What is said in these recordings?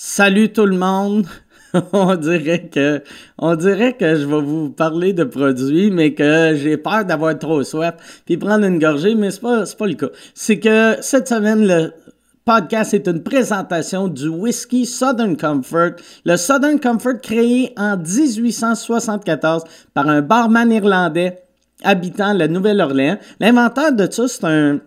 Salut tout le monde. on dirait que je vais vous parler de produits mais que j'ai peur d'avoir trop soif puis prendre une gorgée mais c'est pas pas le cas. C'est que cette semaine le podcast est une présentation du whisky Southern Comfort. Le Southern Comfort créé en 1874 par un barman irlandais habitant la Nouvelle-Orléans. L'inventeur de ça, c'est un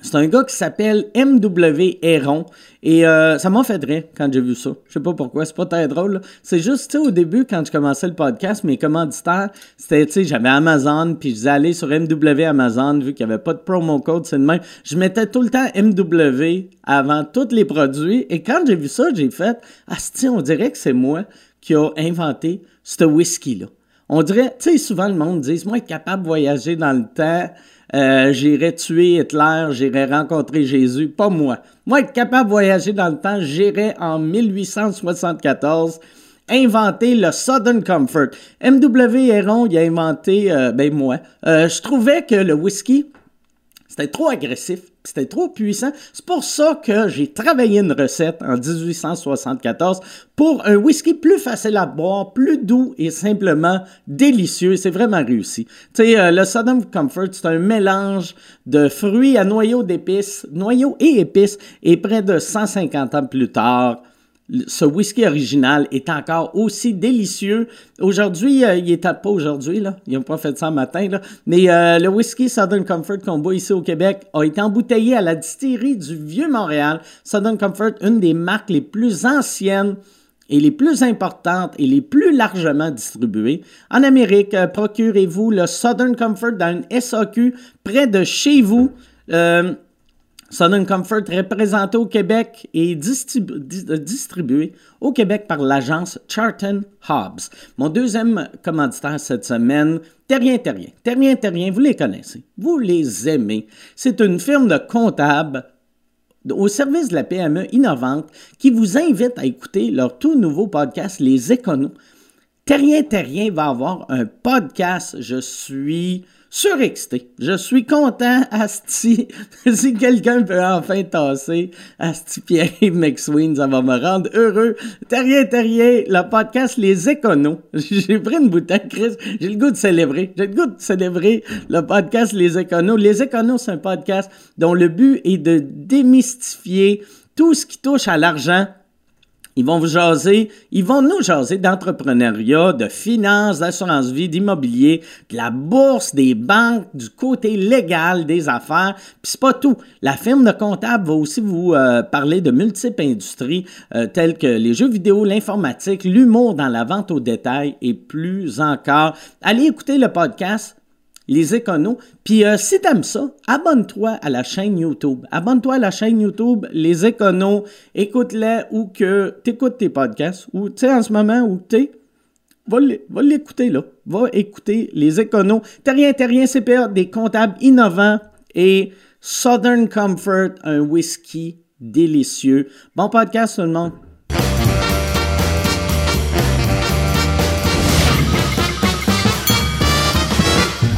c'est un gars qui s'appelle M.W. Héron. Et euh, ça m'a fait rire quand j'ai vu ça. Je sais pas pourquoi, c'est pas très drôle. C'est juste, tu sais, au début, quand je commençais le podcast, mes commanditaires, c'était, tu sais, j'avais Amazon, puis je disais aller sur MW Amazon, vu qu'il n'y avait pas de promo code, c'est de même. Je mettais tout le temps MW avant tous les produits. Et quand j'ai vu ça, j'ai fait, ah, on dirait que c'est moi qui a inventé ce whisky-là. On dirait, tu sais, souvent le monde dit, moi, capable de voyager dans le temps, euh, j'irai tuer Hitler, j'irai rencontrer Jésus. Pas moi. Moi, être capable de voyager dans le temps, j'irai en 1874 inventer le Southern Comfort. M.W. Héron, il a inventé, euh, ben moi, euh, je trouvais que le whisky, c'était trop agressif, c'était trop puissant. C'est pour ça que j'ai travaillé une recette en 1874 pour un whisky plus facile à boire, plus doux et simplement délicieux. C'est vraiment réussi. Tu euh, le Southern Comfort, c'est un mélange de fruits à noyaux d'épices, noyaux et épices, et près de 150 ans plus tard, ce whisky original est encore aussi délicieux. Aujourd'hui, euh, il est pas aujourd'hui, là. Ils n'ont pas fait ça matin, là. Mais euh, le whisky Southern Comfort qu'on boit ici au Québec a été embouteillé à la distillerie du Vieux-Montréal. Southern Comfort, une des marques les plus anciennes et les plus importantes et les plus largement distribuées. En Amérique, euh, procurez-vous le Southern Comfort dans une SAQ près de chez vous. Southern Comfort représenté au Québec et distribué au Québec par l'agence Charlton Hobbs. Mon deuxième commanditaire cette semaine, Terrien Terrien. Terrien Terrien, vous les connaissez, vous les aimez. C'est une firme de comptables au service de la PME innovante qui vous invite à écouter leur tout nouveau podcast Les Éconos. Terrien Terrien va avoir un podcast. Je suis surexcité. Je suis content, Asti. si quelqu'un peut enfin tasser Asti Pierre McSween, ça va me rendre heureux. Terrier, terrier, le podcast Les Éconos. J'ai pris une bouteille, Chris. J'ai le goût de célébrer. J'ai le goût de célébrer le podcast Les Éconos. Les Éconos, c'est un podcast dont le but est de démystifier tout ce qui touche à l'argent ils vont vous jaser, ils vont nous jaser d'entrepreneuriat, de finances, d'assurance vie, d'immobilier, de la bourse, des banques, du côté légal des affaires. Puis c'est pas tout. La firme de comptable va aussi vous euh, parler de multiples industries euh, telles que les jeux vidéo, l'informatique, l'humour dans la vente au détail et plus encore. Allez écouter le podcast les éconos. Puis euh, si t'aimes ça, abonne-toi à la chaîne YouTube. Abonne-toi à la chaîne YouTube Les Éconos. Écoute-les ou que t'écoutes tes podcasts ou tu sais en ce moment où t'es. Va l'écouter là. Va écouter les éconos. Terrien, terrien, CPA, des comptables innovants et Southern Comfort, un whisky délicieux. Bon podcast tout le monde.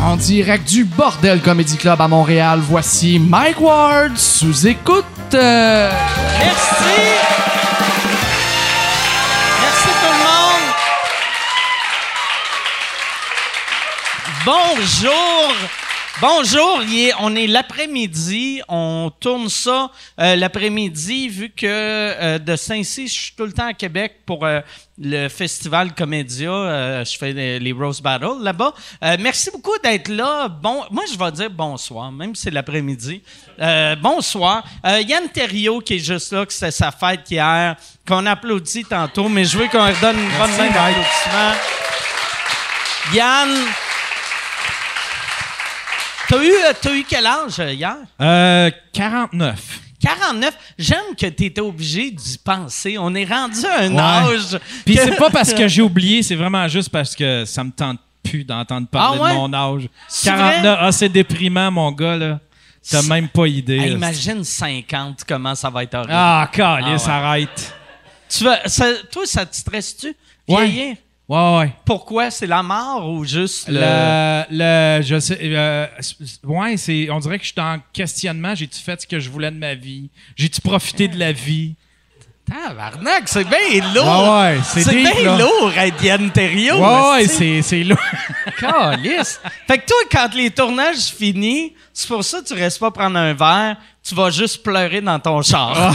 En direct du Bordel Comedy Club à Montréal, voici Mike Ward sous écoute. Merci. Merci tout le monde. Bonjour. Bonjour, on est l'après-midi, on tourne ça euh, l'après-midi vu que euh, de Saint-Cy, je suis tout le temps à Québec pour euh, le festival Comédia, je fais les, Rose Battles là-bas. merci beaucoup d'être là. Bon, moi je vais dire bonsoir, même si c'est l'après-midi. bonsoir. Yann Thériault qui est juste là, que c'était sa fête hier, qu'on applaudit tantôt, mais je veux qu'on redonne une bonne main d'applaudissement. Yann, T'as eu, euh, eu quel âge euh, hier? Euh, 49. 49, j'aime que tu étais obligé d'y penser. On est rendu à un âge. Puis c'est pas parce que j'ai oublié, c'est vraiment juste parce que ça me tente plus d'entendre parler ah de mon âge. 49, ah, c'est déprimant, mon gars, là. T'as même pas idée. imagine 50, comment ça va être horrible. Ah, calisse, ah, arrête. Tu veux, toi, ça te stresse-tu? Ouais. Ouais, ouais. Pourquoi? C'est la mort ou juste le. Le. je sais. Euh, ouais, c'est. On dirait que je suis en questionnement. J'ai-tu fait ce que je voulais de ma vie? J'ai-tu profité de la vie? Tabarnak, c'est bien lourd. Ouais, ouais, c'est C'est bien lourd Yann Terriot. Ouais, ouais, c'est, c'est lourd. Calisse. Fait que toi, quand les tournages finissent, c'est pour ça que tu restes pas prendre un verre, tu vas juste pleurer dans ton char.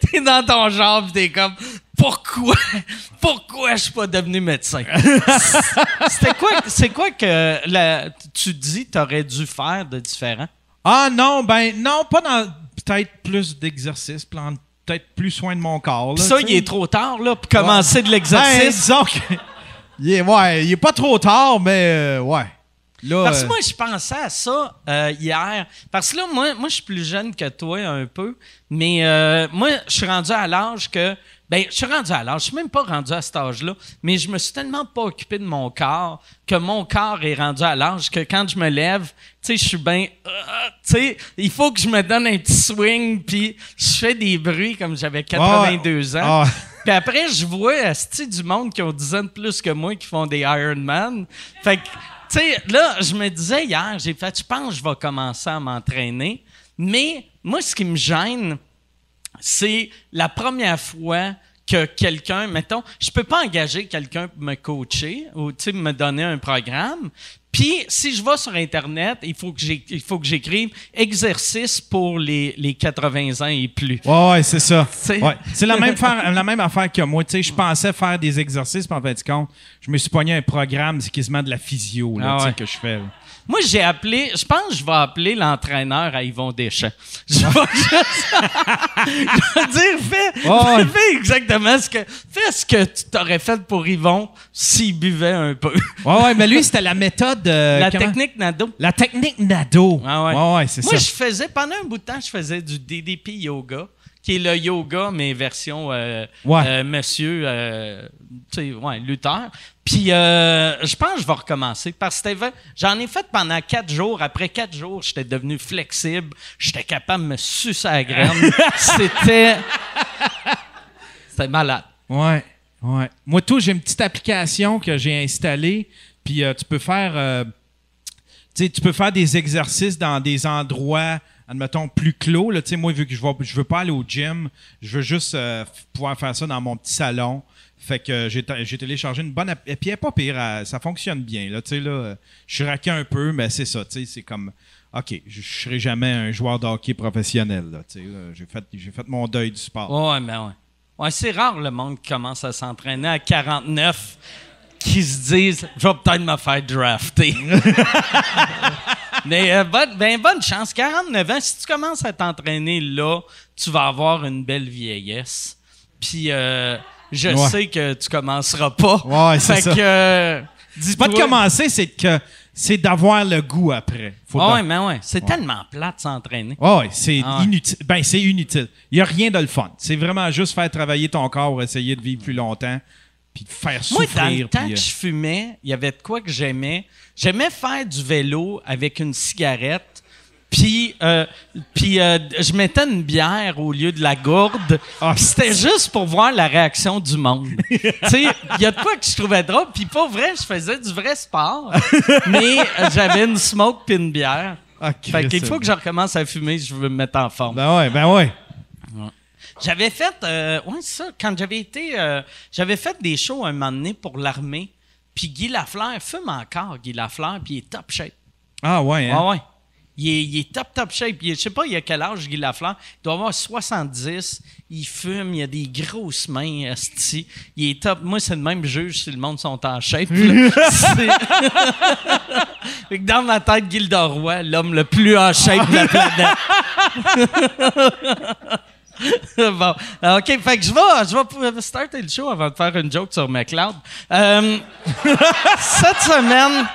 t'es dans ton char pis t'es comme pourquoi? Pourquoi je suis pas devenu médecin? C'était quoi c'est quoi que la- tu dis t'aurais dû faire de différent? Ah non, ben non, pas dans. Peut-être plus d'exercice, peut-être plus soin de mon corps. Là, ça il est trop tard là pour commencer de Ben, l'exercice. disons que- il est, ouais, il est pas trop tard, mais euh, ouais. Là, Parce que euh, moi, je pensais à ça euh, hier. Parce que là, moi, moi je suis plus jeune que toi un peu. Mais euh, moi, je suis rendu à l'âge que. Ben, je suis rendu à l'âge. Je suis même pas rendu à cet âge-là. Mais je me suis tellement pas occupé de mon corps que mon corps est rendu à l'âge que quand je me lève, tu sais, je suis bien. tu sais, il faut que je me donne un petit swing. Puis je fais des bruits comme j'avais 82 ans. Ah. Puis après, je vois asti, du monde qui ont 10 ans de plus que moi qui font des Ironman. Fait que, tu sais, là, je me disais hier, j'ai fait, je pense que je vais commencer à m'entraîner. Mais moi, ce qui me gêne, c'est la première fois que quelqu'un, mettons, je peux pas engager quelqu'un pour me coacher ou me donner un programme. Puis si je vais sur internet, il faut que j'écrive exercice pour les, les 80 ans et plus. Ouais, ouais, c'est ça. C'est- Ouais. C'est la même, faire- la même affaire que moi. Tu sais, je pensais faire des exercices, puis en fait, compte, je me suis pogné un programme, c'est quasiment de la physio là, Ah tu sais, ouais. que je fais. là. Moi, j'ai appelé, je pense que je vais appeler l'entraîneur à Yvon Deschamps. Je vais juste je vais dire, fais, fais exactement ce que, fais ce que tu t'aurais fait pour Yvon s'il buvait un peu. Ouais, ouais, mais lui, c'était la méthode. euh, La comment? technique Nado. La technique Nado. Ah ouais. ouais, ouais, c'est Moi, ça. je faisais, pendant un bout de temps, je faisais du DDP yoga, qui est le yoga, mais version euh, Ouais. euh, monsieur, euh, tu sais, ouais, lutteur. Puis, je pense que je vais recommencer parce que c'était- j'en ai fait pendant quatre jours. Après quatre jours, j'étais devenu flexible. J'étais capable de me sucer à la graine. c'était. C'était malade. Ouais, ouais. Moi, tout, j'ai une petite application que j'ai installée, puis tu peux faire, tu sais, tu peux faire des exercices dans des endroits, admettons, plus clos. Là, moi, vu que je ne je veux pas aller au gym, je veux juste euh, pouvoir faire ça dans mon petit salon. Fait que euh, j'ai téléchargé une bonne app. Et puis, elle pas pire, elle- ça fonctionne bien. Là, là, euh, je suis raqué un peu, mais c'est ça. C'est comme, OK, je ne serai jamais un joueur de hockey professionnel. là. J'ai fait, j'ai fait mon deuil du sport. Ouais, mais ouais. Ouais, c'est rare le monde qui commence à s'entraîner à 49 qui se disent je vais peut-être me faire drafter. Mais euh, bonne, ben, bonne chance. 49 ans, si tu commences à t'entraîner là, tu vas avoir une belle vieillesse. Puis euh, je Ouais. sais que tu commenceras pas. Ouais, c'est ça. que pas de commencer, c'est que c'est d'avoir le goût après. Faut de- ouais, mais ouais, c'est tellement plate de s'entraîner. Ouais, ouais, c'est Ah ouais. inutile. Ben, c'est inutile. Il n'y a rien de le fun. C'est vraiment juste faire travailler ton corps essayer de vivre plus longtemps, puis de faire Moi, souffrir. dans le temps puis, que euh, je fumais, il y avait de quoi que j'aimais. J'aimais faire du vélo avec une cigarette. Puis, euh, puis euh, je mettais une bière au lieu de la gourde. Ah, c'était juste pour voir la réaction du monde. tu sais, il y a de quoi que je trouvais drôle. Puis pas vrai, je faisais du vrai sport. mais euh, j'avais une smoke puis une bière. ah, Fait qu'il faut que je recommence à fumer si je veux me mettre en forme. Ben ouais, ben ouais. J'avais fait, euh, ouais, ça, quand j'avais été, euh, j'avais fait des shows un moment donné pour l'armée, puis Guy Lafleur fume encore, Guy Lafleur, puis il est top shape. Ah ouais, hein? Ouais, ouais. Il est, il est top, top shape. Il je sais pas, il a quel âge, Guy Lafleur. Il doit avoir 70. Il fume, il a des grosses mains, esti. Il est top. Moi, c'est le même juge si le monde sont en shape. dans ma tête, Gilda Roy, l'homme le plus en shape de la planète. bon. Euh, OK, fait que je vais, je vais starter le show avant de faire une joke sur McLeod. Euh, cette semaine,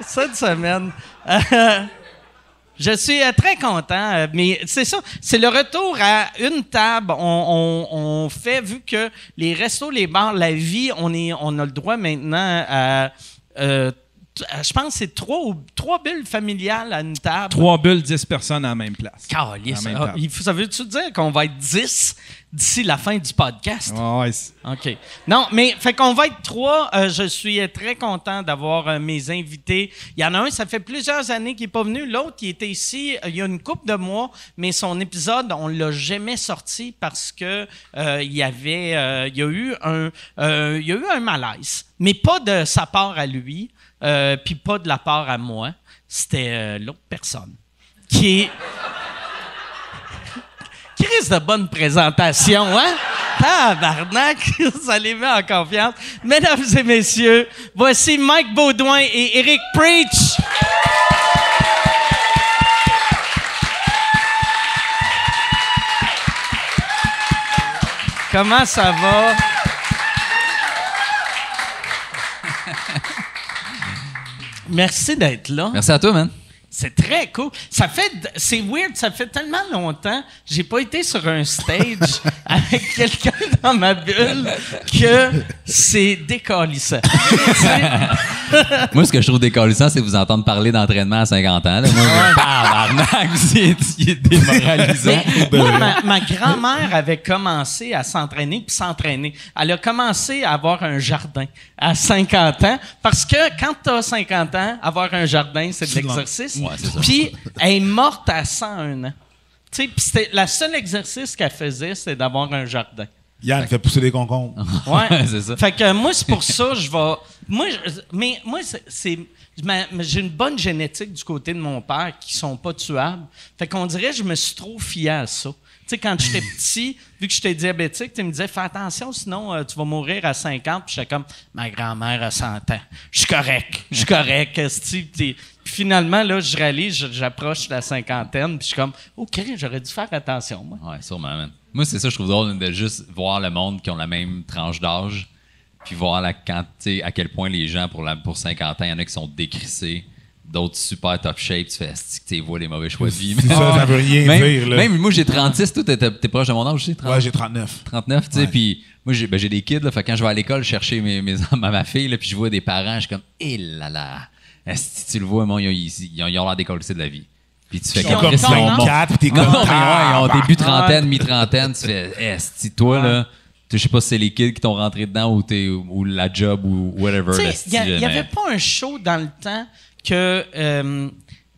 cette semaine, euh, je suis très content, mais c'est ça, c'est le retour à une table. On, fait, vu que les restos, les bars, la vie, on, est, on a le droit maintenant à... euh, je pense que c'est trois, trois bulles familiales à une table. Trois bulles, dix personnes à la même place. Calisse. En même Ah, ça veut-tu dire qu'on va être 10? d'ici la fin du podcast? Ouais, c'est- OK. Non, mais fait qu'on va être trois. Euh, je suis euh, très content d'avoir euh, mes invités. Il y en a un, ça fait plusieurs années qu'il n'est pas venu. L'autre, il était ici euh, il y a une couple de mois, mais son épisode, on l'a jamais sorti parce que euh, il y avait, euh, il y a eu un, euh, il y a eu un malaise, mais pas de sa part à lui, euh, puis pas de la part à moi. C'était euh, l'autre personne qui est. Chris de bonne présentation, hein? Tabarnak, ça les met en confiance. Mesdames et messieurs, voici Mike Baudouin et Eric Preach. Comment ça va? Merci d'être là. Merci à toi, man. C'est très cool. Ça fait, c'est weird. Ça fait tellement longtemps. J'ai pas été sur un stage avec quelqu'un dans ma bulle que c'est décalissant. Moi, ce que je trouve décalissant, c'est vous entendre parler d'entraînement à 50 ans. Là. Moi, je tabarnak, c'est c'est démoralisant. Mais moi, ma, ma grand-mère avait commencé à s'entraîner puis s'entraîner. Elle a commencé à avoir un jardin à 50 ans parce que quand tu as 50 ans, avoir un jardin, c'est de l'exercice. Ouais, c'est ça. Puis elle est morte à 101 ans. Tu sais, puis c'était le seul exercice qu'elle faisait, c'est d'avoir un jardin. Yann fait pousser des concombres. Ouais. C'est ça. Fait que moi, c'est pour ça je vais. Moi, je- mais moi, c'est- J'ai une bonne génétique du côté de mon père qui sont pas tuables. Fait qu'on dirait que je me suis trop fié à ça. Tu sais, quand j'étais petit, vu que j'étais diabétique, tu me disais, fais attention, sinon euh, tu vas mourir à 50. Puis j'étais comme, ma grand-mère a 100 ans. Je suis correct. Je suis correct. Puis finalement, là, je réalise, j'approche la cinquantaine. Puis je suis comme, OK, j'aurais dû faire attention, moi. Ouais, sûrement, man. Moi, c'est ça, je trouve drôle de juste voir le monde qui ont la même tranche d'âge, puis voir la, sais, à quel point les gens, pour, pour 50 ans, il y en a qui sont décrissés, d'autres super top shape, tu fais, que tu vois les mauvais choix de vie? C'est ça, ça veut rien même, dire, là. Même moi, j'ai 36, toi, t'es, t'es proche de mon âge aussi, 30? Ouais, j'ai 39. 39, tu sais, puis moi, j'ai, ben, j'ai des kids, là, fait quand je vais à l'école chercher mes, mes, ma, ma fille, là, puis je vois des parents, je suis comme, hé là là, si tu le vois, moi, ils ont, ils, ils ont, ils l'air décollés de la vie. Puis tu fais Ils comme Comme âge? on 4 pis t'es non, comme. mais ouais, ils ont début trentaine, mi-trentaine, tu fais, eh, si toi, là, tu- je sais pas si c'est les kids qui t'ont rentré dedans ou, t'es- ou la job ou whatever. Tu là, sais, il n'y mais- avait pas un show dans le temps que. euh,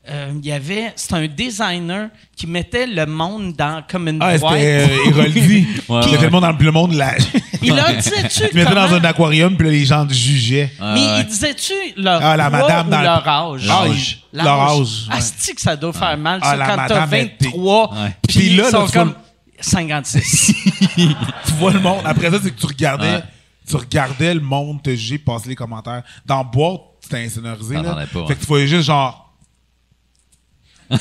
euh, il y avait. C'est un designer qui mettait le monde dans comme une Ah, boîte. c'était euh, Héroldi. Ouais, Il ouais. mettait le monde dans le monde là. Il leur disait-tu. Il mettait dans un aquarium, puis là, les gens jugeaient. Ah, Mais ouais. il disait-tu leur Ah, la poids madame ou dans le- leur âge? L'âge. Leur âge, ouais. Asti que ça doit faire mal, Ah, ça, la quand t'as madame était- 23, Ouais. puis Puis là, ils là, sont tu vois comme 56. tu vois le monde. Après ça, c'est que tu regardais, Ouais. tu regardais le monde te juger, passer les commentaires. Dans boîte, c'était insonorisé. Là. Pas, ouais. Fait que tu voyais juste genre. tu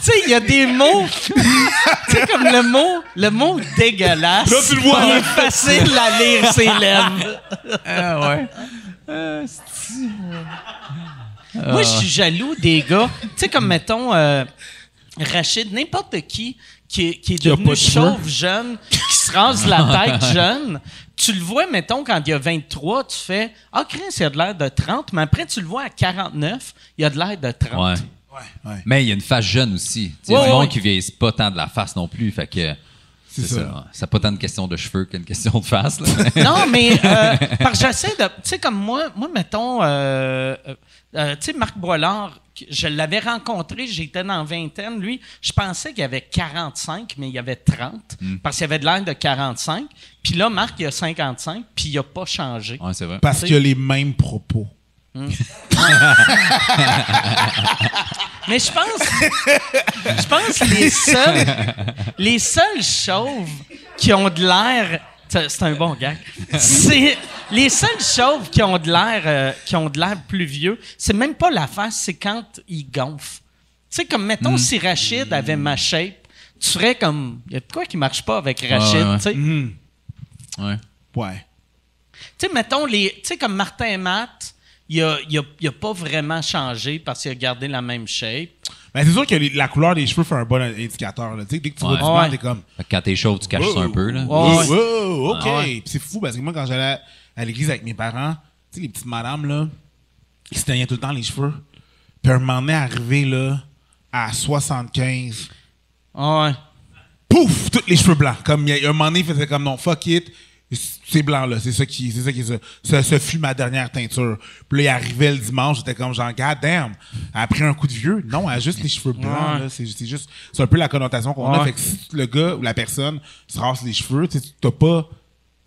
sais, il y a des mots, tu sais, comme le mot, le mot dégueulasse. Là, tu le vois, Il est facile à lire ses lèvres. Ah, ouais. Moi, je suis jaloux des gars. Tu sais, comme mettons euh, Rachid, n'importe qui qui est, qui est devenu de chauve jeune, qui se rase la tête jeune. Tu le vois, mettons, quand il y a 23, tu fais Ah, Chris, il a de l'air de 30, mais après, tu le vois à 49, il a de l'air de 30. Ouais. Ouais, ouais. Mais il y a une face jeune aussi. Il y a monde ouais. qui vieillit pas tant de la face non plus. Fait que. C'est C'est ça. ça. pas tant une question de cheveux qu'une question de face. Là. Non, mais euh, parce que j'essaie de. Tu sais, comme moi, moi mettons, euh, euh, tu sais, Marc Boilard, je l'avais rencontré, j'étais dans la vingtaine. Lui, je pensais qu'il avait 45, mais il avait 30, parce qu'il avait de l'air de 45. Puis là, Marc, il a 55, puis il a pas changé. ouais, c'est vrai. Parce qu'il a les mêmes propos. Mais je pense, je pense que les seuls, les seuls chauves qui ont de l'air, c'est un bon gag. C'est les seuls chauves qui ont de l'air, euh, qui ont de l'air plus vieux. C'est même pas la face, c'est quand ils gonflent. Tu sais, comme mettons si Rachid avait ma shape, tu serais comme, il y a de quoi qui marche pas avec Rachid. ouais, ouais. tu sais? Ouais. Ouais. Tu sais, mettons, les, tu sais, comme Martin et Matt, il a, il a- il a pas vraiment changé parce qu'il a gardé la même shape. Mais c'est sûr que les- la couleur des cheveux fait un bon indicateur. Là. Tu sais, Dès que tu vois du blanc, Ouais. t'es comme. Fait que Quand t'es chauve, tu caches ça un peu. Là. Ouais. Wow, wow, OK. Ah ouais. Puis c'est fou parce que moi, quand j'allais à l'église avec mes parents, tu sais, les petites madames, là, il se teignait tout le temps les cheveux. Puis un moment donné, arrivé là, à 75, Ah ouais. pouf, tous les cheveux blancs. Comme il y a un moment donné, il faisait comme non, fuck it. C'est blanc là, c'est ça qui, c'est ça qui est ça. Ça, ça fut ma dernière teinture. Puis là, il arrivait le dimanche, j'étais comme genre, god damn, elle a pris un coup de vieux. Non, elle a juste les cheveux blancs Ouais. là. C'est, c'est juste, c'est un peu la connotation qu'on a. Fait que si le gars ou la personne se rase les cheveux, tu sais, t'as pas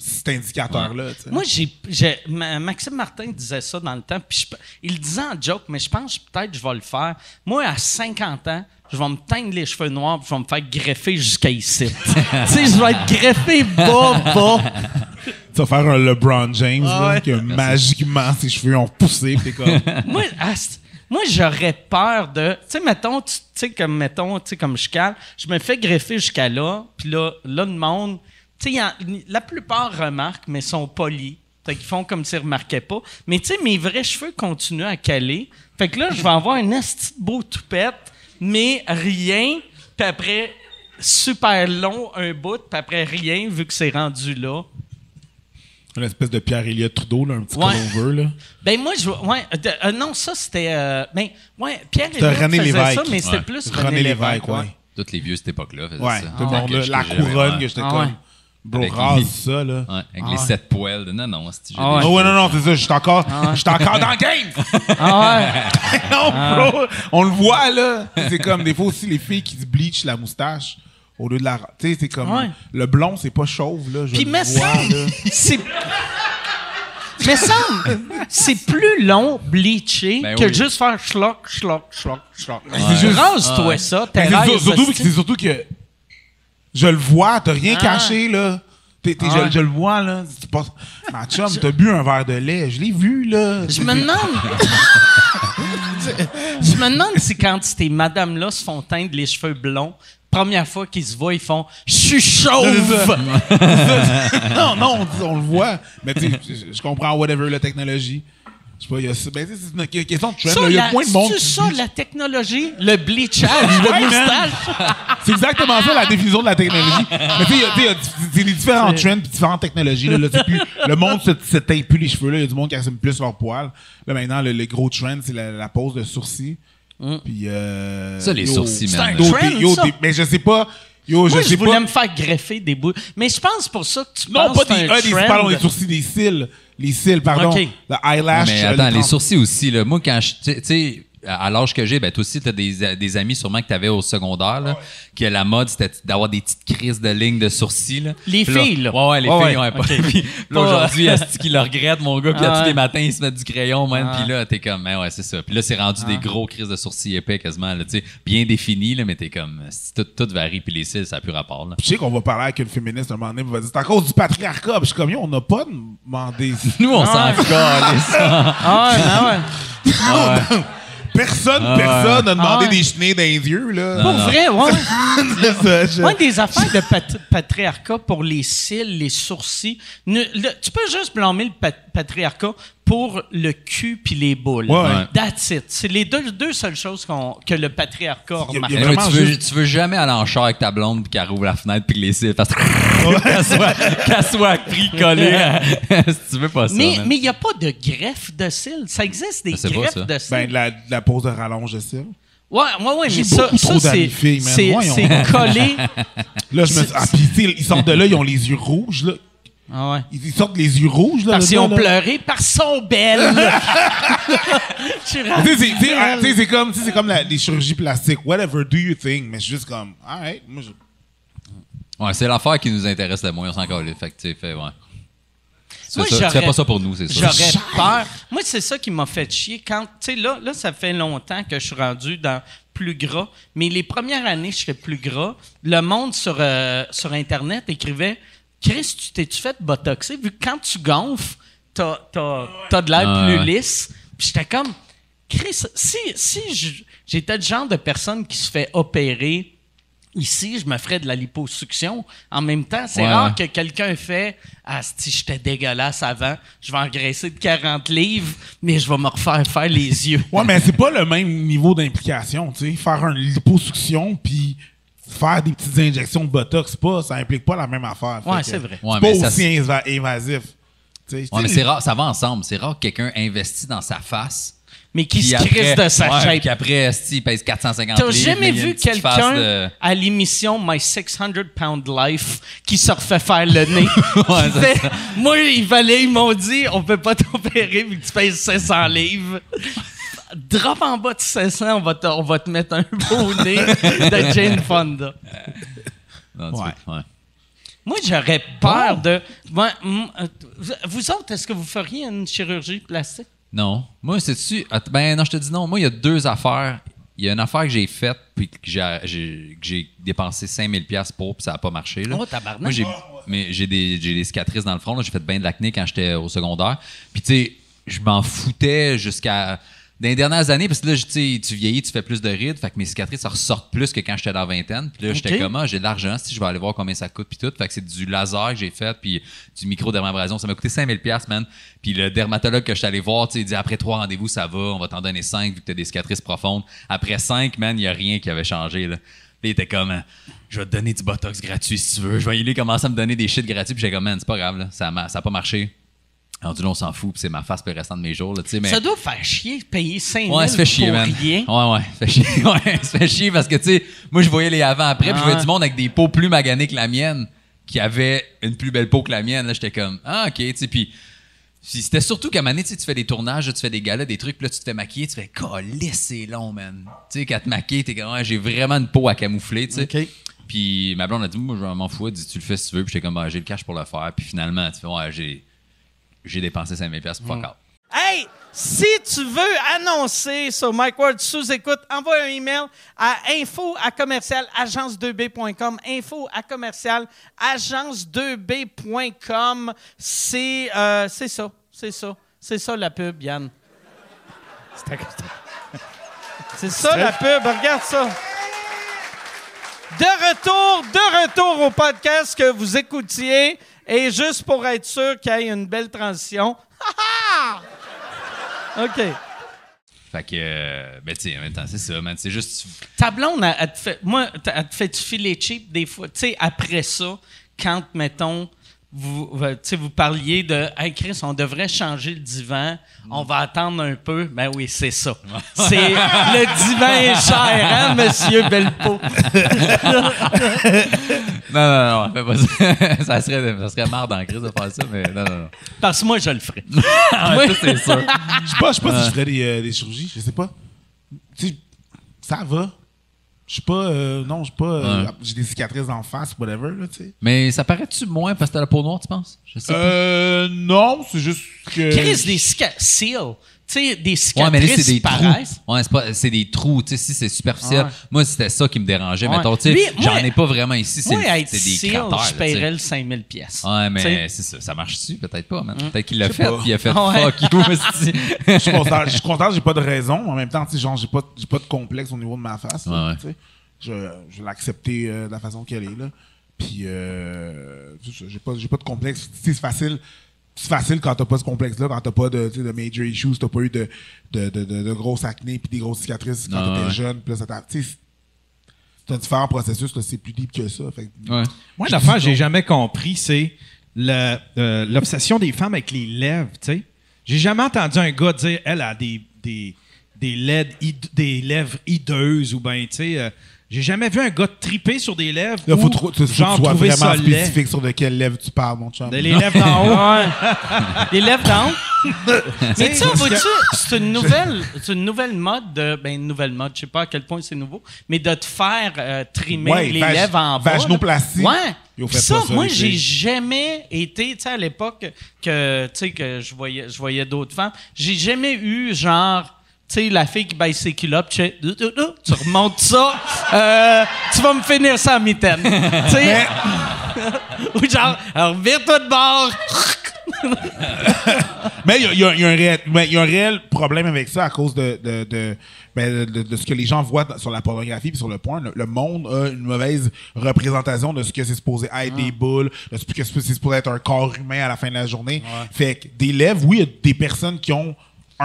cet indicateur là. Moi, j'ai, j'ai- Ma- Maxime Martin disait ça dans le temps, puis je- il le disait en joke, mais je pense que peut-être que je vais le faire. Moi, à 50 ans, je vais me teindre les cheveux noirs, puis je vais me faire greffer jusqu'à ici. tu sais, je vais être greffé bas, bas. Tu vas faire un LeBron James Ah là, que magiquement ses cheveux ont poussé. Puis comme, moi, moi, j'aurais peur de. Tu sais, mettons, tu tu sais, comme, mettons, tu sais, comme je cale, je me fais greffer jusqu'à là, puis là, là, le monde. Tu sais, la plupart remarquent, mais sont polis. Fait qu'ils font comme s'ils remarquaient pas. Mais tu sais, mes vrais cheveux continuent à caler. Fait que là, je vais avoir un esti de beau toupette, mais rien. Puis après, super long, un bout, puis après rien, vu que c'est rendu là. une espèce de Pierre Elliott Trudeau, là, un petit Ouais. over là. Ben moi, je ouais, de- euh, non, ça c'était, euh, ben ouais, Pierre C'était Elliott René faisait Lévesque. ça, mais c'était Ouais. plus René Lévesque, ouais. Tous les vieux de cette époque-là faisaient Ouais, ça. tout le monde, la couronne que j'étais Ah comme. Ouais. Bro, Avec rase les- ça, là. Ouais, avec les sept poils. de- Non, non, c'est Ah ouais. Ouais, non, non, c'est ça, je suis encore, encore dans le game! Ah ouais. non, bro, on le voit, là. C'est comme, des fois aussi, les filles qui se bleachent la moustache au lieu de la. Tu sais, c'est comme. Ouais. Le blond, c'est pas chauve, là. Je Puis vois, semble, là. c'est mais semble, c'est plus long bleacher Ben que oui. juste faire schlock, schlock, schlock, schlock. C'est juste- Rase-toi ça, t'es Mais surtout, c'est surtout que je le vois, t'as rien Ah. caché, là. Ah. je, je le vois, là. Pas- Ma chum, t'as bu un verre de lait. Je l'ai vu, là. Je me demande. je me demande si quand ces madames-là se font teindre les cheveux blonds, première fois qu'ils se voient, ils font Je suis chauve! non, non, on, on le voit. Mais tu je comprends, whatever, la technologie. Je sais pas, il y a ça. Ben, c'est une que- question de trend. Ça. Il y a la- moins de monde. c'est qui ça, bleach. la technologie, le bleachage, le moustache. C'est exactement ça, la définition de la technologie. Mais tu sais, il y a- tu sais, il y a- c'est les différents trends puis différentes technologies. Là, Là, c'est plus, le monde se, se teint plus les cheveux. là. Il y a du monde qui assume plus leurs poils. Là, maintenant, le, le gros trend, c'est la, la pose de sourcils. Puis, euh, Ça, les yo, sourcils, c'est un trend, des- yo, ça. des- mais je sais pas. Yo, Moi, je je, sais voulais pas. me faire greffer des bouts. Mais je pense pour ça que tu Non, penses pas que des, c'est un des, trend. pardon, des sourcils, des cils. Les cils, pardon. Ok. Le eyelash. Mais euh, attends, les trans- sourcils aussi, là. Moi, quand je. Tu sais, à l'âge que j'ai, ben, toi aussi, t'as des, des amis sûrement que t'avais au secondaire, là, que la mode, c'était d'avoir des petites crises de lignes de sourcils, là. Les Puis filles, là. Ouais, ouais, les Ouais, filles, ouais, ouais. pas- ok. Puis là, aujourd'hui, est-ce qu'il le regrette, mon gars? Puis là, tous ouais. les matins, il se met du crayon, man. Ah. Puis là, t'es comme, ben ouais, c'est ça. Puis là, c'est rendu des gros crises de sourcils épais, quasiment, là, tu sais, bien définis, là, mais t'es comme, tout, tout varie, puis les cils, ça n'a plus rapport, là. Je sais qu'on va parler avec une féministe un moment donné, elle va dire c'est à cause du patriarcat. Puis je suis comme, on n'a pas demandé. Nous, on s'en Ah. calisse. Ah ouais, ah ouais. Personne, Ah personne n'a demandé Ah ouais. des chenilles dans les yeux, là. Pour vrai, ouais. C'est ça, Ouais, des affaires de pat- patriarcat pour les cils, les sourcils. Ne- le- tu peux juste blâmer le pat- patriarcat pour le cul puis les boules. Ouais, ouais. That's it. C'est les deux, deux seules choses qu'on- que le patriarcat y a- y a vraiment tu, veux, juste- tu veux jamais aller en char avec ta blonde qu'elle rouvre la fenêtre puis que les cils fassent qu'elle soit, qu'elle soit pris collée. à- si tu veux pas ça. Mais il n'y a pas de greffe de cils. Ça existe des pas, greffes de cils. Ben, de la, pose de rallonge de cils. ouais, ouais, ouais, mais ça, ça c'est collé. Là, je me Ah, puis, tu sais, ils sortent de là, ils ont les yeux rouges, là. Ah ouais. Ils ils sortent les yeux rouges, là. Parce qu'ils ont là. pleuré, parce qu'ils sont belles. Je suis Tu sais, c'est- c'est comme, tu sais, c'est comme la- les chirurgies plastiques. Whatever do you think? Mais suis juste comme, alright. Moi, je- Ouais, c'est l'affaire qui nous intéresse le moins, tu sais, fait, ouais. Moi, ça- tu pas ça pour nous, c'est ça. J'aurais peur. Moi, c'est ça qui m'a fait chier. Quand, tu sais, là, là, ça fait longtemps que je suis rendu dans plus gras. Mais les premières années, je serais plus gras. Le monde sur, euh, sur Internet écrivait Chris, tu t'es-tu fait botoxer? Vu que quand tu gonfles, t'as, t'as, t'as de l'air Ah, plus ouais. lisse. Puis j'étais comme Chris, si, si j'étais le genre de personne qui se fait opérer Ici, je me ferais de la liposuction. En même temps, c'est Ouais, rare que quelqu'un fait Ah, si j'étais dégueulasse avant, je vais engraisser de 40 livres, mais je vais me refaire faire les yeux. Ouais, mais c'est pas le même niveau d'implication, tu sais. Faire une liposuction puis faire des petites injections de botox, pas, ça implique pas la même affaire. Que c'est vrai. C'est Ouais, pas mais ça, aussi inva- invasif. Ouais, mais c'est rare, ça va ensemble. C'est rare que quelqu'un investit dans sa face mais qui se crisse de sa ouais, shape. Puis après, il pèse 450 T'as livres. jamais vu quelqu'un de- à l'émission My 600 Pound Life qui se refait faire le nez? Ouais, fait, Moi, il fallait, ils m'ont dit, on peut pas t'opérer vu que tu pèses 500 livres. Drop en bas de 500, on va te, on va te mettre un beau nez de Jane Fonda. Non, Ouais. peux- ouais. Moi, j'aurais peur de. Moi, euh, vous autres, est-ce que vous feriez une chirurgie plastique? Non. Moi, c'est-tu. Att- Ben non, je te dis non. Moi, il y a deux affaires. Il y a une affaire que j'ai faite puis que j'ai, dépensé 5000 pièces pour puis ça n'a pas marché. Là. Oh, tabarnak. Moi, j'ai, mais j'ai des, des cicatrices dans le front. J'ai fait bien de l'acné quand j'étais au secondaire. Puis tu sais, je m'en foutais jusqu'à dans les dernières années parce que là, tu vieillis, tu fais plus de rides, fait que mes cicatrices ça ressortent plus que quand j'étais dans la vingtaine. Puis là, j'étais Ok. comme ah, j'ai de l'argent, si je vais aller voir combien ça coûte puis tout. Fait que c'est du laser que j'ai fait puis du micro-dermabrasion, ça m'a coûté 5000 pièces, man. Puis le dermatologue que je suis allé voir, tu sais, il dit après trois rendez-vous, ça va, on va t'en donner cinq vu que t'as des cicatrices profondes. Après cinq, man, il y a rien qui avait changé là. Il était comme je vais te donner du botox gratuit si tu veux. Je vais aller commencer à me donner des shit gratuits puis j'étais comme man, c'est pas grave là, ça a, ça a pas marché. Alors, du là, on s'en fout, c'est ma face pour le restant de mes jours, là, tu sais, mais... Ça doit faire chier de payer 5 000 Ouais, ça fait chier, pour man. rien. Ouais, ouais, ça fait chier. Ouais, ça fait chier parce que, tu sais, moi, je voyais les avant-après, puis je voyais Ouais. du monde avec des peaux plus maganées que la mienne, qui avait une plus belle peau que la mienne. Là, j'étais comme, ah, OK, tu sais, puis. c'était surtout qu'à un moment donné, tu sais, tu fais des tournages, tu fais des galas, des trucs, puis là, tu te fais maquiller, tu fais, calisse, c'est long, man. Tu sais, quand te maquilles, t'es comme, ouais, j'ai vraiment une peau à camoufler, tu sais. OK. Puis ma blonde a dit, moi, je m'en fous, dit, tu le fais si tu veux, puis j'étais comme, bah, j'ai le cash pour le faire, puis finalement, tu fais, ouais, j'ai, j'ai dépensé 5000$ piastres pour fuck out. Hey, si tu veux annoncer sur Mike Ward sous écoute, envoie un email à info à commercial agence2b.com. Info à commercial agence2b.com. C'est euh, c'est ça, c'est ça, c'est ça la pub, Yann. C'est ça la pub, regarde ça. De retour, de retour au podcast que vous écoutiez. Et juste pour être sûr qu'il y ait une belle transition. OK. Fait que, euh, ben, tu sais, en même temps, c'est ça, man. C'est juste, Ta te fait, moi, elle te fait-tu filer cheap des fois? Tu sais, après ça, quand, mettons, vous, vous- tu sais, vous parliez de Hey Chris, on devrait changer le divan, on va attendre un peu. Ben oui, c'est ça. C'est le divan est cher, hein, monsieur Belpo? Non, non, non, pas ça. ça serait, ça serait marre dans la crise de faire ça, mais non, non, non. Parce que moi, je le ferais. Ouais, ça, c'est sûr. Je sais pas, je sais pas si je ferais des, euh, des chirurgies, je sais pas. Tu sais, ça va. Je suis pas. euh, non, je suis pas. euh, Ouais. J'ai des cicatrices en face, whatever, là, tu sais. Mais ça paraît-tu moins parce que t'as la peau noire, tu penses? Je sais pas. Euh. Non, c'est juste que. Chris, des cicatrices. Tu sais, des Ouais, mais là, cicatrices c'est des trous. paraissent. Ouais, c'est pas, c'est des trous. Tu sais, si c'est superficiel. Ouais. Moi, c'était ça qui me dérangeait. Ouais. Mettons, tu sais, j'en ai pas vraiment ici. C'est, Moi, être c'est des seal, cratères. je tu paierais le 5000 pièces. Ouais, mais c'est ça. Ça marche-tu? Peut-être pas, man. Peut-être qu'il l'a fait, puis il a fait Ouais. fuck you. Je suis content, je suis content, j'ai pas de raison. En même temps, tu sais, genre, j'ai pas, j'ai pas de complexe au niveau de ma face. là, Ouais, ouais. tu sais. Je, je vais l'accepter euh, de la façon qu'elle est, là. Puis, euh, j'ai pas, j'ai pas de complexe. Tu sais, c'est facile. C'est facile quand t'as pas ce complexe-là, quand t'as pas de, de major issues, t'as pas eu de, de, de, de, de grosses acné puis des grosses cicatrices quand Ah, t'étais ouais. jeune. Puis là, ça t'a- c'est un différent processus, c'est plus deep que ça. Fait Ouais. Moi, l'affaire que j'ai jamais compris, c'est le- euh, l'obsession des femmes avec les lèvres, tu sais. J'ai jamais entendu un gars dire, elle a des, des, des, lèvres, hid- des lèvres hideuses ou ben, tu sais. euh, j'ai jamais vu un gars triper sur des lèvres. Là, faut, ou, que genre, tu sois trouver vraiment ça laid. spécifique sur de quelle lèvre tu parles, mon chum. Les lèvres d'en haut. Ouais. Les lèvres d'en haut. Mais tu sais, c'est une nouvelle, c'est une nouvelle mode de, ben une nouvelle mode, je sais pas à quel point c'est nouveau, mais de te faire euh, trimer Ouais, les vag- lèvres en bas. là. vaginoplastie. Ouais. Puis fait ça, moi, j'ai jamais été, tu sais, à l'époque que, tu sais, que je voyais, je voyais d'autres femmes, j'ai jamais eu genre. Tu sais, la fille qui baisse ses culottes, tu tu remontes ça, euh, tu vas me finir ça à mitaine. Tu sais, ou genre, alors vire-toi de bord. Mais il y a, y y un réel, mais il y a un réel problème avec ça à cause de, de, de, ben, de- de ce que les gens voient sur la pornographie et sur le point. Le, le monde a une mauvaise représentation de ce que c'est supposé être des boules, de ce que c'est supposé être un corps humain à la fin de la journée. Fait que des lèvres, oui, il y a des personnes qui ont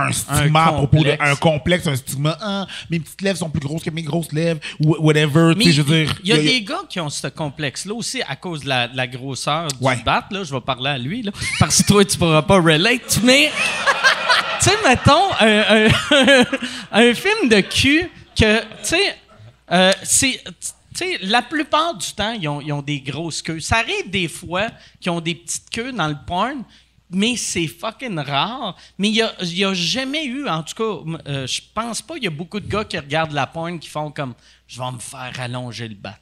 un stigma Un à propos de complexe. un complexe, un stigma. Ah, mes petites lèvres sont plus grosses que mes grosses lèvres, ou whatever. Mais je veux dire. il y a des gars qui ont ce complexe-là aussi à cause de la, de la grosseur du Ouais. bat. Là, je vais parler à lui, là, parce que toi, tu pourras pas relate. Mais, tu sais, mettons, un, un- un film de cul que, tu sais, euh, c'est. Tu sais, la plupart du temps, ils ont, ils ont des grosses queues. Ça arrive des fois qu'ils ont des petites queues dans le porn, mais c'est fucking rare. Mais il y a, il y a jamais eu, en tout cas, euh, je pense pas, il y a beaucoup de gars qui regardent la porn qui font comme je vais me faire allonger le bat.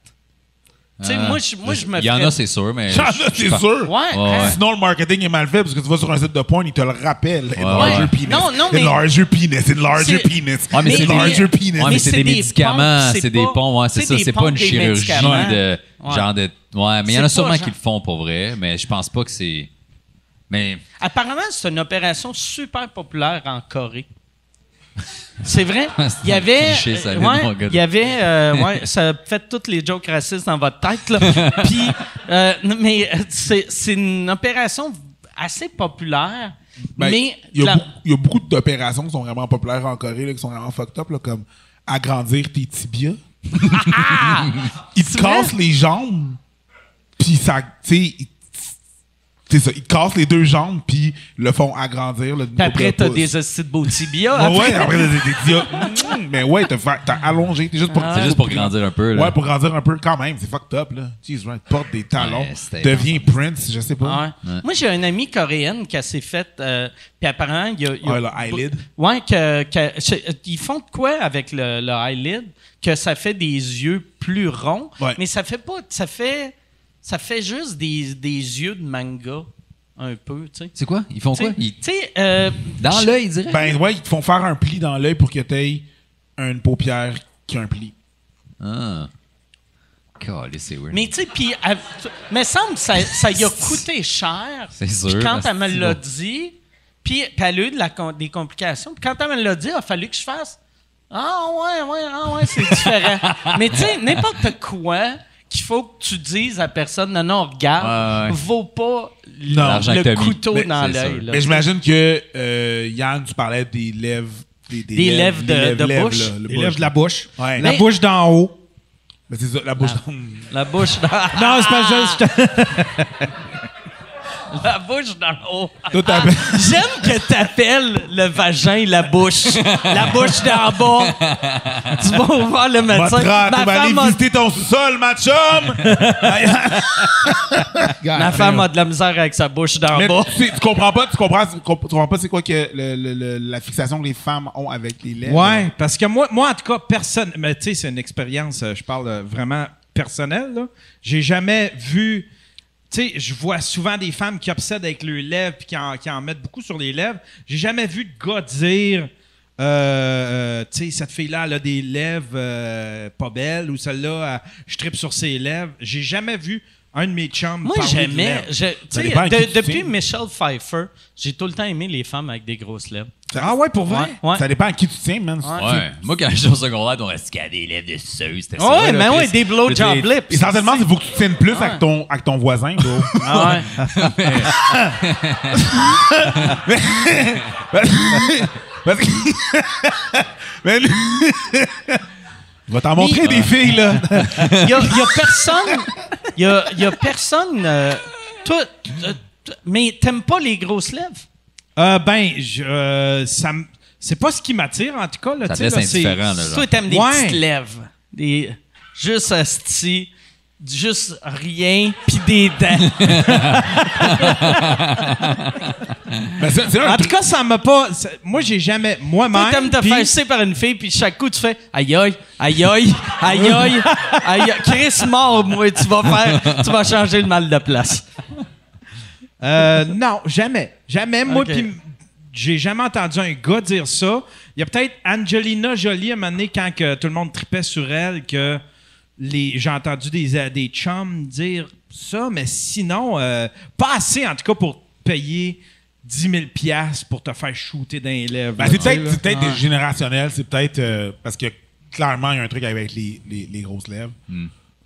Tu sais, Ah. moi, je, moi, je me Il y en a, c'est sûr, mais. J'en ai, je- je c'est sûr. Ouais, Ouais, hein? ouais. Sinon, le marketing est mal fait parce que tu vas sur un site de porn, il te le rappelle. Enlarge your penis. Non, non, mais- Enlarge your penis. C'est- penis. Ouais, mais c'est your penis. Ouais, mais c'est des, médicaments, c'est des ponts, ouais, c'est ça. C'est pas une chirurgie de Ouais. genre de. Ouais, mais il y en a sûrement qui le font pour vrai, mais je pense pas que c'est. Mais Apparemment, c'est une opération super populaire en Corée. C'est vrai? Il y avait, cliché, ça, euh, mon ouais, il y avait, euh, ouais, ça fait toutes les jokes racistes dans votre tête là. Puis, euh, mais euh, c'est c'est une opération assez populaire, Ben, mais il, y a la- beaucoup, il y a beaucoup d'opérations qui sont vraiment populaires en Corée, là, qui sont vraiment fucked up, là, comme agrandir tes tibias. ils te cassent les jambes, puis ça, tu sais, c'est ça, ils cassent les deux jambes, puis le font agrandir. Le puis après t'as des hosties de beau tibia. Ouais, ouais, après. t'as des tibias. Mm, Mais ouais, t'as fait- t'as allongé, t'es juste pour. c'est juste pour grandir un peu. Là. Ouais, pour grandir un peu, quand même, c'est fucked up, là. Jeez, right, porte des talons, Ouais, deviens Prince, je sais pas. Ouais. Moi, j'ai une amie coréenne qui s'est fait. euh, puis apparemment, il y a. il y a- Ouais, le eyelid. Ouais, que, ils font de quoi avec le, le eyelid? Que ça fait des yeux plus ronds, Ouais. mais ça fait pas. Ça fait, ça fait juste des, des yeux de manga, un peu, tu sais. C'est quoi? Ils font quoi? sais- Ils- tu sais, euh, Dans je- l'œil, ils diraient? Ben ouais, ils te font faire un pli dans l'œil pour que t'aies une paupière qui a un pli. Ah. Calé, c'est weird. Mais tu sais, puis, elle- tu- me semble ça, ça y a coûté cher. C'est Puis sûr, quand parce elle me que l'a dit, puis puis elle a eu de la des complications. Puis quand elle me l'a dit, il a fallu que je fasse Ah ouais, ouais, ah ouais, c'est différent. Mais tu sais, n'importe quoi qu'il faut que tu dises à personne non, non, regarde, Ouais, ouais. vaut pas le, que le couteau Mais dans l'œil. Mais j'imagine que euh, Yann, tu parlais des lèvres. Des, Des lèvres de- de lèvres, bouche. là, le Les bouche. lèvres de la bouche. Ouais. La Mais- bouche d'en haut. Mais c'est ça, la bouche. La bouche dans, Non, c'est pas juste. la bouche dans le haut. Toi, Ah, J'aime que t'appelles le vagin la bouche. La bouche d'en bas. Tu vas voir le médecin. Ma tu vas aller femme, a, visiter ton sol, ma chum! ma femme a de la misère avec sa bouche d'en bas. tu, sais, tu comprends pas, tu comprends, tu comp- tu comprends pas c'est quoi que le- le- le- la fixation que les femmes ont avec les lèvres. Ouais, parce que moi, moi en tout cas, personne. Mais tu sais, c'est une expérience, euh, je parle euh, vraiment personnelle. là. J'ai jamais vu. Tu sais, je vois souvent des femmes qui obsèdent avec leurs lèvres puis qui en, qui en mettent beaucoup sur les lèvres. J'ai jamais vu de gars dire. euh, euh, tu sais, cette fille-là, elle a des lèvres euh, pas belles ou celle-là, elle- je tripe sur ses lèvres. J'ai jamais vu un de mes chums Moi, parler de j'aimais. je- de- depuis. Michelle Pfeiffer, j'ai tout le temps aimé les femmes avec des grosses lèvres. Ah ouais, pour vrai? Ouais. ouais. Ça dépend à qui tu tiens, man. Ouais. Moi, quand j'étais au secondaire, on restait qu'à des lèvres de suceuse. C'était ça. Ouais, là, mais ouais, des blowjob lips. Essentiellement, il faut que tu tiennes plus avec, ton, avec ton voisin, bro. Ah ouais. Parce que. Mais lui- Je vais t'en montrer des filles, là. Il y a, y a personne. Il y a, y a personne. euh, toi, euh, toi- mais t'aimes pas les grosses lèvres? Euh, ben, je, euh, ça m- c'est pas ce qui m'attire, en tout cas. Là, Ça tu te sais, laisse là, c'est- indifférent, là. genre. Toi, t'aimes des Ouais. petites lèvres. Des, juste asti, juste rien, puis des dents. Mais c'est c'est un En tout cas, ça m'a pas. ça- Moi, j'ai jamais. Toi, Moi-même. t'aimes te puis- faire sucer par une fille, puis chaque coup, tu fais aïe aïe, aïe aïe, aïe aïe, aïe aïe. Chris mort, moi, tu vas faire, tu vas changer le mal de place. Euh, non, jamais. Jamais. Moi, puis j'ai jamais entendu un gars dire ça. Il y a peut-être Angelina Jolie à un moment donné, quand que tout le monde tripait sur elle, que les, j'ai entendu des, euh, des chums dire ça, mais sinon, euh, pas assez en tout cas pour payer 10 000 piastres pour te faire shooter dans les lèvres. Ben, c'est peut-être c'est peut-être générationnel, c'est peut-être euh, parce que clairement il y a un truc avec les, les, les grosses lèvres.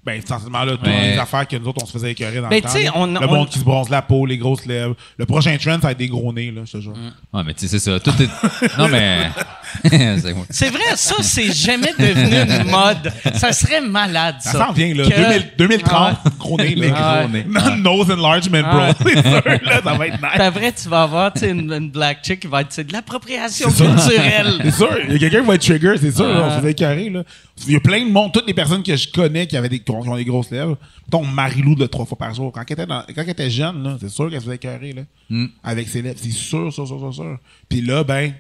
Ben, sensiblement, là, toutes les affaires que nous autres, on se faisait écœurer dans Ben, le temps. on- le on- monde qui se bronze la peau, les grosses lèvres. Le prochain trend, ça va être des gros nez, là, je te jure. Ouais, mais tu sais, c'est ça. Tout est. Non, mais. c'est. C'est vrai, ça, c'est jamais devenu une mode. Ça serait malade, ça. Ça s'en vient, là. Que- 2000 2030, Ouais. gros nez, Les là. gros nez. Non, Nose enlargement, bro. C'est sûr, là, ça va être nice. Puis après, tu vas avoir tu sais, une, une black chick qui va être c'est de l'appropriation C'est culturelle. C'est sûr, il y a quelqu'un qui va être trigger, c'est sûr, là, on faisait écœurer, là. Il y a plein de monde, toutes les personnes que je connais qui avaient des, qui ont, des grosses lèvres. Mettons Marilou de trois fois par jour. Quand elle était, dans- quand elle était jeune, là, c'est sûr qu'elle se faisait écœurer, là. Mm. Avec ses lèvres. C'est sûr, sûr, sûr, sûr, sûr. Puis là, ben.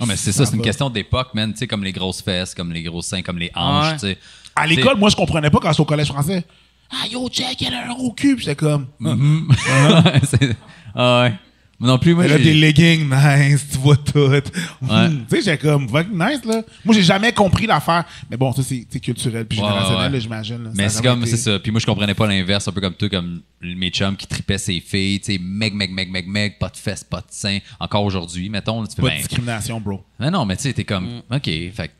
Non, mais c'est ça, c'est une question d'époque, man. Tu sais, comme les grosses fesses, comme les gros seins, comme les hanches, tu sais. À l'école, moi, je comprenais pas quand j'étais au collège français. Ah, yo, check, elle a un gros cul. Puis j'étais comme. C'est- ah ouais. Moi non plus, moi, j'ai- des leggings nice, tu vois tout. Tu sais, j'étais comme, nice, là. Moi, j'ai jamais compris l'affaire. Mais bon, ça, c'est culturel puis générationnel, ouais. là, j'imagine. là. Mais c'est comme, été- c'est ça. Puis moi, je comprenais pas l'inverse, un peu comme toi, comme mes chums qui tripaient ses filles, tu sais, meg, meg, meg, meg, meg, pas de fesses, pas de seins. Encore aujourd'hui, mettons, tu fais, Pas de ben, discrimination, bro. Mais non, mais tu sais, t'es comme, OK, fait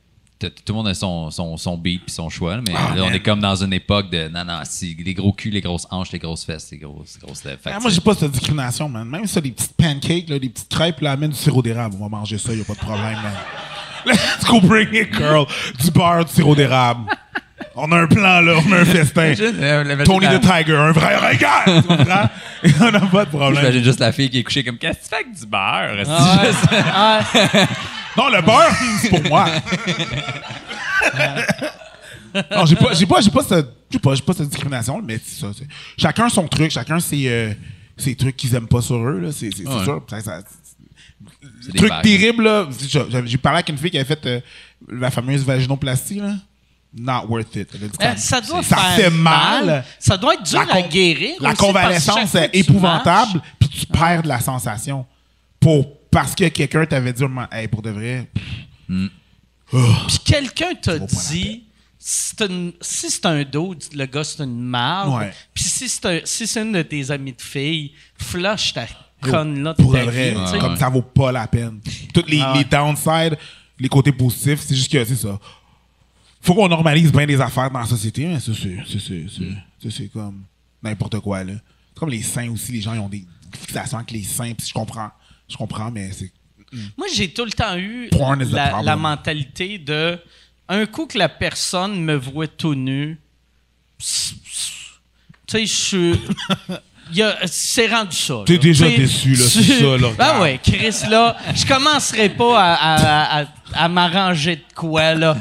tout le monde a son, son, son beat puis son choix, mais Ah, là, on est comme dans une époque de, non, non, si, les gros culs, les grosses hanches, les grosses fesses, les grosses, grosses lèvres. Ah, moi, j'ai pas cette discrimination, man. Même ça, des petites pancakes, là, des petites crêpes, là, amène du sirop d'érable. On va manger ça, y a pas de problème, man. Let's go bring it, girl. Du beurre, du sirop d'érable. On a un plan, là. On a un festin. euh, Tony the Tiger, un vrai regard. Tu comprends? Et on n'a pas de problème. J'imagine juste la fille qui est couchée comme, qu'est-ce que tu fais avec du beurre? Ah ouais. Non, le beurre, c'est pour moi. non, j'ai pas, j'ai pas, j'ai pas cette, j'ai pas, j'ai pas cette discrimination, mais c'est ça. c'est- Chacun son truc, chacun ses, euh, ses trucs qu'ils aiment pas sur eux, là. C'est, c'est, c'est Ouais. sûr. Ça- ça- C'est des truc vagues. terrible, là. J'ai, j'ai parlé avec une fille qui avait fait euh, la fameuse vaginoplastie, là. Not worth it. Elle a dit euh, ça doit ça faire fait mal. Ça doit être dur La à con- guérir. La aussi, parce que convalescence fois est que tu épouvantable, puis tu perds de la sensation. Pour, parce que quelqu'un t'avait dit, hey, pour de vrai, Puis quelqu'un t'a dit, c'est une- si c'est un dos, le gars, c'est une marde. Ouais. Puis si c'est un- si c'est une de tes amies de filles, flush ta conne-là de pour de ta vrai, vie, comme ça vaut pas la peine. Toutes les, Ah ouais. les downsides, les côtés positifs, c'est juste que c'est ça. Faut qu'on normalise bien des affaires dans la société, mais c'est, ça, c'est comme n'importe quoi, là. C'est comme les seins aussi, les gens ils ont des fixations avec les seins, puis je comprends. Je comprends, mais c'est. Moi, j'ai tout le temps eu la, mentalité de un coup que la personne me voit tout nu, tu sais, je suis. il y a- C'est rendu ça. T'es déjà déçu, là, c'est ça, là, Ah regarde. ouais, Chris, là, je commencerai pas à, à- à- à m'arranger de quoi, là.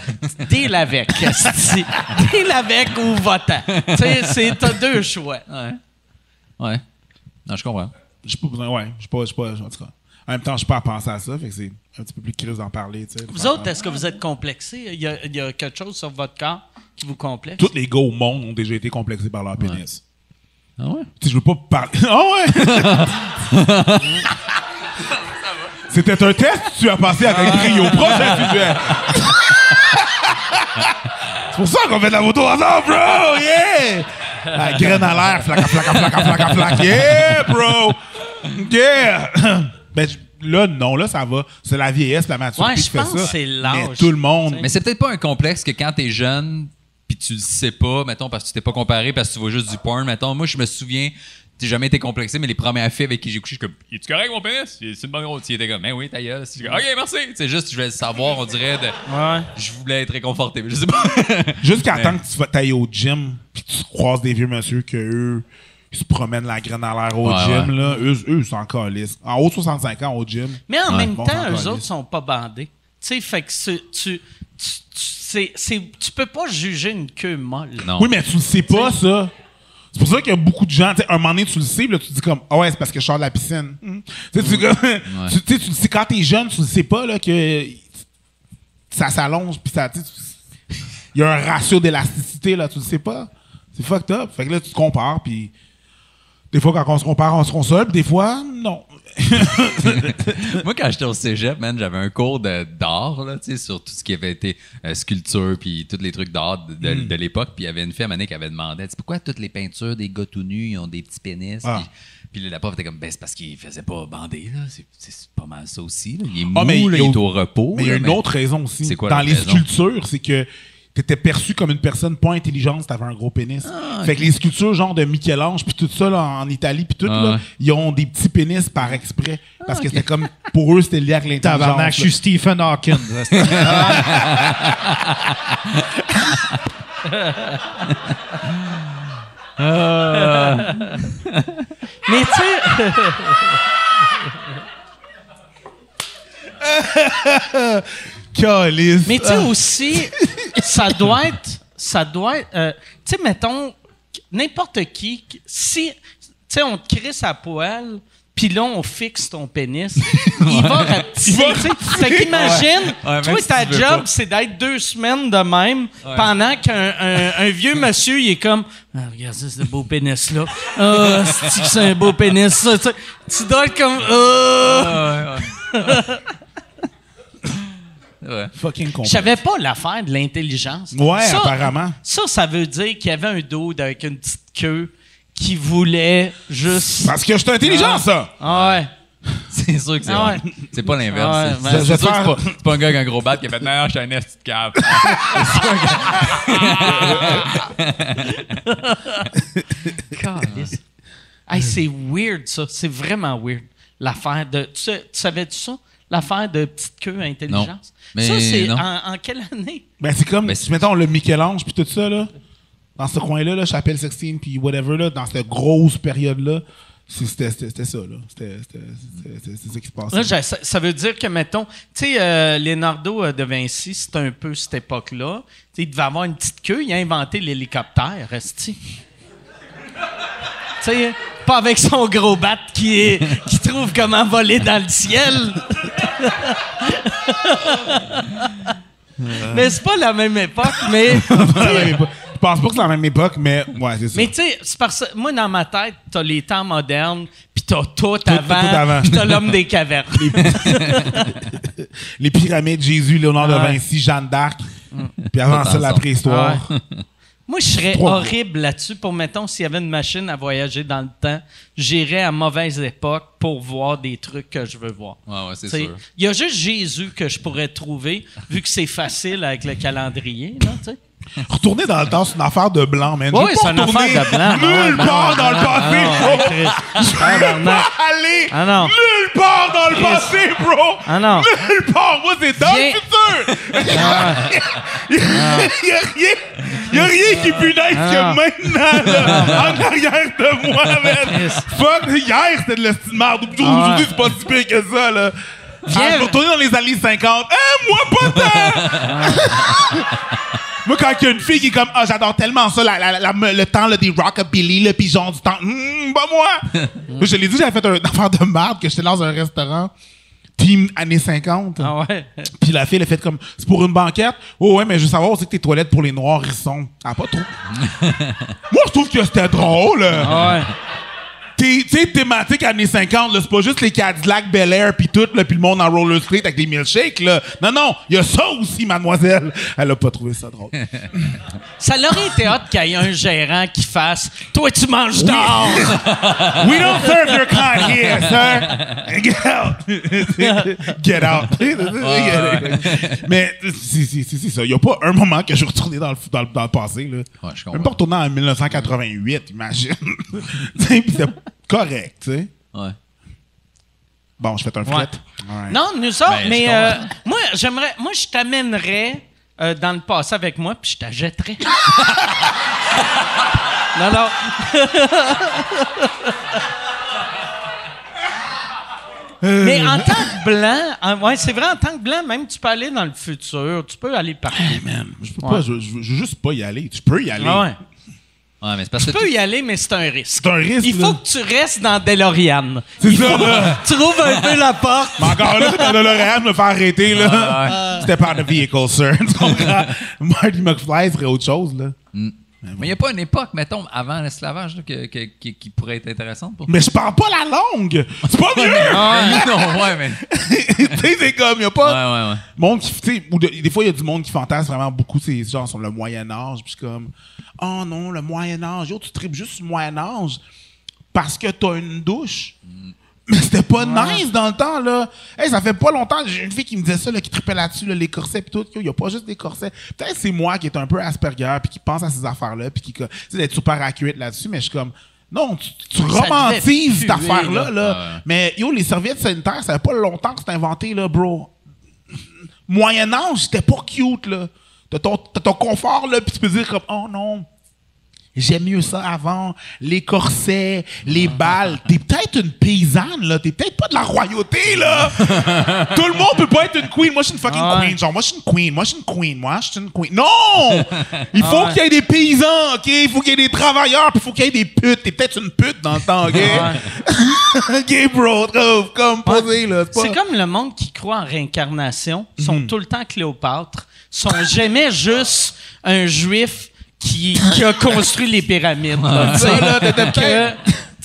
Deal avec. Deal avec ou votant. Tu sais, c'est- t'as deux choix. Ouais. Ouais. Non, je comprends. J'ai pas besoin, ouais. J'ai pas, pas, en tout cas. En même temps, je suis pas à penser à ça, fait que c'est un petit peu plus curieux d'en parler, tu sais. Vous autres, est-ce que vous êtes complexés? Il y, a, il y a quelque chose sur votre corps qui vous complexe? Tous les gars au monde ont déjà été complexés par leur pénis. Ah ouais? Tu sais, je veux pas parler. Ah ouais! C'était un test, tu as passé avec brio. Prochain sujet. C'est pour ça qu'on fait de la moto ensemble, bro! Yeah! La graine à l'air, flaca, flaca, flaca, flaca, flaca. Yeah, bro! Yeah! Ben, je- là, non, là, ça va. C'est la vieillesse, la maturité Ouais, qui je fait pense ça. que c'est l'âge. Mais tout le monde. Mais c'est peut-être pas un complexe que quand t'es jeune, puis tu le sais pas, mettons, parce que tu t'es pas comparé, parce que tu vois juste du porn, mettons. Moi, je me souviens, j'ai jamais été complexé, mais les premières filles avec qui j'ai couché, je suis comme, es-tu correct, mon pénis? C'est une bonne grosse? Il était comme, ben oui, ta gueule. Je suis comme, ok, merci. C'est juste, je vais le savoir, on dirait, de, Ouais. je voulais être réconforté, mais je sais pas. Jusqu'à temps que tu vas tailler au gym, puis tu croises des vieux monsieur que eux, ils se promènent la graine à l'air au Ouais, gym, ouais. là. Eux, eux, ils sont encore lisses. En haut de 65 ans au gym. Mais en Ouais. même Bon, temps, eux lisse. autres sont pas bandés. Tu sais, fait que tu, tu, tu, c'est- c'est- tu peux pas juger une queue molle. non. Oui, mais tu le sais pas, ça. C'est pour ça qu'il y a beaucoup de gens, tu sais, un moment donné, tu le sais, là, tu te dis comme, ah ouais, c'est parce que je sors de la piscine. Hmm. Tu sais, tu, tu tu le sais, quand t'es jeune, tu le sais pas, là, que ça s'allonge, puis ça, il y a un ratio d'élasticité, là, tu le sais pas. C'est fucked up. Fait que là, tu te compares, puis des fois, quand on se compare, on se console, des fois, non. Moi, quand j'étais au cégep, man, j'avais un cours d'art, là, sur tout ce qui avait été euh, sculpture, puis tous les trucs d'art de, de- de l'époque. Puis il y avait une fille à qui avait demandé, pourquoi toutes les peintures des gars tout nus, ils ont des petits pénis? Ah. Puis, la prof était comme, ben, c'est parce qu'il faisait pas bander, là. C'est- pas mal ça aussi, là. Il est mou, Ah, mais là, il est au repos. Mais il y a une autre raison aussi. C'est quoi Dans les raison? sculptures, c'est que t'étais perçu comme une personne pas intelligente si t'avais un gros pénis. Ah, Fait que les sculptures genre de Michel-Ange puis tout ça là, en Italie puis tout Ah, là, ouais. ils ont des petits pénis par exprès parce que c'était comme pour eux c'était lié avec l'intelligence. Tabarnak, je suis. Stephen Hawking. Mais tu mais tu sais aussi, ça doit être, ça doit être, euh, tu sais, mettons, n'importe qui, si, tu sais, on te crisse à poil, puis là, on fixe ton pénis, il va rapetisser. Fait qu'imagine, Ouais, même toi, ta job, c'est d'être deux semaines de même, pendant qu'un un, un vieux monsieur, il est comme, ah, regarde ça, ce beau pénis-là. Ah, c'est un beau pénis, ça. Tu dois être comme, ah. Ouais. fucking con. Je savais pas l'affaire de l'intelligence. Ouais, Ça, apparemment. Ça, ça veut dire qu'il y avait un dude avec une petite queue qui voulait juste. Parce que je suis intelligent ça. Ah ouais. C'est sûr que c'est Ah ouais. C'est pas l'inverse. Ah ouais, C'est- ben, sûr que faire- c'est pas, c'est pas un gars avec un gros bat qui a fait Non, je suis un esti de cave. C'est weird, ça. C'est vraiment weird. L'affaire de. Tu, sais- tu savais-tu ça? L'affaire de petite queue à intelligence? Non. Mais ça, c'est non. en, en quelle année? Ben c'est comme Ben, si, mettons le Michel-Ange puis tout ça là dans ce coin-là là, Chapelle 16 puis whatever là dans cette grosse période là, c'était c'était- c'était ça là. C'était c'était- c'était- c'était- c'est ça qui se passait. Là, ça, ça veut dire que, mettons, tu sais, euh, Leonardo euh, de Vinci, c'est un peu cette époque-là. Tu sais, il devait avoir une petite queue, il a inventé l'hélicoptère, resti. tu sais, pas avec son gros bat qui, est, qui trouve comment voler dans le ciel. Mais c'est pas la même époque, mais. Je pense pas que c'est la même époque, mais ouais, c'est ça. Mais tu sais, c'est parce que moi, dans ma tête, t'as les temps modernes, puis t'as tout, tout avant, avant. puis t'as l'homme des cavernes. Les pyramides, Jésus, Léonard de Ah. Vinci, Jeanne d'Arc. Puis avant Tout ça, la préhistoire. Moi, je serais Trois. horrible là-dessus. Pour, mettons, s'il y avait une machine à voyager dans le temps, j'irais à mauvaise époque pour voir des trucs que je veux voir. Ouais, ouais, c'est sûr. Il y a juste Jésus que je pourrais trouver, vu que c'est facile avec le calendrier. Là, tu sais. Retourner dans le temps, c'est une affaire de blanc, man. Oui, c'est une affaire de blanc. Nulle Ah ouais, part dans le passé, bro. Je Tabarnak. pas aller Ah non. nulle part dans le passé, bro. Ah non. Nulle part. Moi, c'est dans le futur. Il y a rien, il y a rien qui est plus nice Ah que maintenant, là, en arrière de moi, man. Fuck, hier, c'était de la merde. Aujourd'hui, Ah c'est pas si pire que ça, là. Viens. Ah, je vais retourner dans les années 50. Eh, moi, pas tant! Moi, quand il y a une fille qui est comme, ah, j'adore tellement ça, la- la- la- le temps là, des rockabilly, le pigeon du temps. Hum, pas moi! Moi, je l'ai dit, j'avais fait un affaire de merde que j'étais dans un restaurant, team années 50. Ah ouais. Puis la fille, elle a fait comme, c'est pour une banquette? Oh, ouais, mais je veux savoir aussi que tes toilettes pour les noirs, ils sont. Ah, pas trop. Moi, je trouve que c'était drôle. Ah ouais. Tu sais, thématique années 50, là, c'est pas juste les Cadillac Bel Air puis tout, là, puis le monde en roller skate avec des milkshakes, là. Non, non, il y a ça aussi, mademoiselle. Elle a pas trouvé ça drôle. Ça l'aurait été hot qu'il y ait un gérant qui fasse Toi, tu manges dehors! We don't serve your kind here, sir. Get out. Get out. Mais c'est c'est- c'est- c'est ça. Il n'y a pas un moment que je suis retourné dans le, dans le, dans le passé. Là. Ouais, je comprends. Même pas retourné en 1988, imagine. Correct, tu sais. Ouais. Bon, je fais un fret. Ouais. Ouais. Non, nous autres, Ben, mais euh, moi, j'aimerais. Moi, je t'amènerais euh, dans le passé avec moi, puis je t'achèterais. non, non. Mais en tant que blanc, en- ouais, c'est vrai, en tant que blanc, même tu peux aller dans le futur, tu peux aller partout. Man, je peux Ouais. pas, je, je veux juste pas y aller. Tu peux y aller. Ah ouais. Ouais, mais c'est parce que Tu peux y aller, mais c'est un risque. C'est un risque. Il là. faut que tu restes dans DeLorean. C'est ça, là. Trouve un peu la porte. Mais encore là, t'as le l'oréal me faire arrêter, là. C'était par the vehicle, sir. Tu comprends? Marty McFly serait autre chose, là. Mais il n'y a pas une époque, mettons, avant l'esclavage, qui, qui pourrait être intéressante pour Mais je parle pas la langue! C'est pas mieux! non, ouais, mais. tu sais, c'est comme, y a Ouais, pas. ouais, ouais. Monde qui, tu ou de- des fois, il y a du monde qui fantasme vraiment beaucoup, c'est genre sur le Moyen-Âge, puis comme, oh non, le Moyen-Âge, yo, tu tripes juste sur le Moyen-Âge parce que t'as une douche, Mais c'était pas nice dans le temps, là. Hey, ça fait pas longtemps, j'ai une fille qui me disait ça, là, qui tripait là-dessus, là, les corsets pis tout. Il y a pas juste des corsets. Peut-être c'est moi qui est un peu Asperger puis qui pense à ces affaires-là puis qui, tu sais, d'être super accurate là-dessus, mais je suis comme, non, tu, romantises cette affaire-là, là. là. Mais yo, les serviettes sanitaires, ça fait pas longtemps que c'est inventé, là, bro. Moyen-Âge, c'était pas cute, là. T'as ton, ton confort, là, puis tu peux dire comme, oh non, j'aime mieux ça avant. Les corsets, les balles. T'es peut-être une paysanne, là. T'es peut-être pas de la royauté, là. Tout le monde peut pas être une queen. Moi, je suis une fucking Ah ouais. queen. Genre, moi, je suis une queen. Moi, je suis une queen. Moi, je suis une queen. Non! Il faut qu'il y ait des paysans, OK? Il faut qu'il y ait des travailleurs, puis il faut qu'il y ait des putes. T'es peut-être une pute dans le temps, OK? OK, bro. Trouve, comme, posé, là. C'est pas- comme le monde qui croit en réincarnation, sont tout le temps Cléopâtre, sont jamais juste un juif qui, qui a construit les pyramides. tu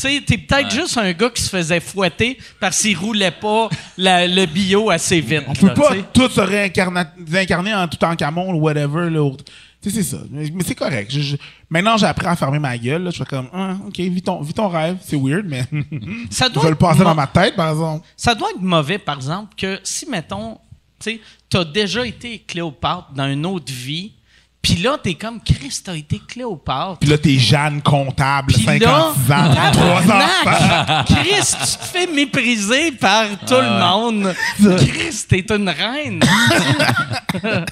sais. T'es peut-être juste un gars qui se faisait fouetter parce qu'il roulait pas la- le bio assez vite. On peut là, pas tu sais. tout se réincarna- réincarner en tout en camon ou whatever. Là, ou- tu sais, c'est ça. Mais, mais c'est correct. Je- je- maintenant, appris à fermer ma gueule. là. Je fais comme, ah, OK, vis ton, vis ton rêve. C'est weird, mais Ça je doit vais le être passer mo- dans ma tête, par exemple. Ça doit être mauvais, par exemple, que si, mettons, tu sais, t'as déjà été Cléopâtre dans une autre vie, puis là, t'es comme, Christ, t'as été Cléopâtre. Puis là, t'es Jeanne comptable, Puis 56 là, ans, 3 enfants. tabarnak! Chris, tu te fais mépriser par tout le monde. Chris, t'es une reine.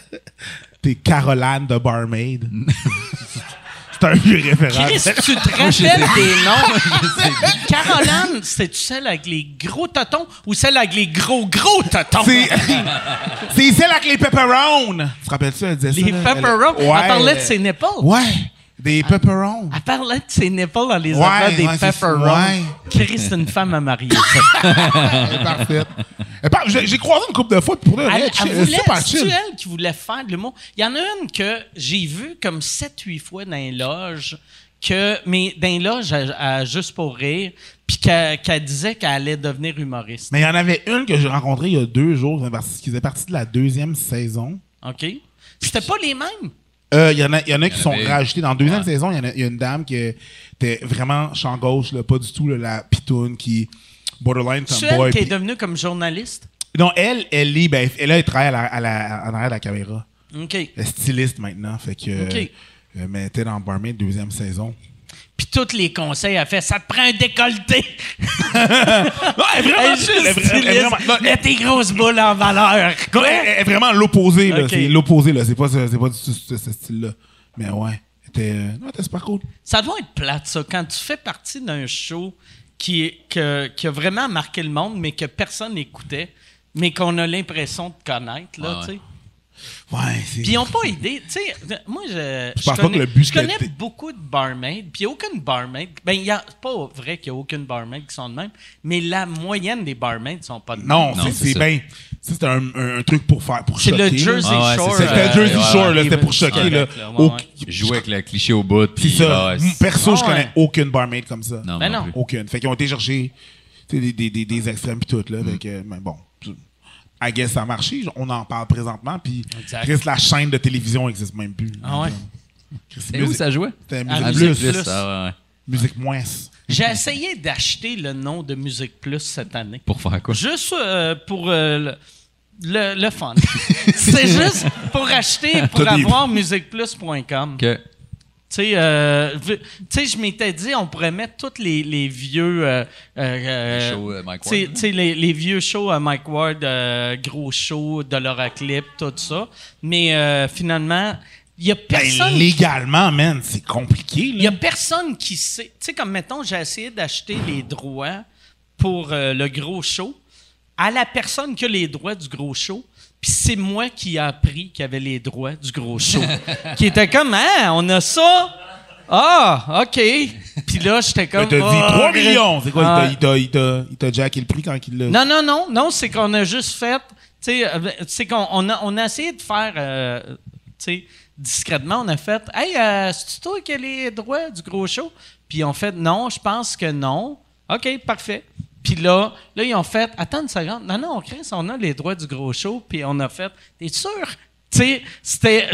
T'es Caroline de Barmaid. c'est un vieux référent. Chris, tu te rappelles des noms. Caroline, c'était-tu celle avec les gros totons ou celle avec les gros, gros totons? C'est c'est celle avec les pepperons. Tu te rappelles ça? Elle disait Les ça, là? pepperons. Elle- Elle Ouais. parlait de ses nipples. Ouais, des pepperons. Elle parlait de ses nipples dans les Ouais, affaires des ouais, pepperons. ouais. Chris, c'est une femme à marier. Elle parfaite. Elle parle- J'ai croisé une couple de fois, pour Elle, chill, elle voulait, super chill. elle qui voulait faire de l'humour? Il y en a une que j'ai vue comme 7-8 fois dans les loges, que, mais dans les loges, à- à Juste pour rire, puis qu'elle disait qu'elle allait devenir humoriste. Mais il y en avait une que j'ai rencontrée il y a deux jours, qui faisait partie de la deuxième saison. OK? C'était pas les mêmes? Euh, Il y en a, il y en a qui en sont avait- rajoutés. Dans la deuxième Ouais. saison, il y, a, il y a une dame qui était vraiment champ gauche, là, pas du tout là, la pitoune qui borderline C'est tomboy. elle qui est devenue comme journaliste? Non, elle, elle est, ben, elle, elle travaille à la, à la- en arrière de la caméra. OK. Elle est styliste maintenant, fait que. Ok. euh, mais elle était dans Barmaid deuxième saison. Puis tous les conseils, elle fait ça te prend un décolleté. Non, elle est Elle vraiment, juste elle elle non, Mets tes grosses boules en valeur. Non, elle, elle est vraiment l'opposé. C'est l'opposé. C'est pas, pas du tout ce, ce style-là. Mais ouais. Elle était, euh, super cool. Ça doit être plate, ça, quand tu fais partie d'un show qui, que- qui a vraiment marqué le monde, mais que personne n'écoutait, mais qu'on a l'impression de connaître, là, Ouais, tu sais. Ouais, c'est. Puis ils n'ont pas idée. Tu sais, moi, je, je, pense pas connais, que le but, je connais beaucoup de barmaids, puis il n'y a aucune barmaid. Ben, il y a c'est pas vrai qu'il n'y a aucune barmaid qui sont de même, mais la moyenne des barmaids ne sont pas de même. Non, Non, c'est, c'est c'est bien. C'était un, un- un truc pour faire, pour C'est choquer. le là. Jersey Ah ouais, Shore. c'est. C'était euh, Jersey ouais, Shore, là. ouais, C'était pour ouais, choquer, ouais, là. ouais, Au- ouais. Jouer avec le cliché au bout. C'est puis, ça. ouais, Perso, Ah je ouais. connais aucune barmaid comme ça. Non, Ben non. Aucune. Fait qu'ils ont été chercher tu sais, des, des, des, des extrêmes pis tout, là. Mm. Fait que, mais bon. I guess ça a marché. On en parle présentement. Puis. Chris, la chaîne de télévision n'existe même plus. Ah ouais? Chris, C'est où ça jouait? C'était À Musique Musique Plus. Plus. Ah, ouais, ouais. Musique moins. J'ai essayé d'acheter le nom de Musique Plus cette année. Pour faire quoi? Juste euh, pour euh, le, le, le fun. C'est juste pour acheter, pour avoir musiqueplus.com. Que... Tu sais, euh, tu sais, je m'étais dit, on pourrait mettre tous les, les vieux. euh, euh, euh, shows, euh, Mike tu sais- Ward, tu sais, les, les vieux shows à Mike Ward, euh, gros show, Dollar Clip, tout ça. Mais euh, finalement, il n'y a Ben, personne. légalement, man, c'est compliqué, Il y a personne qui sait. Tu sais, comme mettons, j'ai essayé d'acheter les droits pour euh, le gros show à la personne qui a les droits du gros show. Puis c'est moi qui ai appris qu'il y avait les droits du gros show. qui était comme, hein, on a ça? Ah, OK. Puis là, j'étais comme. Il t'a dit Ah, 3 ok. millions. C'est quoi? Ah. Il t'a- il t'a- il t'a jacké le prix quand il l'a. Non, non, non, non, c'est qu'on a juste fait. Tu sais, euh, c'est qu'on on a, on a essayé de faire. euh, tu sais, discrètement, on a fait. Hey, euh, c'est-tu toi qui as les droits du gros show? Puis ont fait non, je pense que non. OK, parfait. Puis là, là, ils ont fait Attends une seconde. Non, non, Chris, on a les droits du gros show. Puis on a fait T'es sûr? Tu sais, c'était.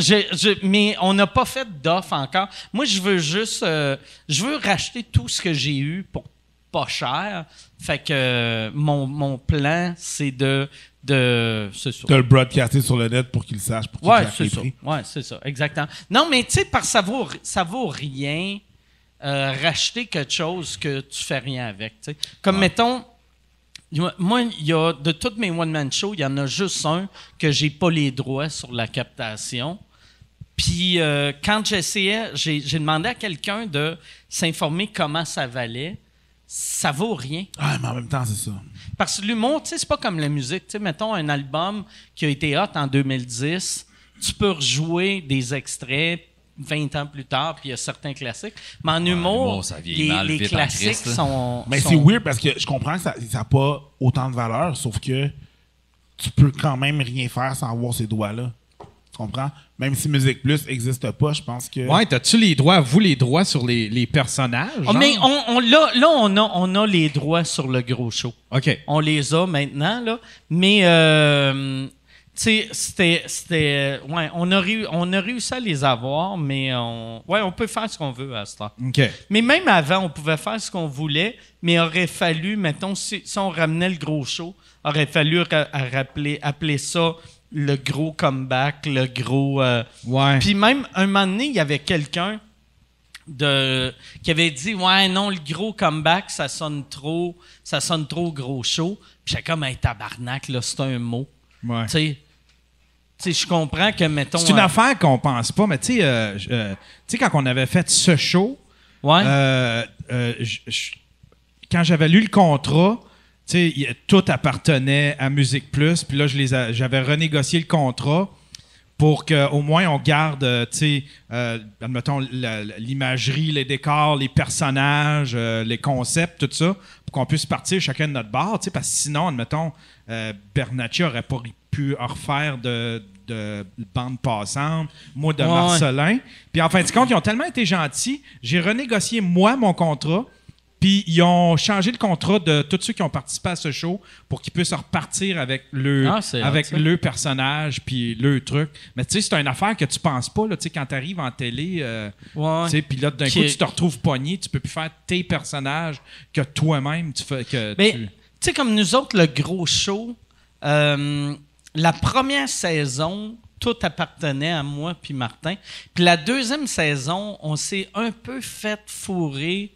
mais on n'a pas fait d'offre encore. Moi, je veux juste. euh, je veux racheter tout ce que j'ai eu pour pas cher. Fait que euh, mon, mon plan, c'est de. de le broadcaster sur le net pour qu'ils le sachent, pour qu'ils Ouais, c'est ça. Ouais, c'est ça, exactement. Non, mais tu sais, que ça vaut, ça vaut rien euh, racheter quelque chose que tu fais rien avec. Comme mettons, moi, il y a de toutes mes one-man shows, il y en a juste un que j'ai pas les droits sur la captation. Puis euh, quand j'essayais, j'ai j'ai demandé à quelqu'un de s'informer comment ça valait. Ça vaut rien. Ah, mais en même temps, c'est ça. Parce que l'humour, tu sais, c'est pas comme la musique. Tu sais, mettons un album qui a été hot en 2010, tu peux rejouer des extraits 20 ans plus tard, puis il y a certains classiques. Mais en humour, les, mal classiques Christ, sont. Mais sont- c'est weird parce que je comprends que ça n'a pas autant de valeur, sauf que tu peux quand même rien faire sans avoir ces doigts-là. Tu comprends? Même si Musique Plus n'existe pas, je pense que. Ouais, t'as-tu les droits, vous, les droits sur les, les personnages? Oh, mais on, on- là, là on, a, on a les droits sur le gros show. OK. On les a maintenant, là. Mais, euh, c'était. c'était- Ouais, on a, réu- on a réussi à les avoir, mais on. Ouais, on peut faire ce qu'on veut à ce temps. Mais même avant, on pouvait faire ce qu'on voulait, mais aurait fallu, mettons, si, si on ramenait le gros show, aurait fallu ra- rappeler, appeler ça le gros comeback, le gros. euh, Ouais. Puis même, un moment donné, il y avait quelqu'un de qui avait dit Ouais, non, le gros comeback, ça sonne trop, ça sonne trop gros show. Puis j'étais comme un tabarnak, là, c'est un mot. Ouais. Tu sais. Tu sais, je comprends que, mettons. C'est une euh, affaire qu'on pense pas, mais tu sais, euh, euh, tu sais, quand on avait fait ce show, Ouais. quand j'avais lu le contrat, tu sais, il- tout appartenait à Musique Plus, puis là, je les a- j'avais renégocié le contrat pour qu'au moins on garde, euh, tu sais, euh, admettons, l'imagerie, les décors, les personnages, euh, les concepts, tout ça, qu'on puisse partir chacun de notre bar, tu sais, parce que sinon, admettons, euh, Bernacchi aurait pas pu refaire de, de bande passante, moi de Ouais, Marcelin. Puis en fin de compte, ils ont tellement été gentils, j'ai renégocié moi mon contrat, puis ils ont changé le contrat de tous ceux qui ont participé à ce show pour qu'ils puissent repartir avec le, Ah, avec le personnage puis le truc. Mais tu sais, c'est une affaire que tu penses pas là, tu sais, quand tu arrives en télé, euh, Ouais. tu sais, puis là d'un coup est- tu te retrouves pogné, tu peux plus faire tes personnages que toi-même tu fais que Mais, tu- tu sais, comme nous autres, le gros show, euh, la première saison, tout appartenait à moi puis Martin. Puis la deuxième saison, on s'est un peu fait fourrer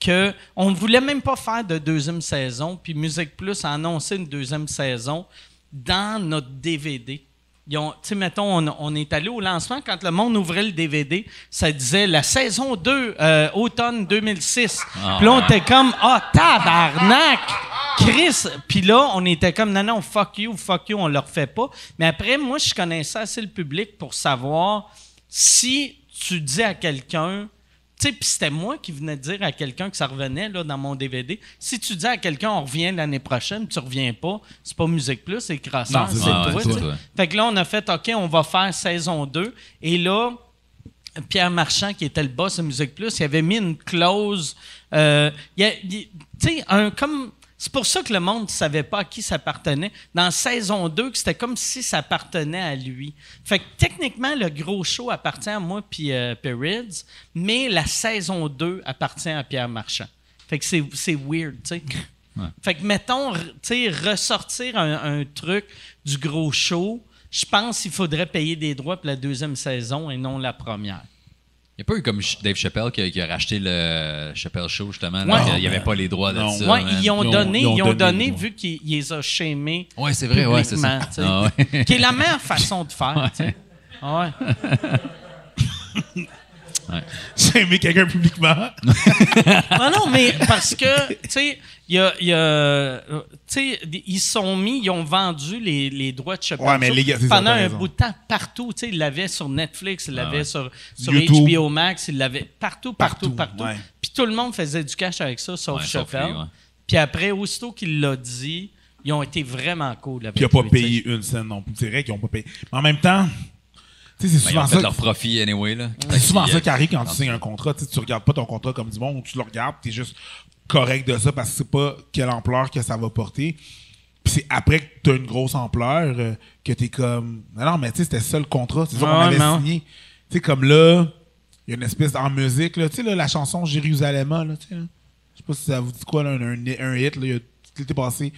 que on ne voulait même pas faire de deuxième saison. Puis Musique Plus a annoncé une deuxième saison dans notre DVD. Ils ont- Tu sais, mettons, on, on est allé au lancement, quand le monde ouvrait le DVD, ça disait la saison 2, euh, automne 2006. Ah. Puis là, on était comme, ah, tabarnak! Chris! Puis là, on était comme, non, non, fuck you, fuck you, on le refait pas. Mais après, moi, je connaissais assez le public pour savoir si tu dis à quelqu'un, sais, puis c'était moi qui venais de dire à quelqu'un que ça revenait là, dans mon DVD. Si tu dis à quelqu'un, on revient l'année prochaine, tu reviens pas, c'est pas Musique Plus, c'est Non, c'est toi. Fait que là, on a fait, OK, on va faire saison 2. Et là, Pierre Marchand, qui était le boss de Musique Plus, il avait mis une clause. euh, tu sais, un comme. C'est pour ça que le monde ne savait pas à qui ça appartenait. Dans saison 2, que c'était comme si ça appartenait à lui. Fait que techniquement, le gros show appartient à moi puis euh, mais la saison 2 appartient à Pierre Marchand. Fait que c'est c'est weird, tu sais. Fait que, mettons, r- tu sais, ressortir un, un truc du gros show, je pense qu'il faudrait payer des droits pour la deuxième saison et non la première. Il n'y a pas eu comme Dave Chappelle qui a, qui a racheté le Chappelle Show, justement. Ouais. il n'y avait pas les droits de ça. Ouais, ils ont donné, ils ont ils ont donné vu qu'ils ils les ont shamés. Ouais, c'est vrai, ouais, c'est ça. Ah ouais. Qui est la meilleure façon de faire, tu sais. Ah ouais. J'ai aimé quelqu'un publiquement. Non, non, mais parce que, tu sais, il y a, il y a, tu sais, ils sont mis, ils ont vendu les, les droits de Chappelle Ouais, pendant un bout de temps partout. Tu sais, ils l'avaient sur Netflix, ils l'avaient ouais. sur, sur. HBO Max, ils l'avaient partout, partout, Partout. Puis tout le monde faisait du cash avec ça, sauf ouais. Puis après, aussitôt qu'il l'a dit, ils ont été vraiment cool Puis il n'a pas payé une scène non plus. C'est vrai qu'ils n'ont pas payé. Mais en même temps, tu sais, c'est Ben, souvent ça. leur profit anyway. Là. C'est souvent ça euh, qui arrive quand tu signes un contrat. Tu regardes pas ton contrat comme du monde, tu le regardes, tu es juste correct de ça parce que c'est pas quelle ampleur que ça va porter. Puis c'est après que tu as une grosse ampleur euh, que tu es comme. Non, non, mais tu sais, c'était ça le contrat. C'est ça qu'on Ouais, avait non. signé. Tu sais, comme là, il y a une espèce en musique, là, tu sais, là, la chanson Jérusalem, là, tu sais. là. sais pas si ça vous dit quoi, là, un, hit, là, il y a l'été passé.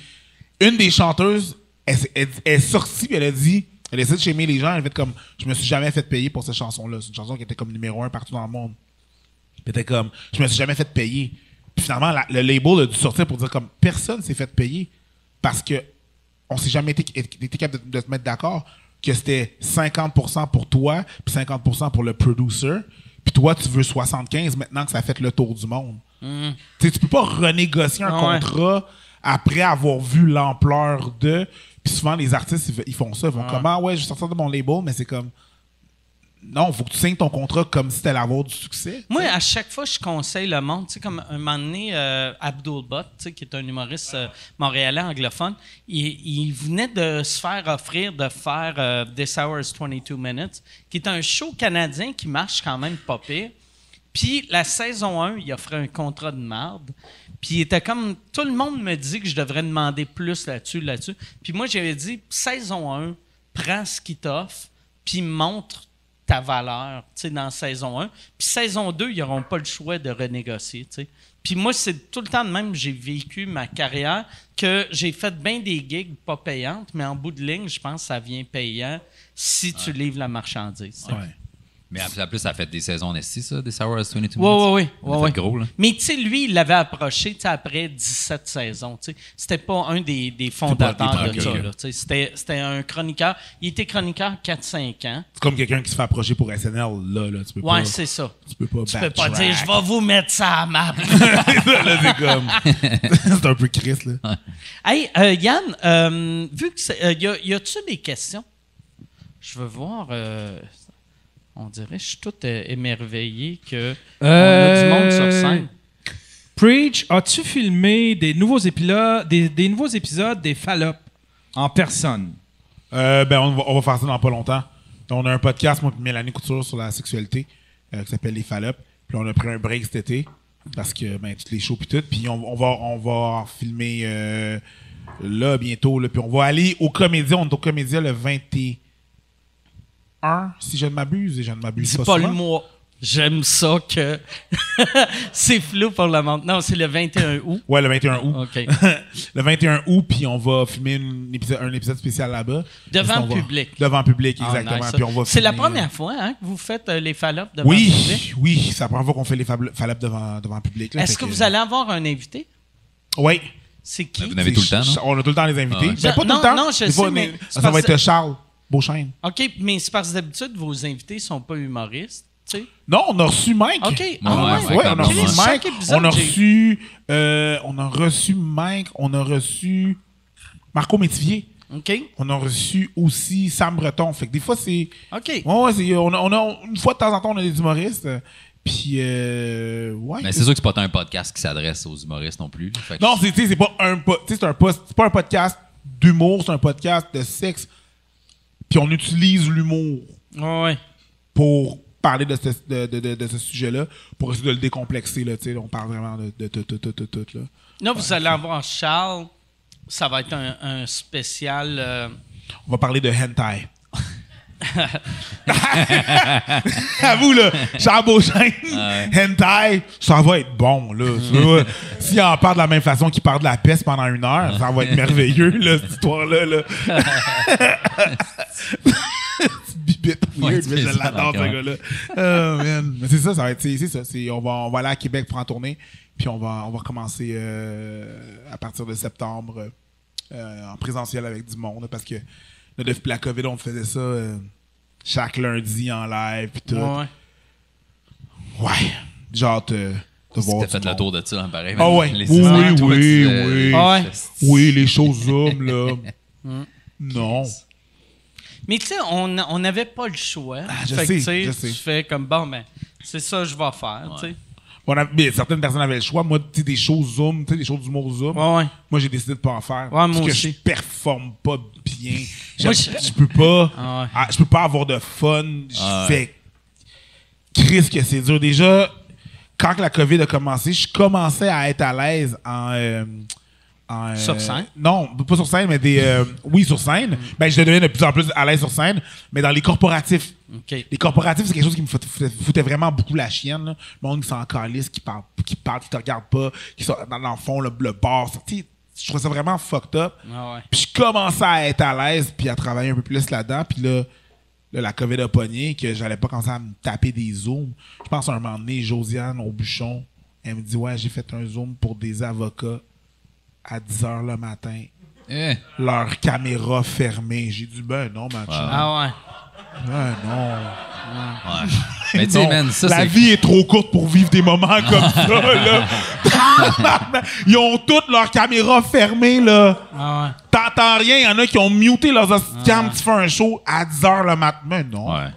Une des chanteuses, elle, s'est- elle- elle est sortie puis elle a dit, elle essaie de shamer les gens, elle fait comme, je me suis jamais fait payer pour cette chanson-là. C'est une chanson qui était comme numéro un partout dans le monde. Puis elle était comme, je me suis jamais fait payer. Puis finalement, la- le label a dû sortir pour dire comme, personne s'est fait payer parce que on s'est jamais été, été capable de, de se mettre d'accord que c'était 50% pour toi puis 50% pour le producer. Puis toi, tu veux 75 maintenant que ça a fait le tour du monde. Tu sais, tu peux pas renégocier un Ah ouais. contrat après avoir vu l'ampleur de. Puis souvent, les artistes, ils, ils font ça. Ils vont comme, ah ouais, je vais sortir de mon label, mais c'est comme. Non, faut que tu signes ton contrat comme si t'allais avoir du succès. Moi, à chaque fois, je conseille le monde. Tu sais, comme un moment donné, euh, Abdul sais, qui est un humoriste euh, montréalais anglophone, il, il venait de se faire offrir de faire euh, This Hour's 22 Minutes, qui est un show canadien qui marche quand même pas pire. Puis la saison 1, il offrait un contrat de marde. Puis il était comme. Tout le monde me dit que je devrais demander plus là-dessus, là-dessus. Puis moi, j'avais dit saison 1, prends ce qu'il t'offre, puis montre ta valeur tu sais, dans saison 1. Puis saison 2, ils n'auront pas le choix de renégocier. tu sais. Puis moi, c'est tout le temps de même, j'ai vécu ma carrière, que j'ai fait bien des gigs pas payantes, mais en bout de ligne, je pense que ça vient payant si tu livres la marchandise. Ouais. Mais en plus, ça a fait des saisons en esti, ça, des Sour as 22 Minutes? Oui, oui, oui. Ça a fait gros, là. Mais tu sais, lui, il l'avait approché après 17 saisons. tu sais. C'était pas un des, des fondateurs de ça. ok. là, tu sais. C'était c'était un chroniqueur. Il était chroniqueur 4-5 ans. C'est comme quelqu'un qui se fait approcher pour SNL, là, là. Tu peux Ouais, pas. c'est ça. Tu peux pas Tu peux pas dire, je vais vous mettre ça à map. là, c'est comme. c'est un peu Chris, là. hey, euh, Yann, euh, vu que c'est. euh, y a-tu des questions? Je veux voir. Euh, on dirait, je suis tout euh, émerveillé que. On a du monde sur scène. Preach, as-tu filmé des nouveaux, épisodes, des, des nouveaux épisodes des Fallop en personne? Euh, ben, on va, on va faire ça dans pas longtemps. On a un podcast, moi et Mélanie Couture, sur la sexualité, euh, qui s'appelle Les Fallops. Puis on a pris un break cet été, parce que, ben, toutes les shows puis tout. Puis on, on va, on va filmer euh, là, bientôt. Là. Puis on va aller au Comédia. On est au Comédia le 21, si je ne m'abuse. Et je ne m'abuse pas, pas le mois. J'aime ça que. c'est flou pour le monde. Non, c'est le 21 août. Ouais, le 21 août. OK. le 21 août, puis on va filmer une épisode- un épisode spécial là-bas. Devant va- public. Devant le public, Ah, exactement. nice. Puis on va c'est la euh, première fois hein, que vous faites euh, les fallops devant le public? Oui, oui, c'est la première fois qu'on fait les fallops devant, devant le public. Est-ce que vous allez avoir un invité? Oui. C'est qui? Vous n'avez tout le temps, non? On a tout le temps les invités. Ah ouais. Ben, pas Non, tout le temps. non, je fois, sais, on c'est Ça va être Charles Beauchesne. OK, mais c'est parce que d'habitude, vos invités sont pas humoristes, tu sais. Non, on a reçu Mike. OK. Ouais, ah ouais, ouais, Ouais, on a reçu Mike. On a reçu, euh, on a reçu Mike. On a reçu Marco Métivier. OK. On a reçu aussi Sam Breton. Fait que des fois, c'est. OK. Ouais, ouais, c'est- on, a, on a- une fois de temps en temps, on a des humoristes. Puis, euh, ouais. Mais c'est sûr que c'est pas un podcast qui s'adresse aux humoristes non plus. Fait que- Non, c'est, pas un, c'est un pas un podcast d'humour, c'est un podcast de sexe. Puis on utilise l'humour ouais. pour parler de ce, de, de- de- de ce sujet-là, pour essayer de le décomplexer. Là, on parle vraiment de, tout, tout, tout, tout, tout, là. Là, vous allez avoir Charles. Ça va être un, un spécial. euh, On va parler de hentai. à vous, là, Charles Beauchesne, hentai, ça va être bon, là. S'il en parle de la même façon qu'il parle de la peste pendant une heure, ça va être merveilleux, là, cette histoire-là. Là. Bibite weird, mais je l'adore, ce gars-là. Oh, man. Mais c'est ça, ça va être, c'est ça. on, va, on va aller à Québec pour en tourner, puis on va, on va recommencer euh, à partir de septembre euh, en présentiel avec du monde, parce que là, depuis la COVID, on faisait ça euh, chaque lundi en live, puis tout. ouais, ouais. Hâte euh, de voir. T'as fait le tour de ça, hein, pareil. Ah ouais. Les Oui, oui, toi, oui, euh, oui. Ah ouais. Oui, les choses hommes, là. non. Mais tu sais, on on n'avait pas le choix. Ah, je Fait sais, je sais. Tu fais comme, bon, ben, c'est ça que je vais faire, tu sais. On a- mais certaines personnes avaient le choix. Moi, tu sais, des choses Zoom, tu sais, des choses d'humour Zoom. Ouais, ouais. Moi, j'ai décidé de pas en faire. parce que aussi. je performe pas bien. Moi, je, je- je peux pas. Ah ouais. ah, je peux pas avoir de fun. Je Ah ouais. fais. Chris, que c'est dur. Déjà, quand la COVID a commencé, je commençais à être à l'aise en, euh, en, euh, Sur scène? Non, pas sur scène, mais des. euh, oui, sur scène. Ben, je devenais de plus en plus à l'aise sur scène, mais dans les corporatifs. Les corporatifs, c'est quelque chose qui me fout- foutait, foutait vraiment beaucoup la chienne. Là. Le monde qui s'en calisse, qui parle, qui parle, qui te regarde pas, qui sont dans, le fond, le, le bar. ça, tu sais, Je trouvais ça vraiment fucked up. Ah ouais. Puis je commençais à être à l'aise, puis à travailler un peu plus là-dedans. Puis là, là, la COVID a pogné, que j'allais pas commencer à me taper des zooms. Je pense à un moment donné, Josiane au bouchon, elle me dit Ouais, j'ai fait un zoom pour des avocats à 10 h le matin. Eh, Leur caméra fermée. J'ai dit Ben non, ma chum. Ah ouais. Ben non. ouais. Mais tu man, ça, la vie est trop courte pour vivre des moments comme ça, là. Ils ont toutes leurs caméras fermées, là. Ah ouais. T'entends rien, il y en a qui ont muté leurs cam tu fais un show à 10h le matin. Mais non. Ouais.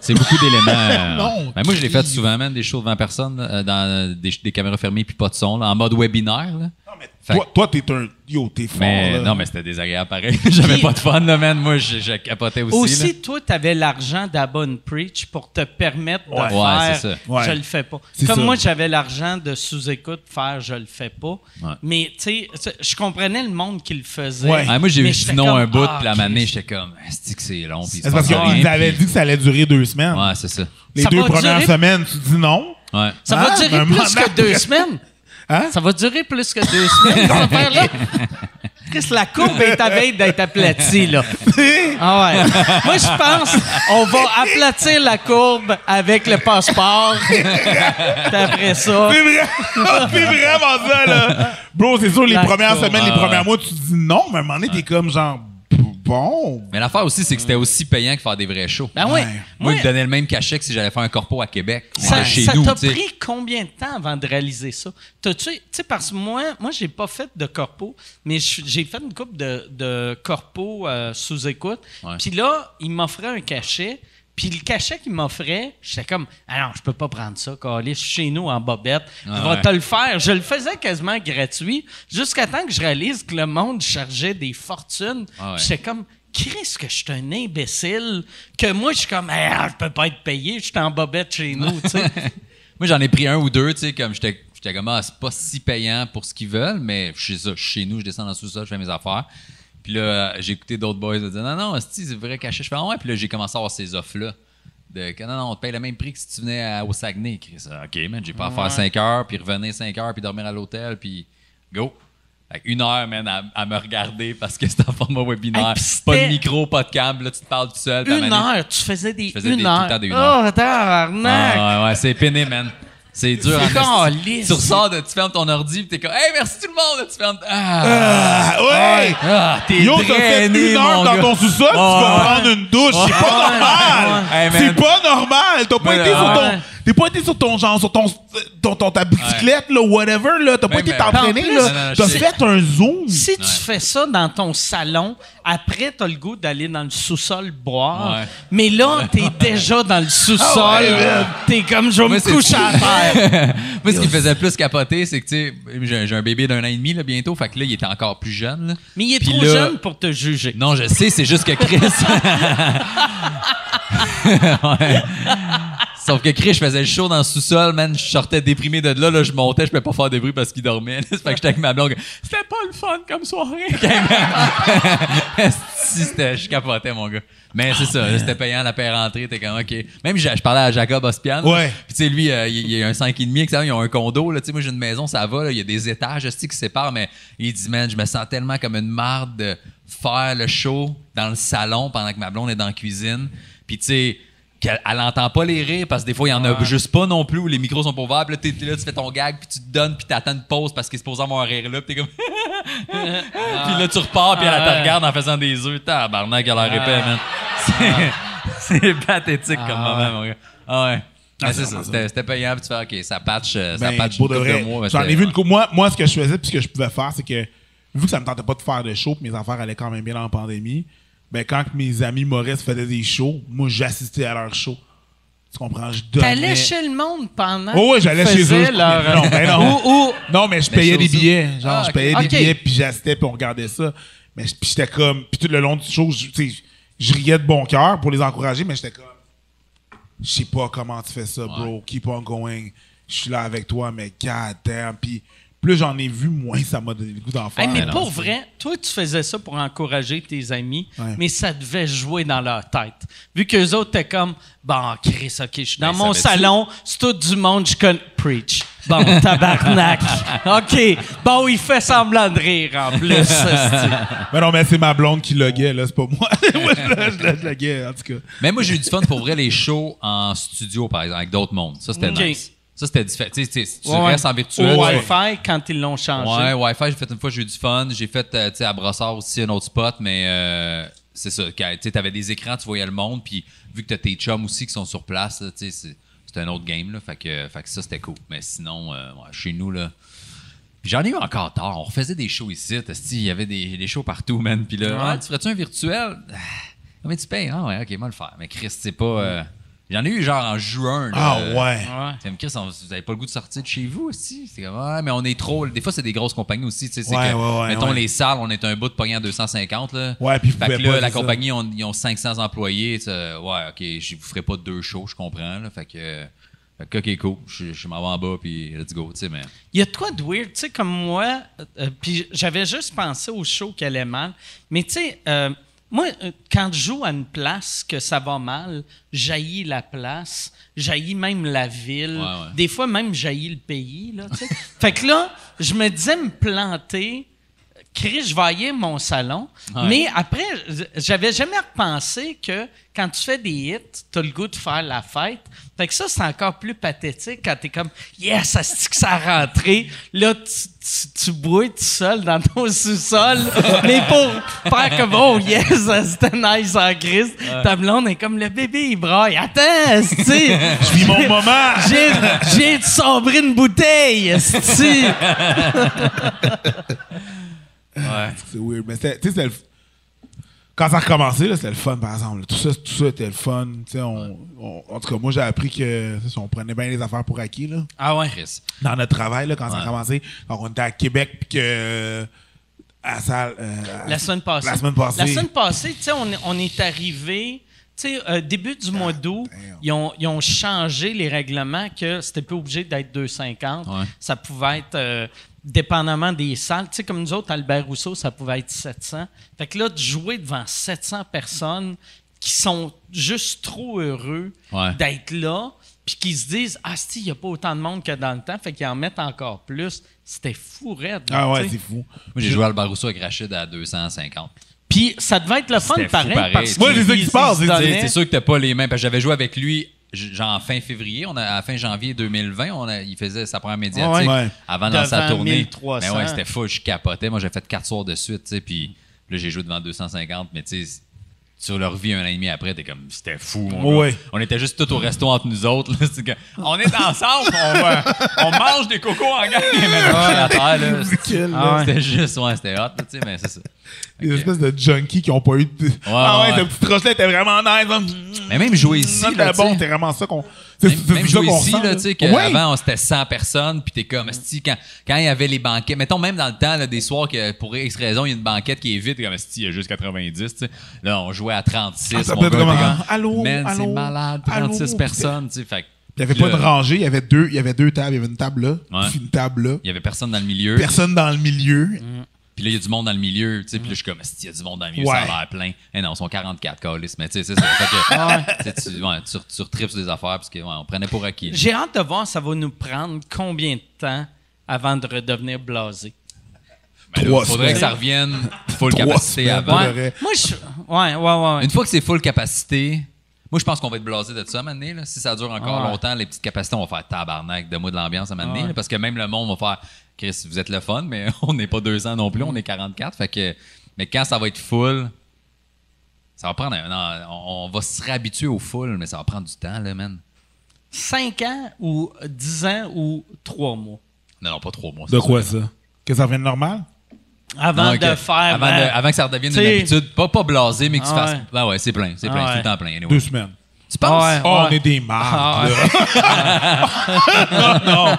C'est beaucoup d'éléments. euh, Non, ben moi, je l'ai fait souvent, man, des shows devant personne, euh, dans des, des caméras fermées puis pas de son, là, en mode webinaire. Là. Non, mais Fait- toi, toi, t'es un. Yo, t'es fort. Mais là. non, mais c'était désagréable pareil. J'avais pas de fun, là, man. Moi, je, je capotais aussi. Aussi, là. toi, tu avais l'argent d'Abon Preach pour te permettre de Ouais. faire Ouais, c'est ça. Ouais. je le fais pas. C'est Comme ça. moi, j'avais l'argent de sous-écoute faire je le fais pas. Ouais. Mais tu sais, je comprenais le monde qui le faisait. Ouais. Ah, moi, j'ai j'étais sinon comme, un bout, ah, puis la manée, j'étais comme, est que c'est long, C'est parce qu'ils avaient dit que ça allait durer deux semaines. Ouais, c'est ça. Les Ça deux premières durer- semaines, tu dis non. Ouais. Ça va durer un plus que deux semaines? Hein? Ça va durer plus que deux semaines, cette affaire-là? Chris, la courbe est à veille d'être aplatie, là. Ah ouais. Moi, je pense on va aplatir la courbe avec le passeport. Puis après ça... C'est vrai. c'est vraiment ça, là. Bro, c'est sûr, les La premières courbe. semaines, les premiers mois, tu dis non, mais à un moment donné, t'es comme genre, bon. Mais l'affaire aussi, c'est que c'était aussi payant que faire des vrais shows. Ben oui. Ouais. Moi, ils me donnaient le même cachet que si j'allais faire un corpo à Québec. ça chez ça nous, t'a pris combien de temps avant de réaliser ça? Tu sais, parce que moi, moi, j'ai pas fait de corpo, mais j'ai fait une coupe de, de corpo euh, sous écoute. Puis là, il m'offrait un cachet. Puis le cachet qu'il m'offrait, j'étais comme, ah non, je peux pas prendre ça, Carlis, je suis chez nous en bobette. Je vais ouais. te le faire. Je le faisais quasiment gratuit, jusqu'à temps que je réalise que le monde chargeait des fortunes. Ah ouais. J'étais comme, Chris, que je suis un imbécile, que moi, je suis comme, ah, je peux pas être payé, je suis en bobette chez nous, tu sais. Moi, j'en ai pris un ou deux, tu sais, comme j'étais j'étais comme, ah, c'est pas si payant pour ce qu'ils veulent, mais je sais ça, suis chez nous, je descends dans le sous-sol, je fais mes affaires. Puis là, j'ai écouté d'autres boys me dire, non, non, c'est vrai caché. Je fais, ah ouais, puis là, j'ai commencé à avoir ces offres-là. De non, non, on te paye le même prix que si tu venais à- au Saguenay. Chris. Ok, man, j'ai pas à faire 5 heures, puis revenir 5 heures, puis dormir à l'hôtel, puis go. Fait une heure, man, à, à me regarder parce que c'était en format webinaire. Hey, pas de micro, pas de câble, là, tu te parles tout seul. Une heure, tu faisais des Je faisais une des- tout heure. le temps des une heure. Oh, tabarnak! Ah, ouais, ouais, c'est pénible, man. C'est dur C'est en. Tu ressors, de, tu fermes ton ordi, puis t'es comme, hey, merci tout le monde. Tu fermes. Ah, Ah, ouais! ah t'es Yo, t'as fait drainé, une heure mon dans gars. ton sous-sol, tu vas Ouais. prendre une douche. C'est pas normal! C'est pas normal! T'as pas été sur ouais. ton. T'es pas été sur ton genre, sur ton, ton, ton- ta bicyclette, là, whatever, là. T'as pas été t'entraîner, là. T'as fait un zoom. Si tu fais ça dans ton salon, après, t'as le goût d'aller dans le sous-sol boire. Ouais. Mais là, t'es déjà dans le sous-sol. Ah ouais, man. t'es comme, je vais me coucher à terre. Moi, ce qui me faisait plus capoter, c'est que, tu sais, j'ai j'ai un bébé d'un an et demi, là, bientôt. Fait que là, il était encore plus jeune, là. Mais il est Puis trop là- jeune pour te juger. Non, je sais, c'est juste que Chris. Ouais. Sauf que Chris, je faisais le show dans le sous-sol, man. Je sortais déprimé de là, là, je montais, je pouvais pas faire de bruit parce qu'il dormait. fait que j'étais avec ma blonde. C'était pas le fun comme soirée. si, c'était, je capotais, mon gars. Mais c'est ça, c'était payant la paire entrée, t'es comme, OK. Même, je, je parlais à Jacob Ospian. Ouais. Puis, tu sais, lui, euh, il, il y a un 5,5, etc. Ils ont un condo, là. Tu sais, moi, j'ai une maison, ça va, là. Il y a des étages, je sais, qui séparent, mais il dit, man, je me sens tellement comme une marde de faire le show dans le salon pendant que ma blonde est dans la cuisine. Puis, tu sais, qu'elle elle entend pas les rires parce que des fois, il y en a juste pas non plus où les micros sont pas ouverts. Puis là, t'es- là, tu fais ton gag, puis tu te donnes, puis t'attends une pause parce qu'il est supposé avoir un rire là. Puis t'es comme. puis là, tu repars, puis elle, elle te regarde en faisant des œufs. Tabarnak, elle a épais, man. C'est- C'est pathétique comme Ah. moment, mon gars. Ah ouais. Ah, c'est ça, c'était c'était payant, puis tu fais, OK, ça patch, euh, ça Ben, patch pour de couple vrai, de mois. mais J'en ai vu une coupe. Moi, moi, ce que je faisais puis ce que je pouvais faire, c'est que vu que ça me tentait pas de faire de show, puis mes affaires allaient quand même bien la pandémie, ben quand que mes amis Maurice faisaient des shows, moi j'assistais à leurs shows. Tu comprends? Je donnais. T'allais chez le monde pendant. Oh, ouais, j'allais chez eux. leur- Non, ben non. Ou- ou- Non, mais je Mais payais des billets. Genre, Ah, je payais des billets, puis j'assistais, puis on regardait ça. Mais j'étais comme. Puis tout le long du show, je, tu sais, je riais de bon cœur pour les encourager, mais j'étais comme. Je sais pas comment tu fais ça, bro. Keep on going. Je suis là avec toi, mais god damn. Puis plus j'en ai vu, moins ça m'a donné le goût d'en faire. Hey, mais pour vrai, toi, tu faisais ça pour encourager tes amis, Ouais. mais ça devait jouer dans leur tête. Vu qu'eux autres étaient comme, bon, Chris, OK, je suis dans mon salon, c'est tout du monde, je connais. Preach. Bon, tabarnak. OK. Bon, il fait semblant de rire en plus. Mais non, mais c'est ma blonde qui loguait, là, c'est pas moi. moi, je, loguais, en tout cas. Mais moi, j'ai eu du fun pour vrai les shows en studio, par exemple, avec d'autres mondes. Ça, c'était Ok. nice. Ça, c'était différent. Tu sais, tu tu Ouais. restes en virtuel. Au tu- Wi-Fi, quand ils l'ont changé. Ouais, Wi-Fi, j'ai fait une fois, j'ai eu du fun. J'ai fait, euh, tu sais, à Brossard aussi, un autre spot, mais euh, c'est ça. Tu sais, t'avais des écrans, tu voyais le monde, puis vu que t'as tes chums aussi qui sont sur place, tu sais, c'est un autre game, là. Fait que, fait que ça, c'était cool. Mais sinon, euh, ouais, chez nous, là. Puis j'en ai eu encore tard. On refaisait des shows ici. Il y avait des, des shows partout, man. Puis là, Ouais. Ah, tu ferais-tu un virtuel? Ah, Combien tu payes? Ah ouais, ok, moi le faire. Mais Chris, c'est pas. euh, J'en ai eu genre en juin. là. Ah Euh, ouais. Ouais. T'sais, Chris, on- vous avez pas le goût de sortir de chez vous aussi? C'est comme, ouais, mais on est trop. Des fois, c'est des grosses compagnies aussi. tu sais, C'est Ouais, que, ouais, ouais, mettons, ouais. les salles, on est un bout de pogné à 250. Là. Ouais, puis vous Fait que pouvez là, pas, la c'est ça. compagnie, on- ils ont 500 employés. tu sais, Ouais, OK, je vous ferai pas deux shows, je comprends. Là, fait que, fait que, OK, cool. Je, je m'en vais en bas, puis let's go. tu sais, Mais... Il y a de quoi de weird, tu sais, comme moi, euh, puis j'avais juste pensé au show qui allait mal, mais tu sais, euh, moi, euh, quand je joue à une place que ça va mal, jaillis la place, jaillis même la ville, Ouais, ouais. des fois même jaillis le pays, là, fait que là, je me disais me planter, Chris, je aller mon salon, Ouais. mais après, j'avais jamais repensé que quand tu fais des hits, t'as le goût de faire la fête. Fait que ça, c'est encore plus pathétique quand t'es comme Yes, ça se dit que ça a rentré. Là, tu, tu, tu brouilles tout seul dans ton sous-sol. mais pour faire comme Oh yes, c'était nice en Christ. Ta blonde est comme le bébé, il braille. Attends, tu. Je vis mon moment. J'ai, j'ai de sombrer une bouteille, C'est weird. Mais c'était, tu sais, c'était le- Quand ça a recommencé, là, c'était le fun, par exemple. Tout ça, tout ça était le fun. Tu sais, on, on- en tout cas, moi, j'ai appris que tu sais, on prenait bien les affaires pour acquis. Là. Ah ouais. Chris. Dans notre travail, là, quand ça a commencé, quand on était à Québec, puis que. euh, à la salle. euh, La semaine passée. La semaine passée. La semaine passée, tu sais, on, est- on est arrivé. Euh, début du mois d'août, damn. ils ont, ils ont changé les règlements que c'était plus obligé d'être 250. Ouais. Ça pouvait être, euh, dépendamment des salles, tu sais, comme nous autres, Albert Rousseau, ça pouvait être 700. Fait que là, de jouer devant 700 personnes qui sont juste trop heureux Ouais. d'être là, puis qui se disent Ah, si, il n'y a pas autant de monde que dans le temps, fait qu'ils en mettent encore plus. C'était fou, raide. Ah ouais, c'est fou. Moi, j'ai joué à Albarousso avec Rachid à 250. Puis ça devait être le fun pareil, pareil. parce Moi, qu'il- c'est il- sûr que t'as pas les mêmes. Parce que j'avais joué avec lui genre fin février, on a, à fin janvier 2020, on a- il faisait sa première médiatique Ouais. avant de lancer la Devant tournée. 1300. Mais ouais, c'était fou, je capotais. Moi, j'ai fait quatre soirs de suite, tu sais, puis là, j'ai joué devant 250, mais tu sais, sur leur vie un an et demi après, t'es comme, c'était fou, mon Ouais. gars. On était juste tous au resto entre nous autres. là, c'est que, on est ensemble, on, va- on mange des cocos en gang. Ah ouais. C'était juste, ouais, c'était hot, tu sais, mais c'est ça. Des espèces de junkies qui ont pas eu de. ah ouais, ouais. ce petit troche-là était vraiment nice. hein. Mais même jouer ici, là, bon, c'était vraiment ça qu'on. C'est Même, c'est jouer qu'on ici, là, tu sais, Ouais. qu'avant, c'était 100 personnes, puis t'es comme, quand, quand il y avait les banquets, mettons même dans le temps, là, des soirs que pour X raison, il y a une banquette qui est vide, t'es comme, il y a juste 90, tu sais. Là, on jouait à 36. Ah, ça mon peut être gars, comme, t'es ah, allô, Man, c'est allô, malade, allô, 36 personnes, tu sais. Fait que- Il n'y avait pas de rangée, il y avait deux, il y avait deux tables. Il y avait une table là, Ouais. puis une table là. Il y avait personne dans le milieu. Personne dans le milieu. Puis là, il y a du monde dans le milieu, tu sais. Puis là, je suis comme, il y a du monde dans le milieu, Ouais. ça a l'air plein. Eh non, ils sont 44, calice, mais tu sais, c'est ça. Fait que, tu sais, tu, ouais, tu, tu retripes sur des affaires, parce qu'on on prenait pour acquis. J'ai hâte de voir ça va nous prendre combien de temps avant de redevenir blasé? Ben là, Trois faudrait semaines. que ça revienne full Trois capacité avant. Ouais. Moi, je. Ouais, ouais, ouais. ouais. Une fois que c'est full capacité, moi je pense qu'on va être blasé de ça maintenant. Là. Si ça dure encore ouais. longtemps, les petites capacités, on va faire tabarnak de moi de l'ambiance à maintenant. Ouais. là, parce que même le monde va faire Chris, vous êtes le fun, mais on n'est pas 200 non plus, on est 44. Fait que, mais quand ça va être full, ça va prendre un. on, on va se réhabituer au full, mais ça va prendre du temps, là, man. 5 ans ou 10 ans ou 3 mois? Non, non, pas trois mois. De quoi ça? Que ça revienne normal? Avant de faire. Avant, de- euh, avant que ça redevienne une habitude, pas, pas blasé, mais que tu Ah fasses. ouais. Ben ouais, c'est plein, c'est plein, Ah c'est tout le temps plein. anyway. Deux semaines. Tu penses? Ouais. Oh, on est des marques, Ah, là. non,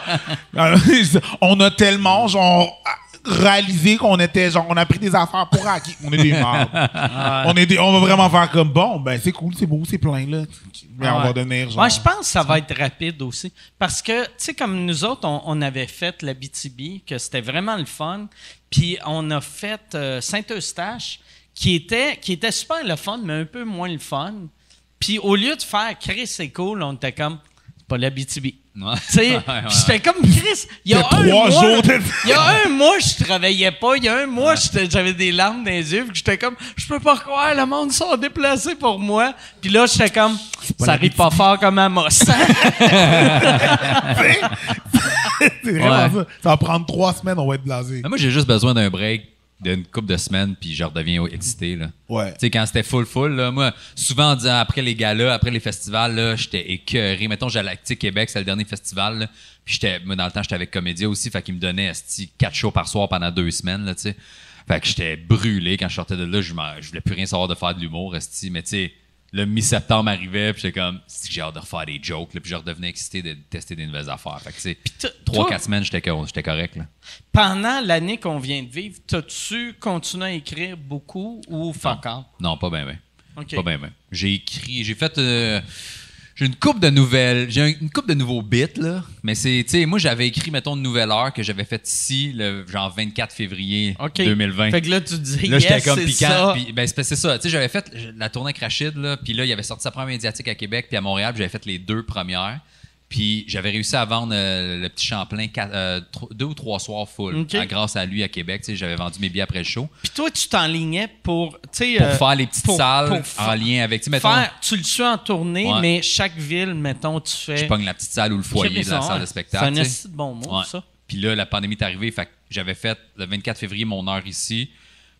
non. On a tellement, genre, réalisé qu'on était genre, on a pris des affaires pour acquis. On est des mardes. on, est des- on va vraiment faire comme bon, ben c'est cool, c'est beau, c'est plein là. Mais on va devenir genre. Ouais, je pense que ça va être rapide aussi. Parce que, tu sais, comme nous autres, on, on avait fait la BTB, que c'était vraiment le fun. Puis on a fait euh, Saint-Eustache, qui était, qui était super le fun, mais un peu moins le fun. Puis au lieu de faire Chris, c'est cool, on était comme, pas la BTB. Ouais. Tu sais, Ouais, ouais, puis j'étais comme Chris. Il y a un trois mois, jours de- il y a un mois, je travaillais pas. Il y a un mois, j'avais des larmes dans les yeux. puis J'étais comme, je peux pas croire, le monde sont déplacés pour moi. Puis là, j'étais comme, ça arrive pas fort comme Amos. c'est vraiment Ouais. ça. Ça va prendre trois semaines, on va être blasé. Mais moi, j'ai juste besoin d'un break d'une couple de semaines, puis je redeviens excité. Là. Ouais. Tu sais, quand c'était full, full, là, moi, souvent en disant après les galas, après les festivals, là, j'étais écœuré. Mettons, j'allais à Québec, c'est le dernier festival, là, puis j'étais, moi, dans le temps, j'étais avec Comédia aussi, fait qu'il me donnait, esti, quatre shows par soir pendant deux semaines, là, tu sais. Fait que j'étais brûlé quand je sortais de là, je, voulais plus rien savoir de faire de l'humour, esti, mais tu sais, le mi-septembre arrivait, puis j'étais comme, si j'ai hâte de refaire des jokes, là, puis je redevenais excité de tester des nouvelles affaires. Fait que, tu sais, t- trois, quatre semaines, j'étais co- j'étais correct, là. Pendant l'année qu'on vient de vivre, t'as-tu continué à écrire beaucoup ou fuck off? Non, pas bien, bien. Pas bien, bien. J'ai écrit, j'ai fait. euh, j'ai une coupe de nouvelles. J'ai un- une coupe de nouveaux bits, là. Mais c'est, tu sais, moi, j'avais écrit, mettons, une nouvelle heure que j'avais faite ici, le genre 24 février OK. 2020. Fait que là, tu dis, Là, yes, j'étais comme c'est piquant. ben, c'est ça. Tu sais, j'avais fait la tournée avec Rachid, là. Puis là, il avait sorti sa première médiatique à Québec, puis à Montréal, puis j'avais fait les deux premières. Puis j'avais réussi à vendre euh, le petit Champlain quatre- euh, tro- deux ou trois soirs full, OK. grâce à lui à Québec. Tu sais, j'avais vendu mes billets après le show. Puis toi, tu t'enlignais pour, tu sais, Pour euh, faire les petites pour- salles pour en lien avec. Tu sais, mettons, faire, tu le suis en tournée, Ouais. mais chaque ville, mettons, tu fais. je pogne la petite salle ou le foyer de la salle de spectacle. C'est un tu sais. esti de bon mot, Ouais. ça. Puis là, la pandémie est arrivée, fait que j'avais fait le 24 février mon heure ici.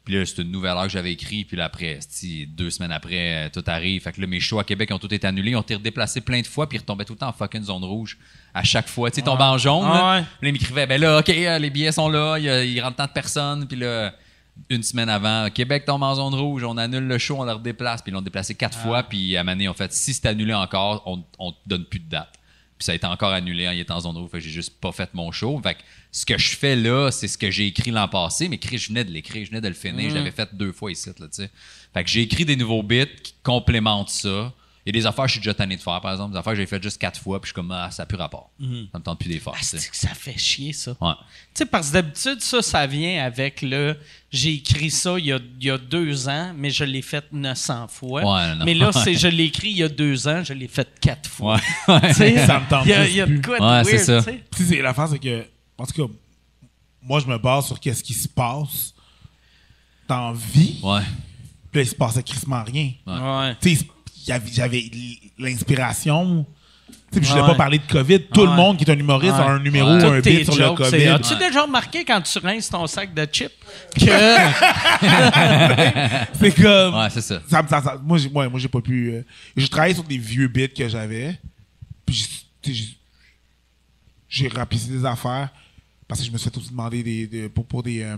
Puis là, c'est une nouvelle heure que j'avais écrit. Puis là, après, deux semaines après, euh, tout arrive. Fait que là, mes shows à Québec ont tous été annulés. Ils ont été redéplacés plein de fois. Puis ils retombaient tout le temps en fucking zone rouge. À chaque fois. Tu sais, en jaune. Ah là. ouais. Puis là, ils m'écrivaient, ben là, OK, euh, les billets sont là. Il rentre tant de personnes. Puis là, une semaine avant, Québec tombe en zone rouge. On annule le show, on le redéplace. Puis ils l'ont déplacé quatre Ah. fois. Puis à Mané, en fait, si c'est annulé encore, on, on te donne plus de date. Puis ça a été encore annulé en y étant en zone rouge. Fait que j'ai juste pas fait mon show. Fait que ce que je fais là, c'est ce que j'ai écrit l'an passé. Mais Chris, je venais de l'écrire, je venais de le finir. Je l'avais fait deux fois ici, là, tu sais. Fait que j'ai écrit des nouveaux bits qui complémentent ça. Il y a des affaires que je suis déjà tanné de faire, par exemple. Des affaires que j'ai fait juste quatre fois. Puis je suis comme, ah, ça n'a plus rapport. Ça me tente plus de les faire, Ah, tu sais. c'est que ça fait chier, ça. Ouais. Tu sais, parce que d'habitude, ça, ça vient avec le. J'ai écrit ça il y, a, il y a deux ans, mais je l'ai fait 900 fois. Ouais, non. mais là, c'est je l'ai écrit il y a deux ans, je l'ai fait quatre fois. Ouais. Tu sais, Ça me tente Il y a, juste il y a de plus. quoi de Ouais, c'est weird, ça. tu sais. Tu sais, c'est- l'affaire, c'est que, en tout cas, moi, je me base sur qu'est-ce qui se passe dans la vie. Ouais. Puis là, il se passait crissement rien. Ouais. Tu j'avais l'inspiration. Tu sais, puis je voulais Ouais. pas parler de COVID. Tout le monde qui est un humoriste Ouais. a un numéro Ouais. ou un bit sur le COVID. As-tu déjà remarqué quand tu rinces ton sac de chips que. C'est comme. Ouais, c'est ça. Ça me- ça- ça- moi, j'ai, moi, j'ai pas pu. euh, j'ai travaillé sur des vieux bits que j'avais. Puis, j'ai- remplissé des affaires. Parce que je me suis fait aussi demander des, des- pour, pour des, euh,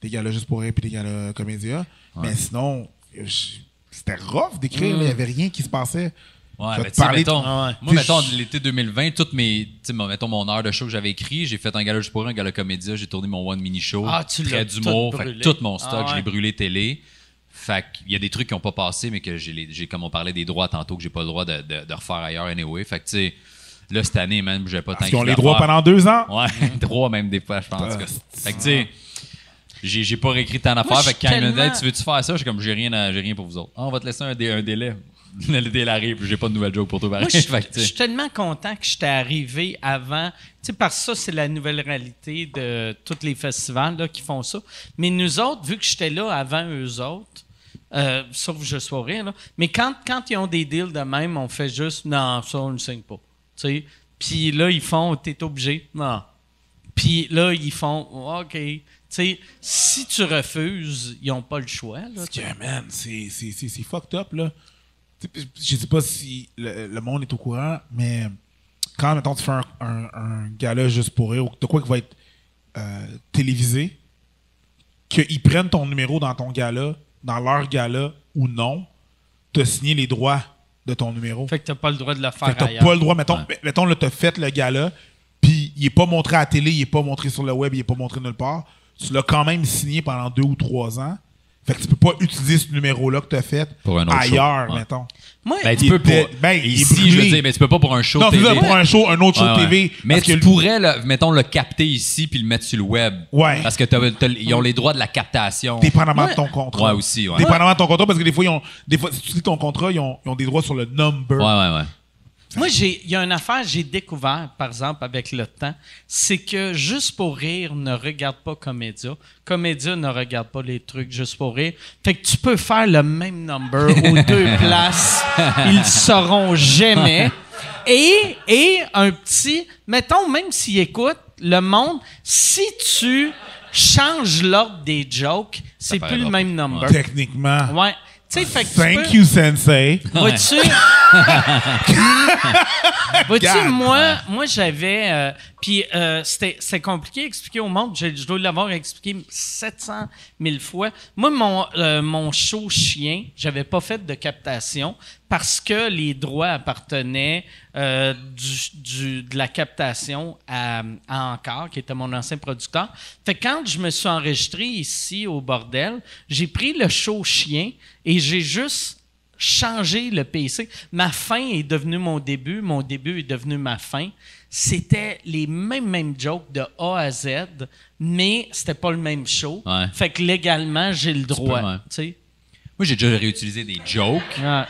des galas juste pour rire puis des galas comédia. Mais sinon, je- c'était rough d'écrire. Il n'y avait rien qui se passait. Ouais, sais, parler de- mettons, Ah ouais. moi, mettons, je- l'été 2020, toutes mes, tu sais, mon- mettons, mon heure de show que j'avais écrit, j'ai fait un gala juste pour rire, un gala comédia, j'ai tourné mon one mini show, Ah, tu très l'as d'humour, tout fait tout mon stock, Ah je l'ai ouais. brûlé télé. Fait qu'il y a des trucs qui n'ont pas passé, mais que j'ai, comme on parlait des droits tantôt, que j'ai pas le droit de, de, de refaire ailleurs anyway. Fait que, tu sais, là, cette année, même, j'ai pas tant Parce qu'ils ont les droits pendant deux ans? Ouais, droits même des fois, je pense. Ah, fait que, tu sais, j'ai, j'ai pas réécrit tant d'affaires. Fait que quand suis ils me tellement- disent, tu veux-tu faire ça? Suis comme, j'ai rien, à- j'ai rien pour vous autres. Ah, on va te laisser un, dé- un délai. le délai arrive, j'ai pas de nouvelle joke pour toi. Moi, je, que, suis tellement content que j'étais arrivé avant. Tu sais, parce que ça, c'est la nouvelle réalité de tous les festivals là, qui font ça. Mais nous autres, vu que j'étais là avant eux autres, euh, sauf je sois rire, là, mais quand, quand ils ont des deals de même, on fait juste non, ça, on ne signe pas. Tu sais? Puis là, ils font t'es obligé. Non. Puis là, ils font OK. Tu sais, si tu refuses, ils n'ont pas le choix. Que, c'est, fucked up, là. Tu sais, Je sais pas si le, le monde est au courant, mais quand, mettons, tu fais un, un, un gala juste pour rire, ou de quoi qui va être euh, télévisé, qu'ils prennent ton numéro dans ton gala, dans leur gala ou non, te signer les droits de ton numéro. Fait que tu n'as pas le droit de le Fait faire que t'as ailleurs. pas le droit, mettons, mettons là, t'as fait le gala, puis il est pas montré à la télé, il est pas montré sur le web, il est pas montré nulle part. Tu l'as quand même signé pendant deux ou trois ans. Fait que tu peux pas utiliser ce numéro-là que tu as fait Pour un autre ailleurs, show. Ouais. mettons. Moi, Ben, tu Il peux pas. ben, il est Ici, je veux dire, mais tu peux pas pour un show Non, TV. ça, pour un show, un autre show Ouais, ouais. TV. Mais parce tu que- pourrais, le- mettons, le capter ici puis le mettre sur le web. Ouais. Parce que t'as- t'as- ils ont les droits de la captation. Dépendamment Ouais. de ton contrat. Ouais, aussi, ouais. Dépendamment de ton contrat, parce que des fois, ils ont, des fois si tu lis ton contrat, ils ont, ils ont des droits sur le number. Ouais, ouais, ouais. Moi, j'ai- il y a une affaire que j'ai découvert, par exemple, avec le temps, c'est que Juste pour rire ne regarde pas Comédia. Comédia ne regarde pas les trucs Juste pour rire. Fait que tu peux faire le même number aux deux places. Ils le sauront jamais. Et, et un petit, mettons, même s'ils écoutent le monde, si tu changes l'ordre des jokes, c'est plus le même number. Techniquement. Ouais. Tu sais, fait que tu Thank peux- you, Sensei. Vois-tu? Vois-tu, moi, moi j'avais. euh, Puis euh, c'était c'était compliqué à expliquer au monde. Je, je dois l'avoir expliqué 700 000 fois. Moi, mon, euh, mon show chien, j'avais pas fait de captation parce que les droits appartenaient euh, du, du- de la captation à, à Encore, qui était mon ancien producteur. Fait que quand je me suis enregistré ici au bordel, j'ai pris le show chien et j'ai juste changé le PC. Ma fin est devenue mon début, mon début est devenu ma fin. C'était les mêmes mêmes jokes de A à Z, mais c'était pas le même show. Ouais. Fait que légalement, j'ai le droit. Moi, j'ai déjà réutilisé des jokes Ouais.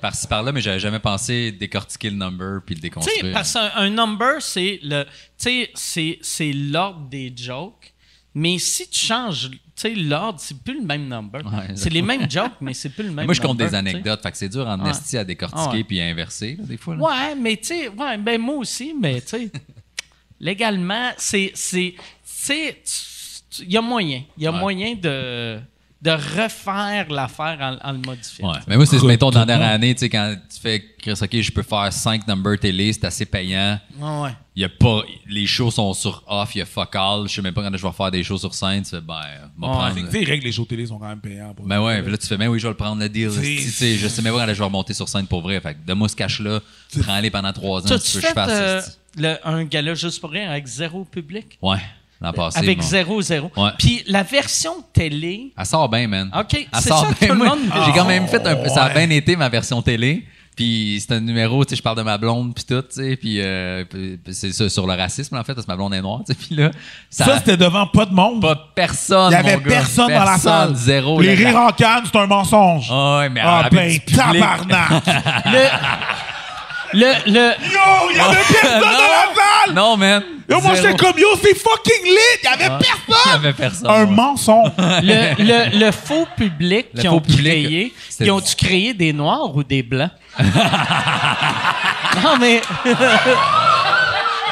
Par-ci par-là, mais j'avais jamais pensé décortiquer le number puis le Tu sais, déconstruire. parce qu'un un number, c'est le, tu sais, c'est, c'est l'ordre des jokes. Mais si tu changes, tu sais, l'ordre, c'est plus le même number. Ouais, c'est les mêmes jokes, mais c'est plus le même Moi, je compte number, des anecdotes, fait que c'est dur en Ouais. esti à décortiquer ouais. puis à inverser, là, des fois. là. Ouais, mais tu sais, ouais, ben moi aussi, mais tu sais, légalement, c'est, c'est, tu sais, il y a moyen, il y a moyen de, de refaire l'affaire en, en le modifiant. Ouais. Mais moi, c'est, mettons, dans la dernière année, tu sais, quand tu fais, Chris, OK, je peux faire 5 numbers télé, c'est assez payant. Ouais, ouais. Il y a pas, les shows sont sur off, il y a fuck all. Je sais même pas quand je vais faire des shows sur scène. Tu fais, ben, m'en Ouais. prendre. Tu sais, les règles, les shows télé sont quand même payants. pour- Ben ouais, puis là, tu fais, ben oui, je vais le prendre le deal. Tu sais, je sais même pas quand je vais remonter sur scène pour vrai. Fait que donne-moi ce cash-là, prends-les pendant 3 ans, tu T'as-tu veux que je fasse. euh, le- un gala juste pour rien avec zéro public? Ouais, passé. Avec bon. zéro, zéro. Ouais. Puis la version télé, Elle sort bien, man. OK, c'est sort ça que bien. tout le monde- J'ai quand même fait un peu. Ça a ouais. bien été ma version télé. Puis c'est un numéro, tu sais, je parle de ma blonde puis tout, tu sais, puis euh, c'est ça sur le racisme en fait, parce que ma blonde est noire, tu sais, puis là, ça, Ça, c'était devant pas de monde. pas personne, Il y avait mon gars. personne dans la salle. zéro. Les là, rires la- en canne, c'est un mensonge. Ah ouais, mais Ah, ben, tabarnak! le, le, le, Yo, il y avait personne dans la salle! Non, man. Yo, moi, j'étais comme, yo, c'est fucking lit! Il y avait Il y personne! avait personne. Un ouais. mensonge! le, le, le faux public qu'ils ont public, créé, ils ont-tu créé des noirs ou des blancs? non, mais...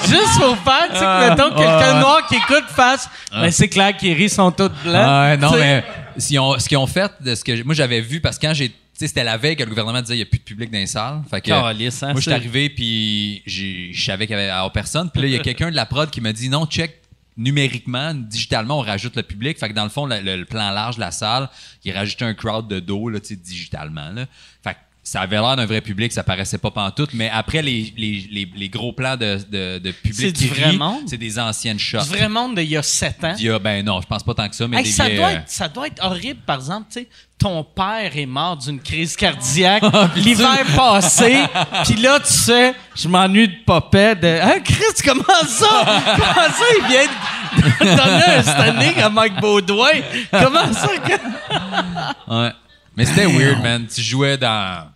Juste pour faire, tu sais, que, mettons, quelqu'un ouais. noir qui écoute fasse, mais c'est clair qu'ils rient, sont tous blancs. Ah non, mais ce qu'ils ont fait, de ce que moi j'avais vu, parce que quand j'ai. Tu sais, c'était la veille que le gouvernement disait il n'y a plus de public dans les salles. Fait que, hein, moi, je suis arrivé, puis je savais qu'il y avait alors, personne. Puis là, il y a quelqu'un de la prod qui m'a dit non, check numériquement, digitalement, on rajoute le public. Fait que dans le fond, le, le- le plan large de la salle, il rajoutait un crowd de dos, là, tu sais, digitalement. Là. Fait que ça avait l'air d'un vrai public, ça paraissait pas pantoute, mais après les, les, les, les gros plans de, de, de public C'est qui du vrai rit, monde? c'est des anciennes shots. Du vrai monde d'il y a sept ans? Il y a- ben non, je pense pas tant que ça, mais Hey, des ça, vieilles, doit euh, être, ça doit être horrible, par exemple, tu sais, ton père est mort d'une crise cardiaque l'hiver passé, puis là, tu sais, je m'ennuie de Popet, de « Hein, Chris, comment ça? Comment ça, il vient de donner un standing à Mike Baudouin? Comment ça? que- Ouais. Mais c'était weird, man. Tu jouais dans,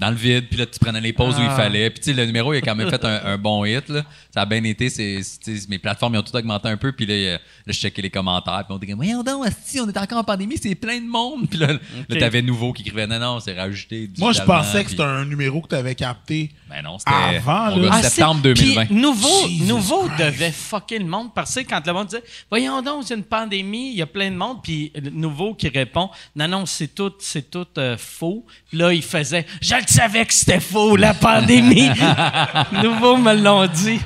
dans le vide, puis là, tu prenais les pauses où il Ah. fallait. Puis, tu sais, le numéro, il a quand même fait un, un bon hit, là. Ça a bien été. c'est- mes plateformes, ils ont tout augmenté un peu. Puis là, euh, là, je checkais les commentaires. Puis on disait, voyons donc, asti, on est encore en pandémie, c'est plein de monde. Puis là, là t'avais nouveau qui écrivait, non, non, c'est rajouté. Moi, je pensais que puis- c'était un numéro que tu avais capté. Ben non, c'était. Avant, là. Ah, septembre c'est- 2020. Puis nouveau, Jesus nouveau devait fucker le monde parce que quand le monde disait Voyons donc, c'est une pandémie, il y a plein de monde. Puis le nouveau qui répond Non, non, c'est tout, c'est tout euh, faux. Puis là, il faisait Je le savais que c'était faux, la pandémie? nouveau me l'ont dit.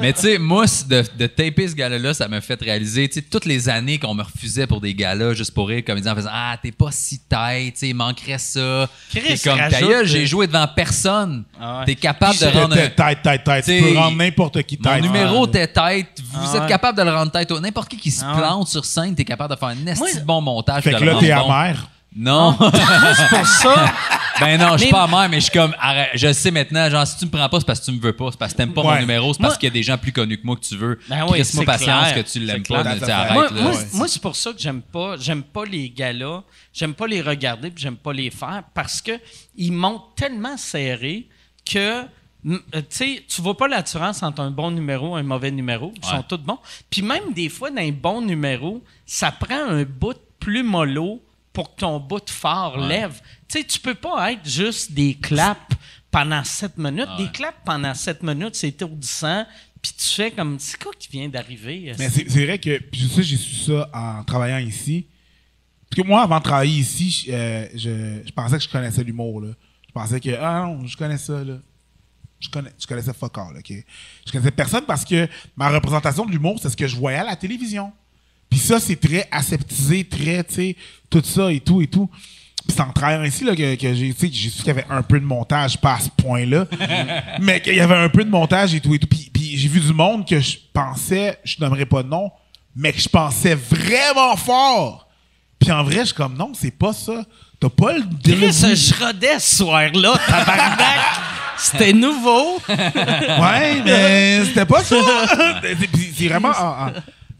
Mais tu sais, moi, de, de taper ce gala-là, ça m'a fait réaliser, tu sais, toutes les années qu'on me refusait pour des galas juste pour rire, comédien, en faisant Ah, t'es pas si tête, tu sais, il manquerait ça. Chris, T'es comme ta euh, j'ai joué devant personne. Ah ouais. T'es capable de Tête, rendre. tête, tête, tête, tête. Tu peux rendre n'importe qui Mon tête. numéro t'es tête, vous Ah êtes ouais. capable de le rendre tête. au- N'importe qui qui se Ah ouais. plante sur scène, t'es capable de faire un esti Moi- bon montage. Fait que là, t'es bon. amer. Non. C'est pour ça. Ben non, je suis Mais- pas amer, mais je suis comme, arrête, je le sais maintenant, genre, si tu me prends pas, c'est parce que tu me veux pas, c'est parce que t'aimes pas mon numéro, c'est parce Moi- qu'il y a des gens plus connus que moi que tu veux. Ben oui, Laisse-moi c'est patience clair. que tu l'aimes pas, clair. mais arrête, moi, là. moi, ouais. moi, c'est pour ça que j'aime pas, j'aime pas les galas, j'aime pas les regarder, puis j'aime pas les faire parce que ils montent tellement serrés que euh, tu sais, tu vois pas la différence entre un bon numéro et un mauvais numéro. Ils Ouais. sont tous bons. Puis même des fois, dans un bon numéro, ça prend un bout plus mollo pour que ton bout fort lève. Tu sais, tu peux pas être juste des claps pendant 7 minutes. Des claps pendant 7 minutes, c'est étourdissant. Puis tu fais comme, c'est quoi qui vient d'arriver? Mais c'est vrai que, puis ça, j'ai su ça en travaillant ici. Parce que moi, avant de travailler ici, je, euh, je, je pensais que je connaissais l'humour. Je pensais que, ah non, je connais ça, là. Je, connais, je connaissais fuck all, OK? Je connaissais personne parce que ma représentation de l'humour, c'est ce que je voyais à la télévision. Puis ça, c'est très aseptisé, très, tu sais, tout ça et tout et tout. Puis c'est en travaillant ici là, que, que j'ai tu sais, j'ai su qu'il y avait un peu de montage, pas à ce point-là, mais qu'il y avait un peu de montage et tout et tout. Puis, puis j'ai vu du monde que je pensais, je nommerai pas de nom, mais que je pensais vraiment fort. Puis en vrai, je suis comme, non, c'est pas ça. T'as pas le delivery. je rodais ce soir-là, tabarnak! C'était nouveau. Ouais, mais c'était pas ça. C'est- vraiment en, en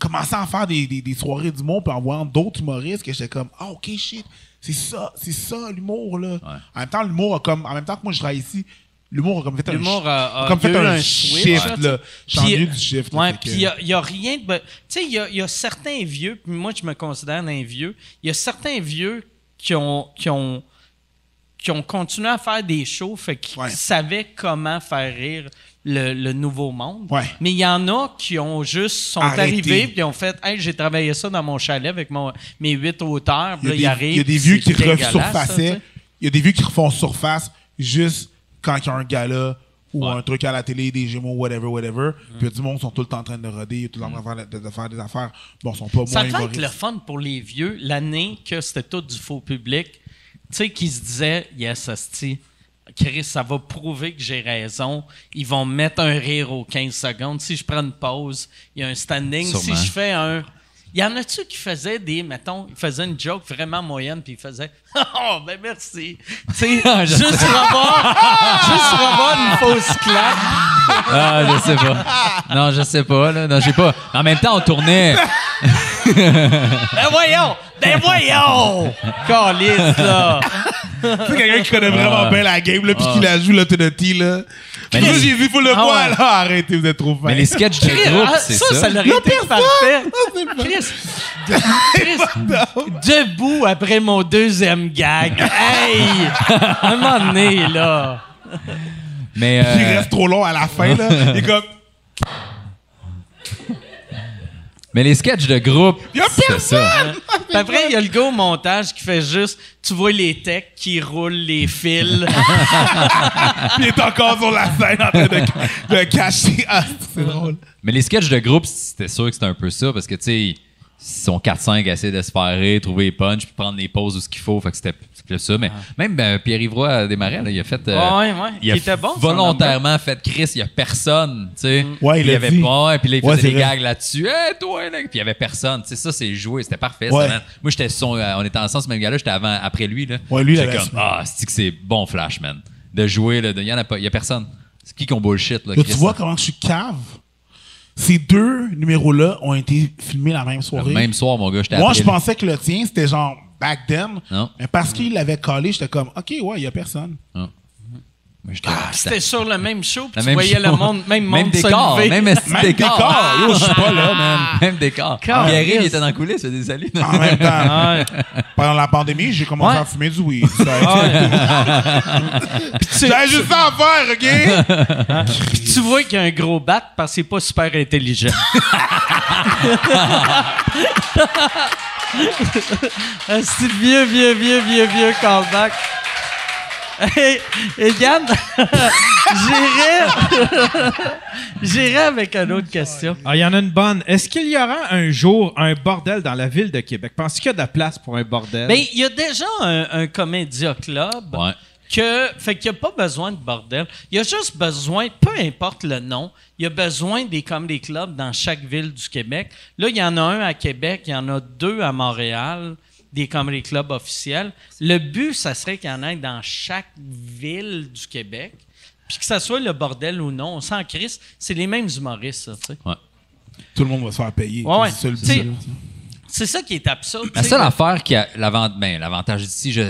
commençant à faire des, des, des soirées d'humour puis en voyant d'autres humoristes que j'étais comme ah ok shit c'est ça c'est ça l'humour là. En même temps l'humour a comme en même temps que moi je travaille ici l'humour a comme fait un a- a- comme y fait un, shift là, là. Je suis Puis- ennuyé du shift. Ouais, que- puis il n'y a, rien de. Tu sais, il y y a certains vieux, puis moi, je me considère un vieux. Il y a certains vieux qui ont, qui ont, qui ont continué à faire des shows, fait qu'ils Ouais. savaient comment faire rire le, le nouveau monde. Ouais. Mais il y en a qui ont juste sont Arrêté. arrivés puis ont fait Hey, j'ai travaillé ça dans mon chalet avec mon, mes huit auteurs. Il y, a des, il y a des vieux qui ça, resurfaçaient. sais. Il y a des vieux qui refont surface juste quand il y a un gala ou Ouais. un truc à la télé, des Gémeaux, whatever, whatever. Mm. Puis du monde sont tout le temps en train de roder, tout le temps en train de, faire des affaires. Bon, ils sont pas Ça moins être humoristes. le fun pour les vieux, l'année que c'était tout du faux public. Tu sais, qui se disaient, yes, asti, Chris, ça va prouver que j'ai raison. Ils vont me mettre un rire aux 15 secondes. Si je prends une pause, il y a un standing. Sûrement. Si je fais un. Il y en a-tu qui faisaient des, mettons, ils faisaient une joke vraiment moyenne, puis ils faisaient Oh, ben merci. Tu sais, Je juste revoir, juste revoir une fausse clap. Ah, je sais pas. Non, je sais pas, là. Non, j'ai pas. En même temps, on tournait. Ben voyons! Ben voyons! Calice, là! Tu sais, quelqu'un qui connaît vraiment bien la game, là, puis qui la joue, là, to the T, là. Mais les- j'ai dit, faut le Ah ouais. là. Arrêtez, vous êtes trop fin. Mais les sketchs de groupe, Ah, c'est ça, ça. ça l'aurait été parfait. Chris, Chris, debout après mon deuxième gag. Hey! Un moment donné, là. Mais. Puis il euh, reste trop long à la fin, là. Il est comme, Mais les sketchs de groupe, c'est ça. Puis après, il y a le gars au montage qui fait juste, tu vois les techs qui roulent les fils. puis il est encore sur la scène en train de, de cacher. Ah, c'est drôle. Mais les sketchs de groupe, c'était sûr que c'était un peu ça, parce que, tu sais, ils sont 4-5 à essayer de se faire rire, trouver les punchs, puis prendre les pauses où ce qu'il faut. Fait que c'était ça. Mais même euh, Pierre Ivroy Desmarais, là, il a fait. euh, Ah ouais, ouais. Il a Il était bon, son volontairement fait Chris, il y a personne, tu sais. Ouais, il l'a avait dit. pas, puis là, il Ouais, faisait des vrai. gags là-dessus. Hey, toi, là. Puis il y avait personne, tu sais, ça, c'est joué, c'était parfait. ça, Ouais. man. Moi, j'étais son, euh, on était ensemble, ce même gars-là, j'étais avant, après lui, là. Ouais, lui, il J'étais comme, ah, c'est que c'est bon flash, man. De jouer, là, il y en a pas, il y a personne. C'est qui qu'on bullshit, là, Là, Chris, tu vois là? comment je suis cave? Ces deux numéros-là ont été filmés la même Le soirée. même soir, mon gars, j'étais Moi, je pensais que le tien, c'était genre back then. Non. Mais parce qu'il l'avait collé, j'étais comme, OK, ouais, il y a personne. J'étais- C'était sur le même show, puis tu même voyais chose. le monde, même monde se décor, lever. même Même décor. décor. Yo, je suis pas là, man. Même décor. Caliste. Pierre-Yves, il était dans la coulisse, il faisait des saluts. En même temps, pendant la pandémie, j'ai commencé Ouais. à fumer du weed. J'avais juste ça à faire, OK? Puis tu vois qu'il y a un gros bat parce que c'est pas super intelligent. Un style vieux, vieux, vieux, vieux, vieux callback. Et Yann, J'irai avec une autre question. Ah, il y en a une bonne. Est-ce qu'il y aura un jour un bordel dans la ville de Québec? Penses-tu qu'il y a de la place pour un bordel? Ben, il y a déjà un, un Comédia Club. Ouais. Que, fait qu'il n'y a pas besoin de bordel. Il y a juste besoin, peu importe le nom, il y a besoin des comedy clubs dans chaque ville du Québec. Là, il y en a un à Québec, il y en a deux à Montréal, des comedy clubs officiels. Le but, ça serait qu'il y en ait dans chaque ville du Québec. Puis que ça soit le bordel ou non, on s'en crisse. C'est les mêmes humoristes, ça, tu sais. Tout le monde va se faire payer. Ouais, ouais. C'est ça. C'est ça qui est absurde. La seule affaire qui a l'avant- ben, l'avantage ici, je,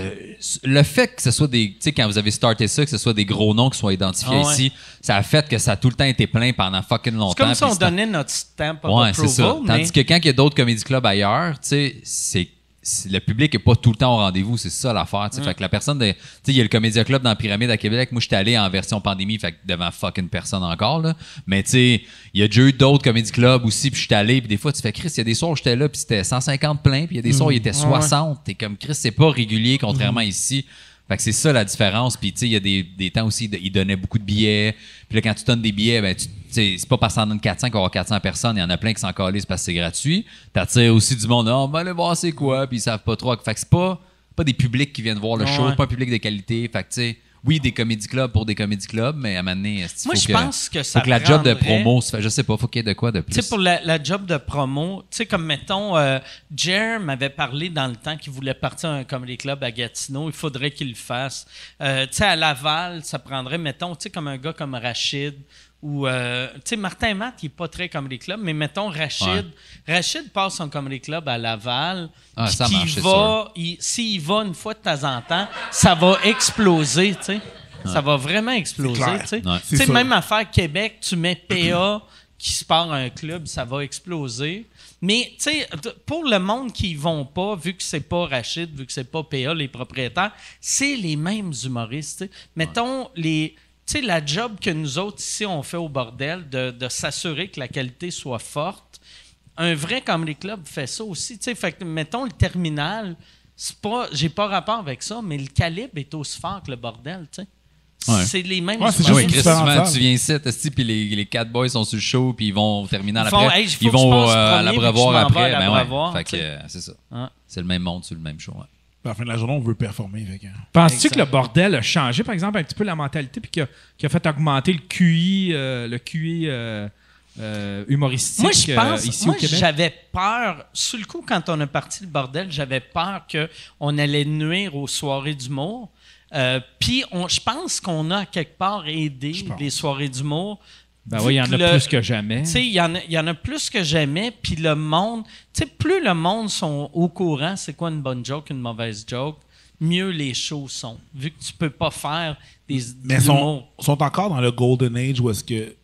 le fait que ce soit des, tu sais, quand vous avez starté ça, que ce soit des gros noms qui soient identifiés Ah ouais. ici, ça a fait que ça a tout le temps été plein pendant fucking longtemps. C'est comme si on donnait notre stamp of Ouais, c'est ça. approval, mais... Tandis que quand il y a d'autres comédie clubs ailleurs, tu sais, c'est- le public est pas tout le temps au rendez-vous, c'est ça l'affaire. Fait que la personne. Tu sais, il y a le Comédia Club dans la Pyramide à Québec. Moi, j'étais allé en version pandémie, fait que devant fucking personne encore, là. Mais tu sais, il y a déjà eu d'autres comédie clubs aussi, puis j'étais allé, puis des fois, tu fais Chris, il y a des soirs où j'étais là, puis c'était 150 plein, puis il y a des soirs où il était 60. T'es comme Chris, c'est pas régulier, contrairement ici. Fait que c'est ça la différence. Puis, tu sais, il y a des, des temps aussi, ils donnaient beaucoup de billets. Puis là, quand tu donnes des billets, ben, tu c'est pas parce que t'en donnes 400 qu'il va y avoir 400 personnes. Il y en a plein qui s'en calissent parce que c'est gratuit. T'attires aussi du monde. Oh, ben, allez voir c'est quoi. Puis ils savent pas trop. Fait que c'est pas, pas des publics qui viennent voir le show. Pas un public de qualité. Fait que, tu sais, oui, des comédie clubs pour des comédie clubs, mais à un moment donné, est-ce Moi, je que, pense que ça faut que la job de promo se fait. Je sais pas, faut qu'il y ait de quoi de plus. Tu sais, pour la, la job de promo, tu sais, comme mettons, euh, Jer m'avait parlé dans le temps qu'il voulait partir à un comedy club à Gatineau, il faudrait qu'il le fasse. Euh, tu sais, à Laval, ça prendrait, mettons, tu sais, comme un gars comme Rachid ou, euh, tu sais, Martin Matt, il n'est pas très comedy club, mais mettons Rachid. Rachid passe son comedy club à Laval. Ah, puis ça marche, va, il- S'il va une fois de temps en temps, ça va exploser, tu sais. Ça va vraiment exploser, tu sais. Ouais. Même affaire Québec, tu mets PA qui se part à un club, ça va exploser. Mais, tu sais, pour le monde qui y vont pas, vu que c'est pas Rachid, vu que c'est pas PA, les propriétaires, c'est les mêmes humoristes. Mettons, les. Tu sais, la job que nous autres ici, on fait au bordel, de, de s'assurer que la qualité soit forte, un vrai comedy club fait ça aussi. Tu sais, fait que, mettons, le terminal, c'est pas. J'ai pas rapport avec ça, mais le calibre est aussi fort que le bordel, tu sais. Ouais. C'est les mêmes Ouais, c'est juste oui, tu viens ici, puis les, les quatre boys sont sur le show, puis ils vont au terminal après. Hey, ils vont euh, à l'abreuvoir après. à Ben ouais. Fait que euh, c'est ça. C'est le même monde sur le même show. ouais. À la fin de la journée, on veut performer. Fait que... Penses-tu que le bordel a changé, par exemple, un petit peu la mentalité, puis qu'il a, fait augmenter le QI, euh, le QI euh, euh, humoristique Moi, je pense, euh, ici moi, au Québec? j'avais peur, sur le coup, quand on a parti le bordel, j'avais peur qu'on allait nuire aux soirées d'humour. Euh, Puis, je pense qu'on a quelque part aidé les soirées d'humour. Ben oui, il y en que a le- plus que jamais. Tu sais, il y, en a- il y en a plus que jamais, puis le monde, tu sais, plus le monde sont au courant, c'est quoi une bonne joke, une mauvaise joke, mieux les shows sont. Vu que tu peux pas faire des Mais sont, sont encore dans le golden age où est-ce que.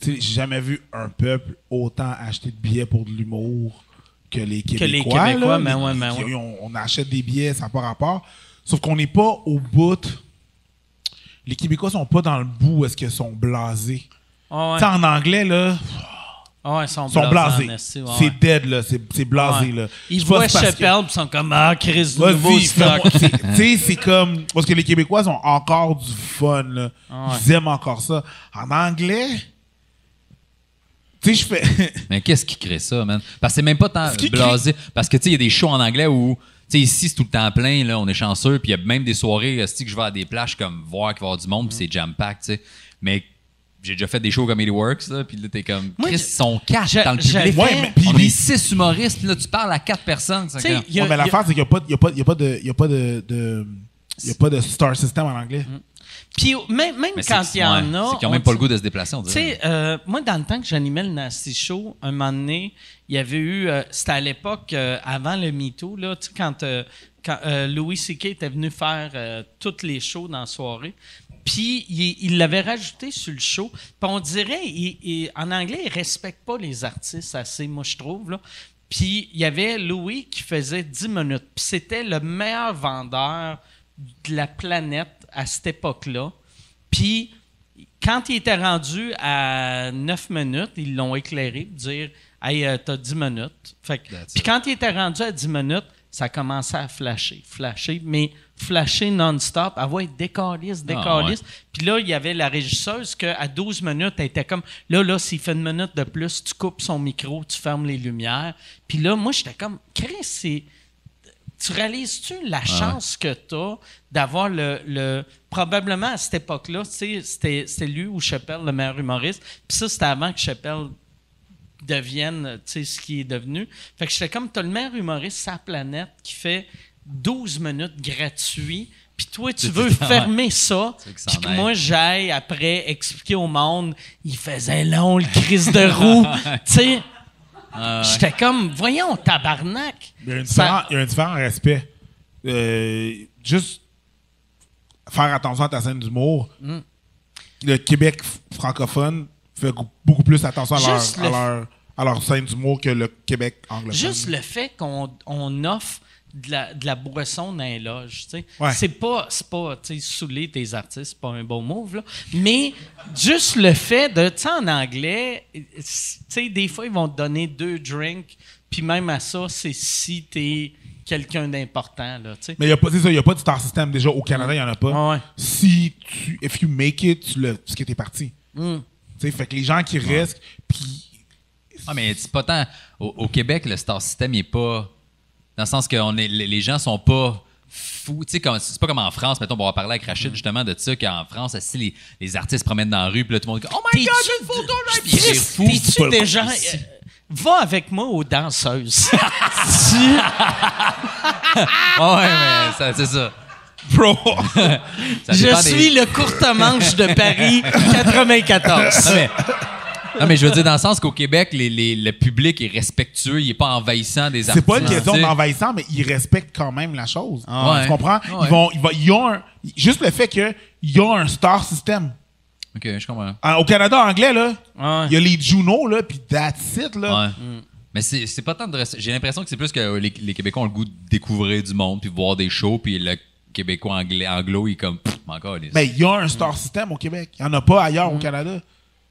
Tu sais, j'ai jamais vu un peuple autant acheter de billets pour de l'humour que les Québécois. les Québécois, là. mais Les- ouais, mais qui- ouais. On, on achète des billets, ça n'a pas rapport. Sauf qu'on n'est pas au bout. Les Québécois sont pas dans le bout où est-ce qu'ils sont blasés. Ouais. Sais, en anglais, là, Ah ils sont, blasés c'est ouais. dead, là. C'est blasé, Ouais. là. Ils voient que- Chappelle, puis ils sont comme Ah, Chris, du nouveau stock. Tu sais, c'est comme. Parce que les Québécois ont encore du fun, là. Ah ouais. Ils aiment encore ça. En anglais. Tu sais, je fais. Mais qu'est-ce qui crée ça, man? Parce que c'est même pas tant blasé. Parce que, tu sais, il y a des shows en anglais où, tu sais, ici, c'est tout le temps plein, là, on est chanceux, puis il y a même des soirées, que je vais à des plages comme voir qu'il va y avoir du monde, puis c'est jam-pack, tu sais. Mais j'ai déjà fait des shows comme Eddie Works, là, puis là, t'es comme, Moi, Chris, je- ils sont quatre dans le public. Ouais, mais- puis on les- est six humoristes, puis là, tu parles à quatre personnes. Tu a- Ouais, mais l'affaire, c'est qu'il n'y a pas, il y a pas, il y a pas de. Il y a pas de. de- il y a pas de star system en anglais. Puis même, même quand il y en a. C'est qu'ils ont on même pas le goût de se déplacer, on Tu dirait. sais, euh, moi, dans le temps que j'animais le Nasty Show, un moment donné, il y avait eu. euh, C'était à l'époque, euh, avant le MeToo, là, tu sais, quand, euh, quand euh, Louis C.K. était venu faire euh, toutes les shows dans la soirée. Puis il l'avait rajouté sur le show. Puis on dirait, il- il- en anglais, il ne respecte pas les artistes assez, moi, je trouve. Là. Puis il y avait Louis qui faisait 10 minutes. Puis c'était le meilleur vendeur de la planète à cette époque-là. Puis quand il était rendu à 9 minutes, ils l'ont éclairé pour dire Hey, euh, t'as 10 minutes. Fait que- That's puis quand il était rendu à 10 minutes, ça commençait à flasher, flasher, mais flasher non-stop. Ah ouais, décalisse, décalisse. Puis là, il y avait la régisseuse qu'à 12 minutes, elle était comme, là, là, s'il fait une minute de plus, tu coupes son micro, tu fermes les lumières. Puis là, moi, j'étais comme, Chris, c'est tu réalises-tu la chance que tu as d'avoir le, le- Probablement à cette époque-là, tu sais, c'était lui ou Chappelle, le meilleur humoriste. Puis ça, c'était avant que Chappelle devienne tu sais, ce qui est devenu. Fait que j'étais comme, t'as le meilleur humoriste la planète qui fait 12 minutes gratuit. Puis toi, tu veux fermer ça. Puis que moi, j'aille après expliquer au monde, il faisait long, le crise de roue. tu sais, j'étais comme, voyons, tabarnak. Il y a un Ça- différent, il y a un différent respect. Euh, juste faire attention à ta scène d'humour. Mm. Le Québec francophone fait beaucoup plus attention à leur, à le- leur, à leur scène d'humour que le Québec anglophone. Juste le fait qu'on on offre de la, de la boisson dans les loges, tu sais. Ouais. C'est pas, c'est pas, tu sais, saouler tes artistes, c'est pas un bon move, là. Mais juste le fait de, tu sais, en anglais, tu sais, des fois, ils vont te donner deux drinks, puis même à ça, c'est si t'es quelqu'un d'important, là, tu sais. Mais il n'y a, pas- c'est ça, il y a pas de star system déjà. Au Canada, il n'y en a pas. Ouais. Si tu. If you make it, tu le. Parce que t'es parti. Mm. Tu sais, fait que les gens qui restent, puis. Ah, mais c'est pas tant. Au, au Québec, le star system, il est pas. Dans le sens que on est, les gens sont pas fous. Tu sais, c'est pas comme en France, mettons, on va parler avec Rachid justement de ça, qu'en France, si les, les artistes promènent dans la rue, puis là, tout le monde dit Oh my god, j'ai une photo là! Puis c'est fou? T'es-tu déjà. euh, va avec moi aux danseuses. Ah ouais, mais c'est ça. Bro! Ça Je des- suis le courte-manche de Paris 94. Non mais, non, mais je veux dire, dans le sens qu'au Québec, les- les- le public est respectueux, il est pas envahissant des C'est artistes. pas une question d'envahissant, mais ils respectent quand même la chose. ouais. Tu comprends? Ah ouais. Ils vont, ils vont, ils ont un- juste le fait qu'il y a un star system. Ok, je comprends. En- Au Canada anglais, là, il Ouais. y a les Juno, là, puis that's it, là. Ouais. Mais c'est c'est pas tant de. J'ai l'impression que c'est plus que les, les Québécois ont le goût de découvrir du monde, puis voir des shows, puis le Québécois anglais, anglo, il est comme. Pff, encore. les- Mais il y a un star system au Québec. Il n'y en a pas ailleurs au Canada.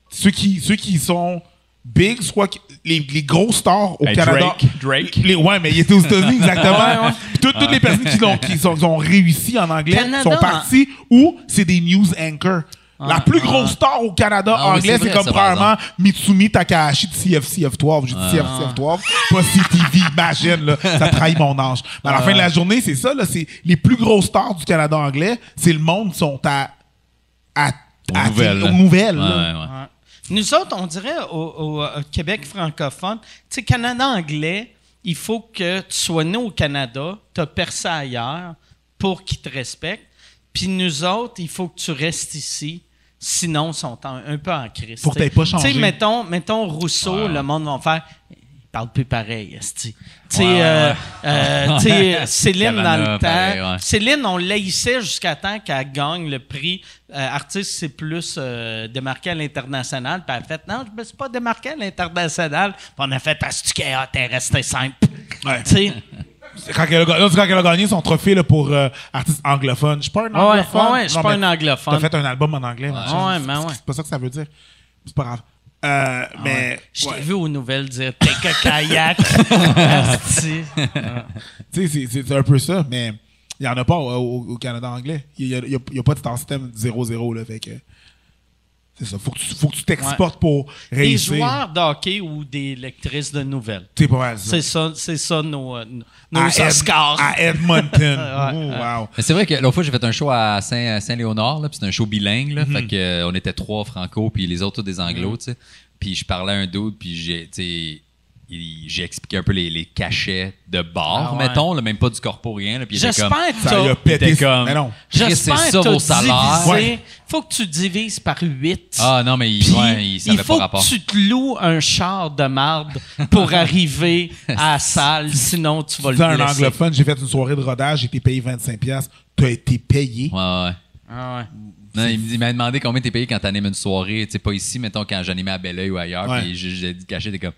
Ceux qui, ceux qui sont big, soit que- les, les gros stars au Hey, Canada. Drake, Drake. Les, ouais, mais il était aux États-Unis, exactement. Puis toutes, toutes les personnes qui, l'ont- qui sont, ont réussi en anglais Canada, sont partis ou c'est des news anchors. La plus grosse star au Canada Ah oui, anglais, c'est comme probablement Mitsumi Takahashi de CFCF12. J'ai dit CFCF12, pas CTV, imagine, là, ça trahit mon âge. Mais à la fin de la journée, c'est ça, là, c'est les plus grosses stars du Canada anglais, c'est le monde qui sont à, à, Aux à- nouvelles. aux nouvelles, Ouais, là. Nous autres, on dirait au, au, euh, Québec francophone, tu sais, Canada anglais, il faut que tu sois né au Canada, tu as percé ailleurs pour qu'ils te respectent. Puis nous autres, il faut que tu restes ici. Sinon, ils sont un peu en crise. Faut que t'aies pas changé. Tu sais, mettons, mettons Rousseau, Ouais. le monde va faire. Parle plus pareil, esti. Tu sais, Ouais, ouais, euh, ouais. euh, tu Céline dans le temps. pareil, ouais. Céline, on l'haïssait jusqu'à temps qu'elle gagne le prix euh, artiste, c'est plus euh, démarqué à l'international. Puis elle a fait non, je me suis pas démarqué à l'international. Puis on a fait hot, elle est restée simple. Ouais. Tu sais. Quand elle, a, ga- là, c'est quand elle a gagné son trophée là, pour euh, artiste anglophone. Je suis pas un Ah ouais, anglophone. ouais, ouais, je suis Non, pas mais un anglophone. T'as fait un album en anglais. Ouais, C'est- mais ouais. C'est pas ça que ça veut dire. C'est pas grave. Euh, mais, Je t'ai ouais. vu aux nouvelles dire T'es que kayak. Tu sais, c'est- un peu ça, mais il n'y en a pas au, au- Canada anglais. Il n'y a, a- a pas de star system 0-0, là, fait que... C'est ça. Faut que tu, faut que tu t'exportes pour Des réussir. joueurs de hockey ou des lectrices de nouvelles. C'est pas mal ça. C'est ça, c'est ça nos, euh, nos À Ed- Oscars. À Edmonton. Oh, wow. Mais c'est vrai que l'autre fois, j'ai fait un show à Saint- à Saint-Léonard, là, puis c'était un show bilingue, Mhm. là, fait que, euh, on était trois franco, puis les autres, tous des anglos, tu sais. Puis je parlais à un dude, puis j'ai, j'ai expliqué un peu les, les cachets de bar, Ah ouais. mettons, là, même pas du corpo, rien, là, puis il était J'espère comme... que Ça a pété. comme- Mais non. J'espère c'est que ça vos salaires. Ouais. Faut que tu divises par 8. Ah non, mais il, ouais, il savait il faut pas rapport. que tu te loues un char de marde pour arriver à la salle, sinon tu vas le dis à un blesser. anglophone, j'ai fait une soirée de rodage, j'ai été payé 25$. Tu as été payé. Ouais, ouais. Ah ouais. Non, il me- il m'a demandé combien t'es payé quand t'animes une soirée. Tu sais, pas ici, mettons, quand j'animais à Belleuil ou ailleurs. Ouais. Puis j'ai j'ai dit caché, t'es comme.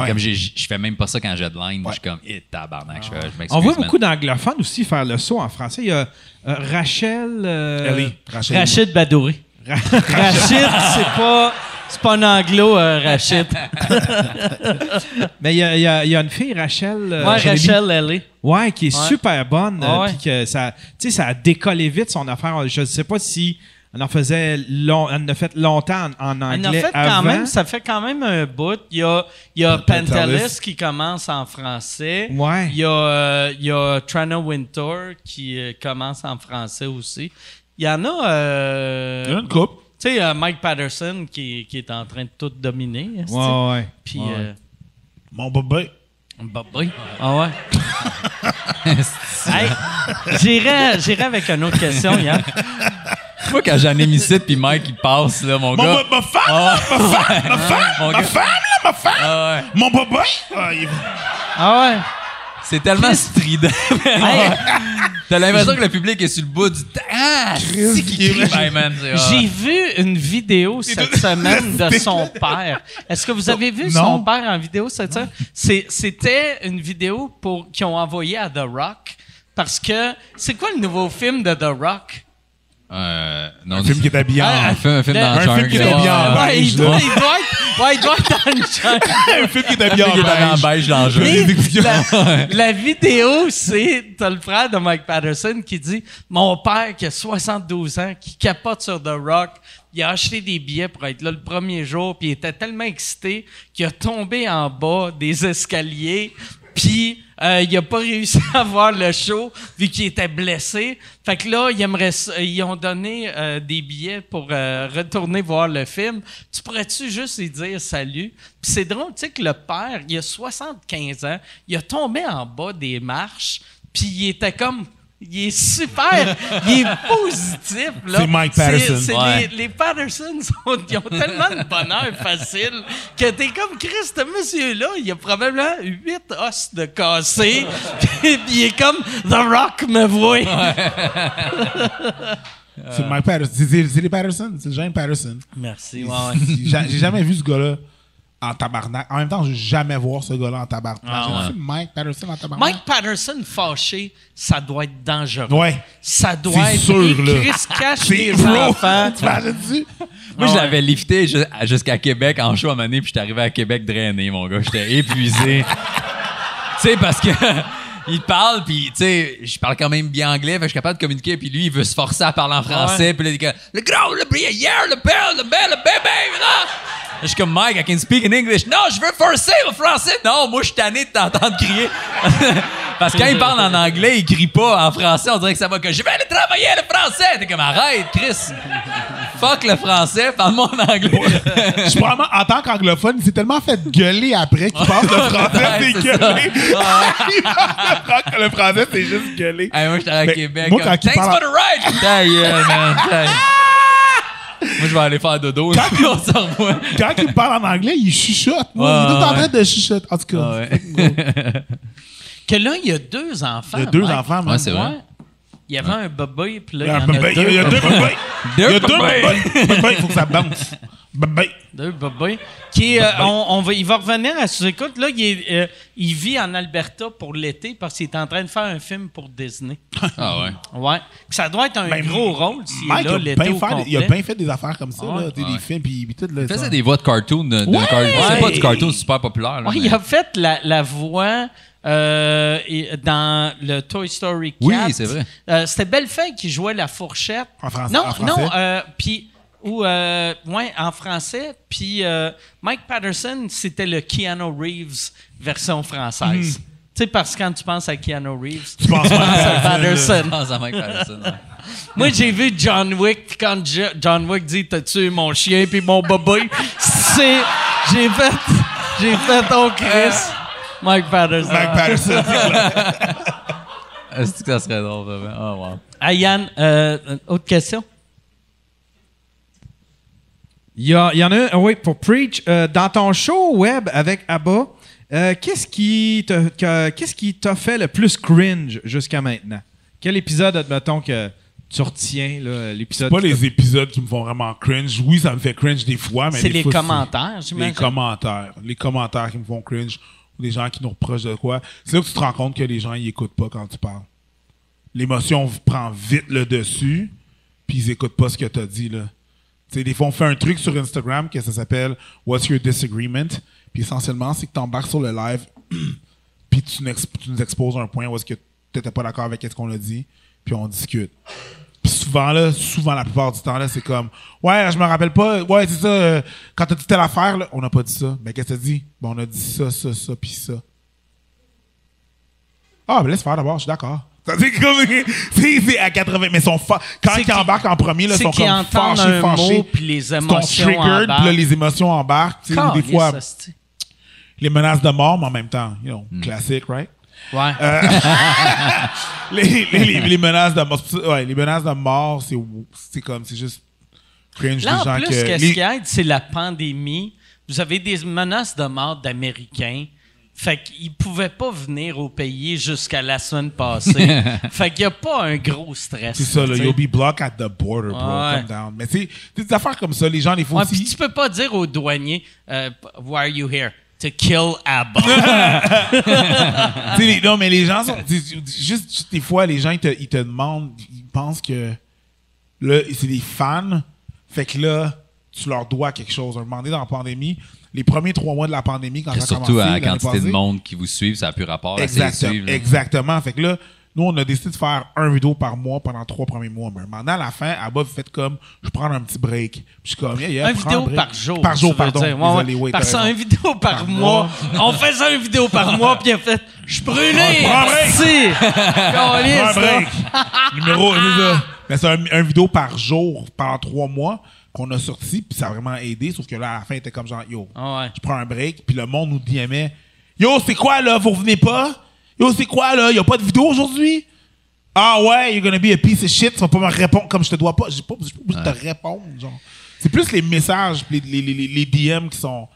Ouais. Comme je fais même pas ça quand j'ai de line. Je suis comme, eh, tabarnak, je, je. On voit beaucoup d'anglophones aussi faire le saut en français. Il y a euh, Rachel. euh, Ellie, Rachel. Rachid Badouri. Rachid, c'est pas. C'est pas un anglo, euh, Rachid. Mais il y a, y y une fille, Rachel. euh, Ouais, Jérémy, Rachel, elle est. Ouais, qui est Ouais. super bonne. Ah euh, ouais. puis que ça, tu sais, ça a décollé vite son affaire. Je ne sais pas si elle en faisait long, a fait longtemps en, anglais en fait avant. quand même, ça fait quand même un bout. Il y a, il y a Pantelis. Qui commence en français. Ouais. Il y a, euh, il y a Trana Winter qui euh, commence en français aussi. Il y en a. euh, Il y en a une coupe. Tu sais, euh, Mike Patterson qui, qui est en train de tout dominer. Ouais, ouais. Puis. Ouais. euh, Mon bébé. Oui. Ah ouais? Hey, j'irai, j'irai avec une autre question, Yann. Moi, quand j'en ai mis ici, puis Mike, il passe, là, mon Mon gars. ma femme, Ah ma femme, ma femme, Mon ma femme, là, ma femme. Ah ouais. Mon bébé. Ah, il- Ah ouais. C'est tellement strident. T'as l'impression que le public est sur le bout du. Ah, c'est qui crie, ben, man. c'est- ah. J'ai vu une vidéo cette semaine de son père. Est-ce que vous avez vu son père en vidéo cette semaine? C'est- C'était une vidéo pour qu'ils ont envoyé à The Rock. Parce que c'est quoi le nouveau film de The Rock? Euh, non, Un film qui est habillé en... Un film, un film Le- dans un le film jungle. qui est bien en ouais. Ouais, il beige, là. doit, il doit être, ouais, il doit être dans le jungle. un film qui est habillé en en beige. dans le jeu. La, la vidéo, c'est t'as le frère de Mike Patterson qui dit Mon père qui a 72 ans, qui capote sur The Rock, il a acheté des billets pour être là le premier jour, puis il était tellement excité qu'il a tombé en bas des escaliers, puis euh, il a pas réussi à voir le show vu qu'il était blessé. Fait que là, il aimerait, ça- ils ont donné euh, des billets pour euh, retourner voir le film. Tu pourrais-tu juste lui dire salut? Puis c'est drôle, tu sais que le père, il a 75 ans, il a tombé en bas des marches, puis il était comme... Il est super, il est positif. là. C'est Mike Patterson. C'est- c'est Ouais. les, les Patterson, sont- ils ont tellement de bonheur facile que t'es comme Chris, ce monsieur-là, il a probablement huit os de cassé. puis il est comme The Rock me voit. C'est Mike Patterson. C'est- C'est c'est les Patterson. C'est James Patterson. Merci. J'ai j'ai jamais vu ce gars-là en tabarnak. En même temps, je vais jamais voir ce gars-là en tabarnak. Ah, J'ai ouais. vu Mike Patterson en tabarnak. Mike Patterson fâché, ça doit être dangereux. Ouais. Ça doit C'est être. sûr, Et là. Chris cache C'est les bro. enfants. T'imagines-tu? Moi, je l'avais lifté ju- jusqu'à Québec en show à donné, puis j'étais arrivé à Québec drainé, mon gars. J'étais épuisé. tu sais, parce que. Il parle, puis tu sais, je parle quand même bien anglais, fait je suis capable de communiquer, puis lui, il veut se forcer à parler en français, puis là, il dit que, le gros, le brillant, hier, le bel, le bel, le bébé, là. Je suis comme Mike, I can speak in English. Non, je veux forcer le français. Non, moi, je suis tanné de t'entendre crier. Parce que quand il parle en anglais, il crie pas en français. On dirait que ça va que je vais aller travailler le français. T'es comme arrête, Chris. Fuck le français, parle-moi en anglais. Je suis probablement, en tant qu'anglophone, il s'est tellement fait gueuler après qu'il parle le français, c'est gueulé. Il parle le français, c'est juste gueuler. Hey, moi, j'étais à Québec. moi, quand Thanks parle- for the ride! Ta gueule, man. Moi, je vais aller faire dodo. là, puis on se revoit. Quand il parle en anglais, il chuchote. Moi, Ouais, il est tout en ouais. train de chuchoter. En tout cas, Ah ouais. Que là, il y a deux enfants. il y a deux Mike. enfants, man. Ouais, c'est vrai. Ouais. Il y avait un bébé, puis là, Il y a en deux. Il y a deux bébés. Il y a deux bébés. bébés. Bébé, il faut que ça bounce. Bébé. Deux bébés. Qui, euh, on, on va, il va revenir à sous-écoute. Là, il, est, euh, il vit en Alberta pour l'été parce qu'il est en train de faire un film pour Disney. Ah ouais. Ouais. Ça doit être un Ben, gros rôle s'il est là l'été au complet. il a bien fait des affaires comme ça, Ouais. là, Ouais. des films puis puis tout là. Il ça. faisait des voix de cartoon. De, de Ouais. C'est pas du cartoon super populaire. Là, Ouais, mais- il a fait la, la voix euh, et- dans le Toy Story 4. Oui, c'est vrai. Euh, C'était Bellefeuille qui jouait la fourchette. En français- Non, en français? non, euh, puis ou euh, ouais, en français. Puis euh, Mike Patterson, c'était le Keanu Reeves version française. Tu sais, parce que quand tu penses à Keanu Reeves, Tu penses penses à Patterson. pense à Mike Patterson. ouais. Moi, j'ai vu John Wick, puis quand Jo- John Wick dit T'as tué mon chien puis mon bébé, c'est. J'ai fait. J'ai fait Oh Chris. Mike Patterson. Mike Patterson. Est-ce que ça serait drôle, vraiment? Oh, wow. Ah, Yann, euh, autre question? Il y, a- il y en a un, oui, pour Preach. euh, dans ton show web avec Abba, euh, qu'est-ce qui t'a que- qu'est-ce qui t'a fait le plus cringe jusqu'à maintenant? Quel épisode, admettons, que tu retiens, là, l'épisode Pas les épisodes qui me font vraiment cringe. Oui, ça me fait cringe des fois, mais C'est les fois, commentaires, Les j'imagine. commentaires. Les commentaires qui me font cringe. Ou des gens qui nous reprochent de quoi. C'est là que tu te rends compte que les gens, ils écoutent pas quand tu parles. L'émotion prend vite le dessus, puis ils écoutent pas ce que tu as dit, là. Des fois, on fait un truc sur Instagram que ça s'appelle What's Your Disagreement? Puis essentiellement, c'est que tu embarques sur le live, puis tu, nous exposes un point où est-ce que tu n'étais pas d'accord avec ce qu'on a dit, puis on discute. Puis souvent, là, souvent, la plupart du temps, là, c'est comme Ouais, je me rappelle pas. Ouais, c'est ça. euh, quand t'as dit telle affaire, là, on n'a pas dit ça. Mais qu'est-ce que t'as dit? Bon, on a dit ça, ça, ça, puis ça. Ah, ben laisse faire d'abord, je suis d'accord. Ça, C'est comme. C'est c'est à 80. Mais fa- quand ils qu'ils- embarquent en premier, là, sont comme fâchés, fâchés. mot, puis les Ils sont émotions triggered, puis là, les émotions embarquent. tu sais, des fois, hostie. les menaces de mort, mais en même temps, you know, classique, right? Ouais. Euh, les, les- les- les menaces de mort, ça- ouais, les menaces de mort, c'est c'est comme, c'est juste cringe Là, des gens en plus, que. qui aide, c'est la pandémie. Vous avez des menaces de mort d'Américains. Fait qu'ils pouvaient pas venir au pays jusqu'à la semaine passée. fait qu'il y a pas un gros stress. C'est ça, là, you'll be blocked at the border, bro. Ouais. Come down. Mais c'est des affaires comme ça, les gens, les fois Ouais, puis aussi. tu peux pas dire aux douaniers, euh, Why are you here? To kill Abba. Les- non, mais les gens sont. juste des fois, les gens, ils te, ils te demandent, ils pensent que là, c'est des fans. Fait que là, tu leur dois quelque chose. Un moment donné, dans la pandémie, les premiers trois mois de la pandémie, quand ça a Surtout commencé, à la quantité de monde qui vous suivent, ça n'a plus rapport à Exactement. suivre. là. exactement. Fait que là, nous, on a décidé de faire un vidéo par mois pendant trois premiers mois. Mais maintenant, à la fin, à bas, vous faites comme, je prends un petit break. Puis je suis comme, yeah, yeah, un vidéo break. par jour. Par jour, pardon. dire. Ouais, ouais. Désolé, oui, Par ça, un vidéo par, Par mois. On faisait un vidéo par mois, puis a fait Je suis brûlé! prends un break. Si! Prends un break. Numéro, c'est ça. Mais c'est un, un vidéo par jour pendant trois mois qu'on a sorti, puis ça a vraiment aidé. Sauf que là, à la fin, était comme genre, yo, Ah ouais. je prends un break, puis le monde nous DMait, yo, c'est quoi là, vous revenez pas? Yo, c'est quoi là, y a pas de vidéo aujourd'hui? Ah ouais, you're gonna be a piece of shit, tu vas pas me répondre comme je te dois pas. J'ai pas, j'ai pas obligé de te répondre, genre. C'est plus les messages, les, les, les, les DM qui sont,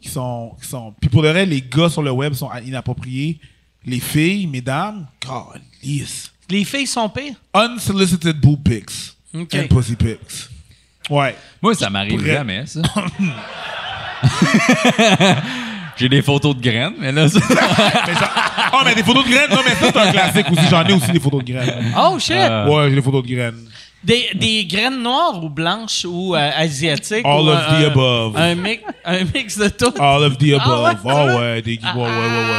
qui sont, qui sont. Puis pour le reste, les gars sur le web sont inappropriés. Les filles, mesdames, God, lisse. Les filles sont pires? Unsolicited boob pics Ok. and pussy pics. Ouais. Moi, ça m'arrive pourrais- jamais, ça. J'ai des photos de graines, mais là, ça- mais ça- oh, mais des photos de graines, non, mais ça, c'est un classique aussi. J'en ai aussi des photos de graines. Oh shit! Ouais, j'ai des photos de graines. Des, des graines noires ou blanches ou euh, asiatiques? All ou of the above. Un, mix, un mix de tout. All of the above. Ah Oh, ouais? ouais, des. Ouais, ouais, ouais, ouais,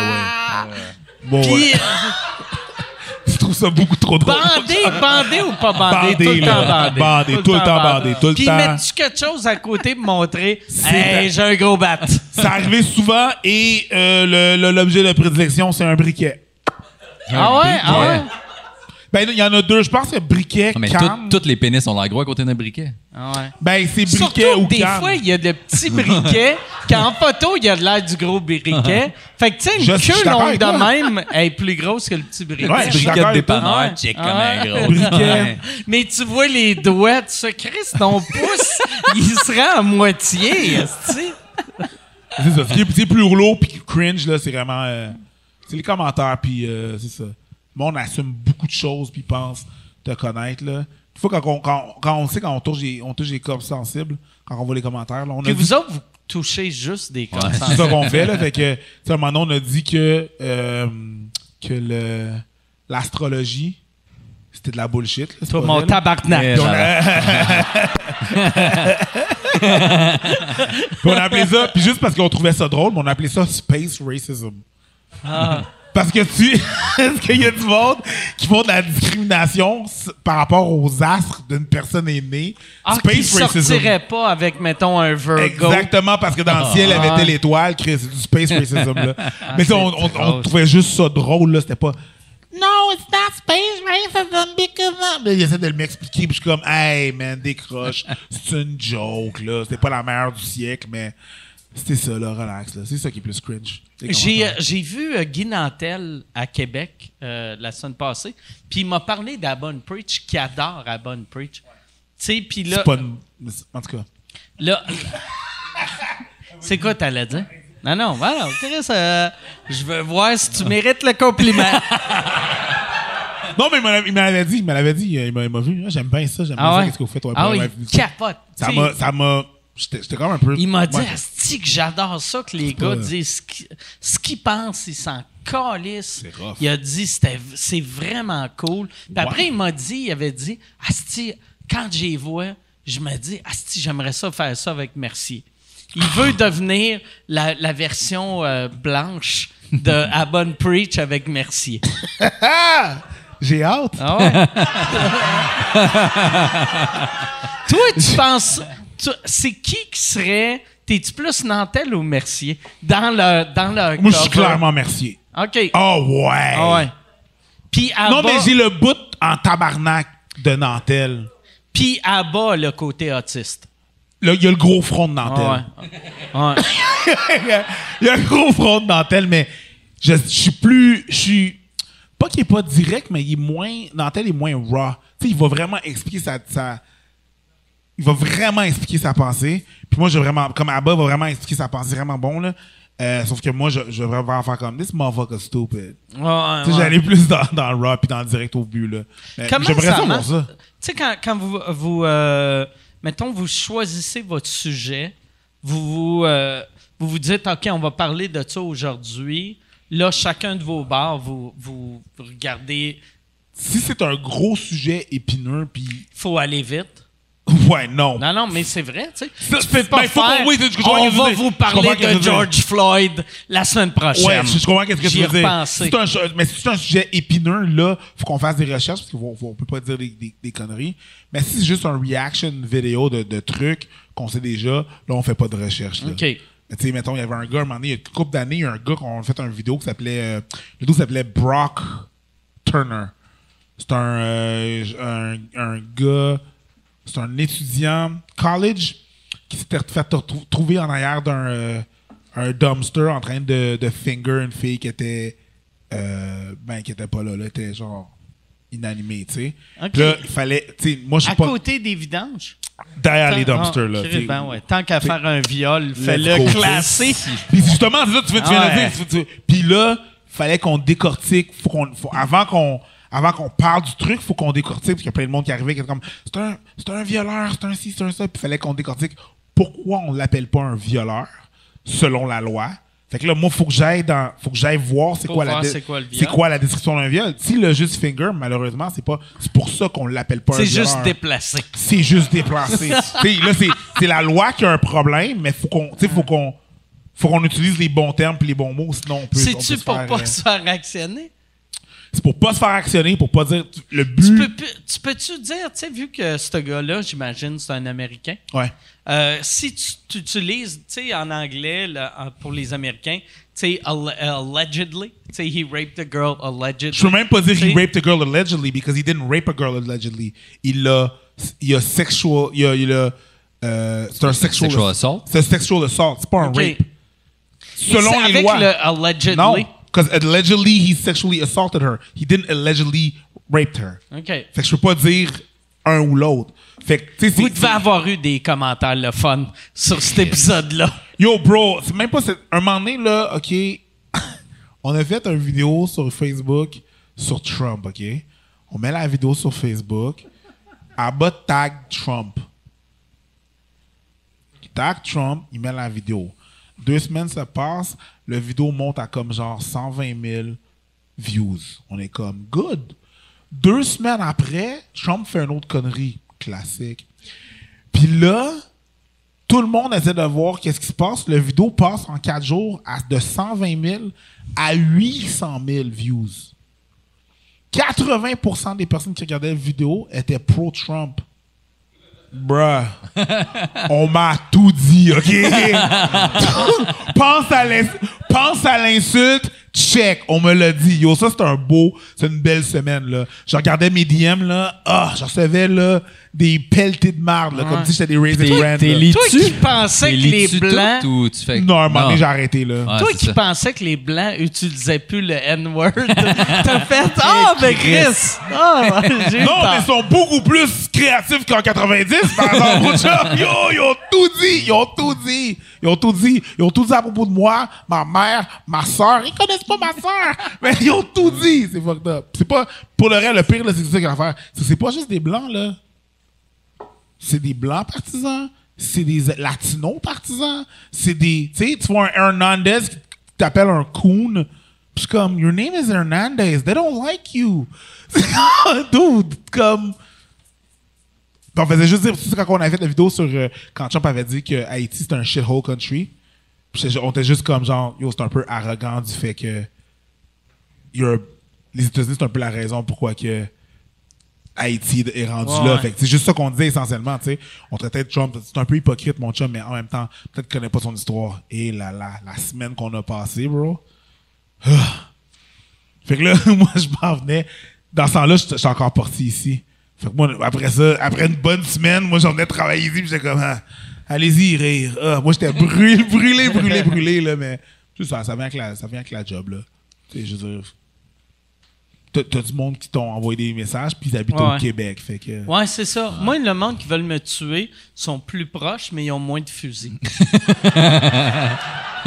Ah. ouais. Bon, Puis, ouais. Ça beaucoup trop drôle. bandé, bandé ou pas bandé? Bandé, tout le temps bandé. Bandé, tout le temps bandé, tout le Puis temps. mets-tu quelque chose à côté pour montrer C'est Hey, la- j'ai un gros bat? Ça arrivé souvent et euh, l'objet de prédilection, c'est un briquet. Ah ouais? Ah ouais? Ben, il y en a deux. Je pense que briquet, Non, mais canne. toutes les pénis ont l'air gros à côté d'un briquet. Ah ouais. Ben, c'est Surtout briquet ou que des fois, il y a de petits briquets qu'en photo, il y a de l'air du gros briquet. fait que, tu sais, une Je suis queue d'accord longue avec de même elle est plus grosse que le petit briquet. Ouais, je suis Briquet d'accord de avec toi. dépanneur, Ouais. check Ah comme un gros. Briquet. Ouais. Mais tu vois les doigts, tu sais, Chris, ton pouce, il se rend à moitié, esti. C'est ça. Ce qui est, c'est plus lourd puis cringe, là, c'est vraiment. euh, c'est les commentaires, puis euh, c'est ça. Le monde assume beaucoup de choses, puis pense te connaître, là. Des fois, quand on, quand, quand on sait quand on touche, les, on touche les corps sensibles, quand on voit les commentaires, là, on a Que dit- vous autres, vous touchez juste des corps c'est ça qu'on fait, là. Fait que, tu sais, à un moment donné, on a dit que, euh, que le, l'astrologie, c'était de la bullshit. là, c'est Toi, mon tabarnak. On a appelé ça, puis juste parce qu'on trouvait ça drôle, mais on a appelé ça space racism. Ah. Parce que tu. Est-ce qu'il y a du monde qui font de la discrimination par rapport aux astres d'une personne aînée? Ah, qui sortirait pas avec, mettons, un Virgo. Exactement, parce que dans le ciel, il y avait Ah. telle étoile, Chris, c'est du space racism, là. Mais on, on- on trouvait juste ça drôle, là. C'était pas. No, it's not space racism because. of-" Mais il essaie de m'expliquer, puis je suis comme, hey, man, décroche. C'est une joke, là. C'était pas la meilleure du siècle, mais c'était ça, là, relax, là. C'est ça qui est plus cringe. J'ai, euh, j'ai vu euh, Guy Nantel à Québec euh, la semaine passée, puis il m'a parlé d'Abon Preach, qui adore Abon Preach. Tu sais, puis là, C'est pas une- En tout cas. là, c'est quoi t'allais dire? Non, non, voilà, Chris, euh, je veux voir si tu mérites le compliment. Non, mais il il m'avait dit, il m'avait dit, il m'a il m'a vu. Ah, J'aime bien ça, j'aime bien Ah ça, ouais? qu'est-ce que vous faites. ouais, Ah oui, capote. Ça m'a, ça m'a, j'étais comme un peu. Il m'a dit, Ouais. Asti, que j'adore ça que les pas- gars disent ce qu'ils- pensent, ils s'en calissent. Il a dit, c'était, c'est vraiment cool. Puis après, il m'a dit, il avait dit, Asti, quand j'y vois, je me dis, Asti, j'aimerais ça faire ça avec Mercier. Il veut devenir la, la version euh, blanche de À Bonne Preach avec Mercier. J'ai hâte. Ah ouais? Toi, tu penses. C'est qui qui serait. T'es-tu plus Nantel ou Mercier? Dans le. Dans le Moi, je suis clairement Mercier. OK. Oh, ouais. Ah ouais. Puis à Non, bas, mais j'ai le bout en tabarnak de Nantel. puis à bas, le côté autiste. Là, il y a le gros front de Nantel. Ah ouais. Ouais. il y a un gros front de dentelle, mais je, je suis plus. Je suis. Pas qu'il est pas direct, mais il est moins. Nantel est moins raw. Tu sais, il va vraiment expliquer sa. sa- il va vraiment expliquer sa pensée. Puis moi, j'ai vraiment. Comme Abba va vraiment expliquer sa pensée vraiment bon, là. Euh, sauf que moi, je, je vais vraiment faire comme this motherfucker stupid. Ouais, ouais, Tu sais, ouais. j'allais plus dans, dans le raw puis dans le direct au but, là. J'aimerais ça ça. Tu sais, quand, quand vous, vous euh, mettons, vous choisissez votre sujet, vous vous, euh, vous vous dites, OK, on va parler de ça aujourd'hui. Là, chacun de vos bars, vous, vous regardez, Si c'est un gros sujet épineux, puis. il faut aller vite. Ouais, non. Non, non, mais c'est vrai, tu sais. Tu peux pas ben, faut faire, qu'on- oui, je on va dire. vous parler que de dire. George Floyd la semaine prochaine. Ouais, je, comprends qu'est-ce que tu J'y veux dire. C'est un, mais si c'est un sujet épineux, là, faut qu'on fasse des recherches parce qu'on on peut pas dire des, des- des conneries. Mais si c'est juste un reaction vidéo de, de trucs qu'on sait déjà, là, on fait pas de recherche. Là. OK. Mais Tu sais, mettons, il y avait un gars, à un moment donné, il y a une couple d'années, il y a un gars qu'on a fait une vidéo qui s'appelait. euh, le dos s'appelait Brock Turner. C'est un, euh, un, un gars, c'est un étudiant college qui s'était fait trouver en arrière d'un euh, un dumpster en train de, de finger une fille qui était euh, ben qui était pas là, là, était genre inanimée, tu sais. Ok. Puis Là, il fallait, tu sais, moi je À suis pas côté des vidanges? derrière les dumpsters ah, là. Sais. ben ouais. Tant qu'à faire un viol, fais-le classer. Puis justement, ça, tu, viens- tu viens Ah de ouais. dire. tu- tu- Puis là, fallait qu'on décortique. Faut qu'on, faut- avant qu'on avant qu'on parle du truc, faut qu'on décortique. Parce qu'il y a plein de monde qui arrivait qui était comme c'est un, c'est un violeur, c'est un ci, c'est un ça. Puis fallait qu'on décortique pourquoi on l'appelle pas un violeur selon la loi? Fait que là, moi, faut que j'aille dans, faut que j'aille voir c'est quoi, la c'est quoi c'est la description d'un viol. Si le juste finger, malheureusement, c'est pas, c'est pour ça qu'on l'appelle pas un C'est violeur juste déplacé. c'est juste déplacé. T'sais, là, c'est, c'est la loi qui a un problème, mais faut qu'on, t'sais, faut qu'on, faut qu'on utilise les bons termes et les bons mots, sinon on peut. se pour faire, pas euh, se faire actionner? C'est pour pas se faire actionner, pour pas dire le but. Tu peux, pu- tu peux-tu dire, tu sais, vu que ce gars-là, j'imagine, c'est un Américain, Ouais. euh, si tu, tu utilises, tu sais, en anglais, là, en- pour les Américains, tu sais, al- allegedly, tu sais, he raped a girl allegedly. Je peux même pas dire T'sais, he raped a girl allegedly because he didn't rape a girl allegedly. Il a, il a sexual, il a, il a, euh, c'est un sexual, Sexual assault? C'est un sexual assault, c'est pas un Ok. rape. Selon c'est les avec lois. le allegedly. non, because allegedly he sexually assaulted her. He didn't allegedly raped her. OK. Fait que je peux pas dire un ou l'autre. Fait que, Vous devez avoir eu des commentaires le fun sur cet épisode-là. Yo, bro, c'est même pas. Un moment donné, là, OK, on a fait une vidéo sur Facebook sur Trump, OK? On met la vidéo sur Facebook. À bas tag Trump. Il tag Trump, il met la vidéo. Deux semaines se passent, le vidéo monte à comme genre 120 000 views. On est comme good. Deux semaines après, Trump fait une autre connerie. Classique. Puis là, tout le monde essaie de voir qu'est-ce qui se passe. Le vidéo passe en quatre jours de 120 000 à 800 000 views. 80% des personnes qui regardaient la vidéo étaient pro-Trump. Bruh. On m'a tout dit, OK? pense à l'insulte, check, on me l'a dit. Yo, ça, c'est un beau, c'est une belle semaine, là. Je regardais mes DM, là, ah, je recevais, là, des pelletés de marde, là, comme si j'étais des Raisin T'es- Brand. t'es là. lis- Toi qui pensais que les Blancs... tout ou tu fais. Non, à un moment donné, Non. j'ai arrêté, là. Ouais, Toi qui ça. pensais que les Blancs utilisaient plus le N-word, t'as fait « Ah, ben Chris! Ah, j'ai eu Non, mais ils sont beaucoup plus créatifs qu'en 90, par exemple. Yo, ils ont tout dit, ils ont tout dit. Ils ont tout dit. Ils ont tout dit à propos de moi, ma mère, ma soeur. Ils connaissent pas ma soeur. Mais ils ont tout dit. C'est fucked up. C'est pas, pour le reste, le pire, c'est ça qu'il y a à faire. C'est pas juste des blancs, là. C'est des blancs partisans. C'est des latinos partisans. C'est des, tu sais, tu vois un Hernandez qui t'appelle un coon. Puis comme, your name is Hernandez. They don't like you. Dude, comme, on faisait juste dire, sais, quand on avait fait la vidéo sur euh, quand Trump avait dit que Haïti c'était un shithole country, puis on était juste comme genre, yo, c'est un peu arrogant du fait que les États-Unis, c'est un peu la raison pourquoi que Haïti est rendu Ouais, là. ouais. C'est juste ça qu'on disait essentiellement, tu sais. On traitait de Trump, c'est un peu hypocrite, mon chum, mais en même temps, peut-être qu'il connaît pas son histoire. Et la, la, la semaine qu'on a passée, bro. Fait que là, moi, je m'en venais. Dans ce temps-là, j'étais encore parti ici. Fait que moi, après ça, après une bonne semaine, moi, j'en venais travailler ici, puis j'étais comme, ah, allez-y, rire. Ah, moi, j'étais brûlé, brûlé, brûlé, brûlé, là, mais c'est ça, ça vient avec la, ça vient avec la job, là. Tu sais, je veux dire, t'as du monde qui t'ont envoyé des messages, puis ils habitent Ouais. au Québec, fait que... Ouais, c'est ça. Moi, le monde qui veulent me tuer sont plus proches, mais ils ont moins de fusils.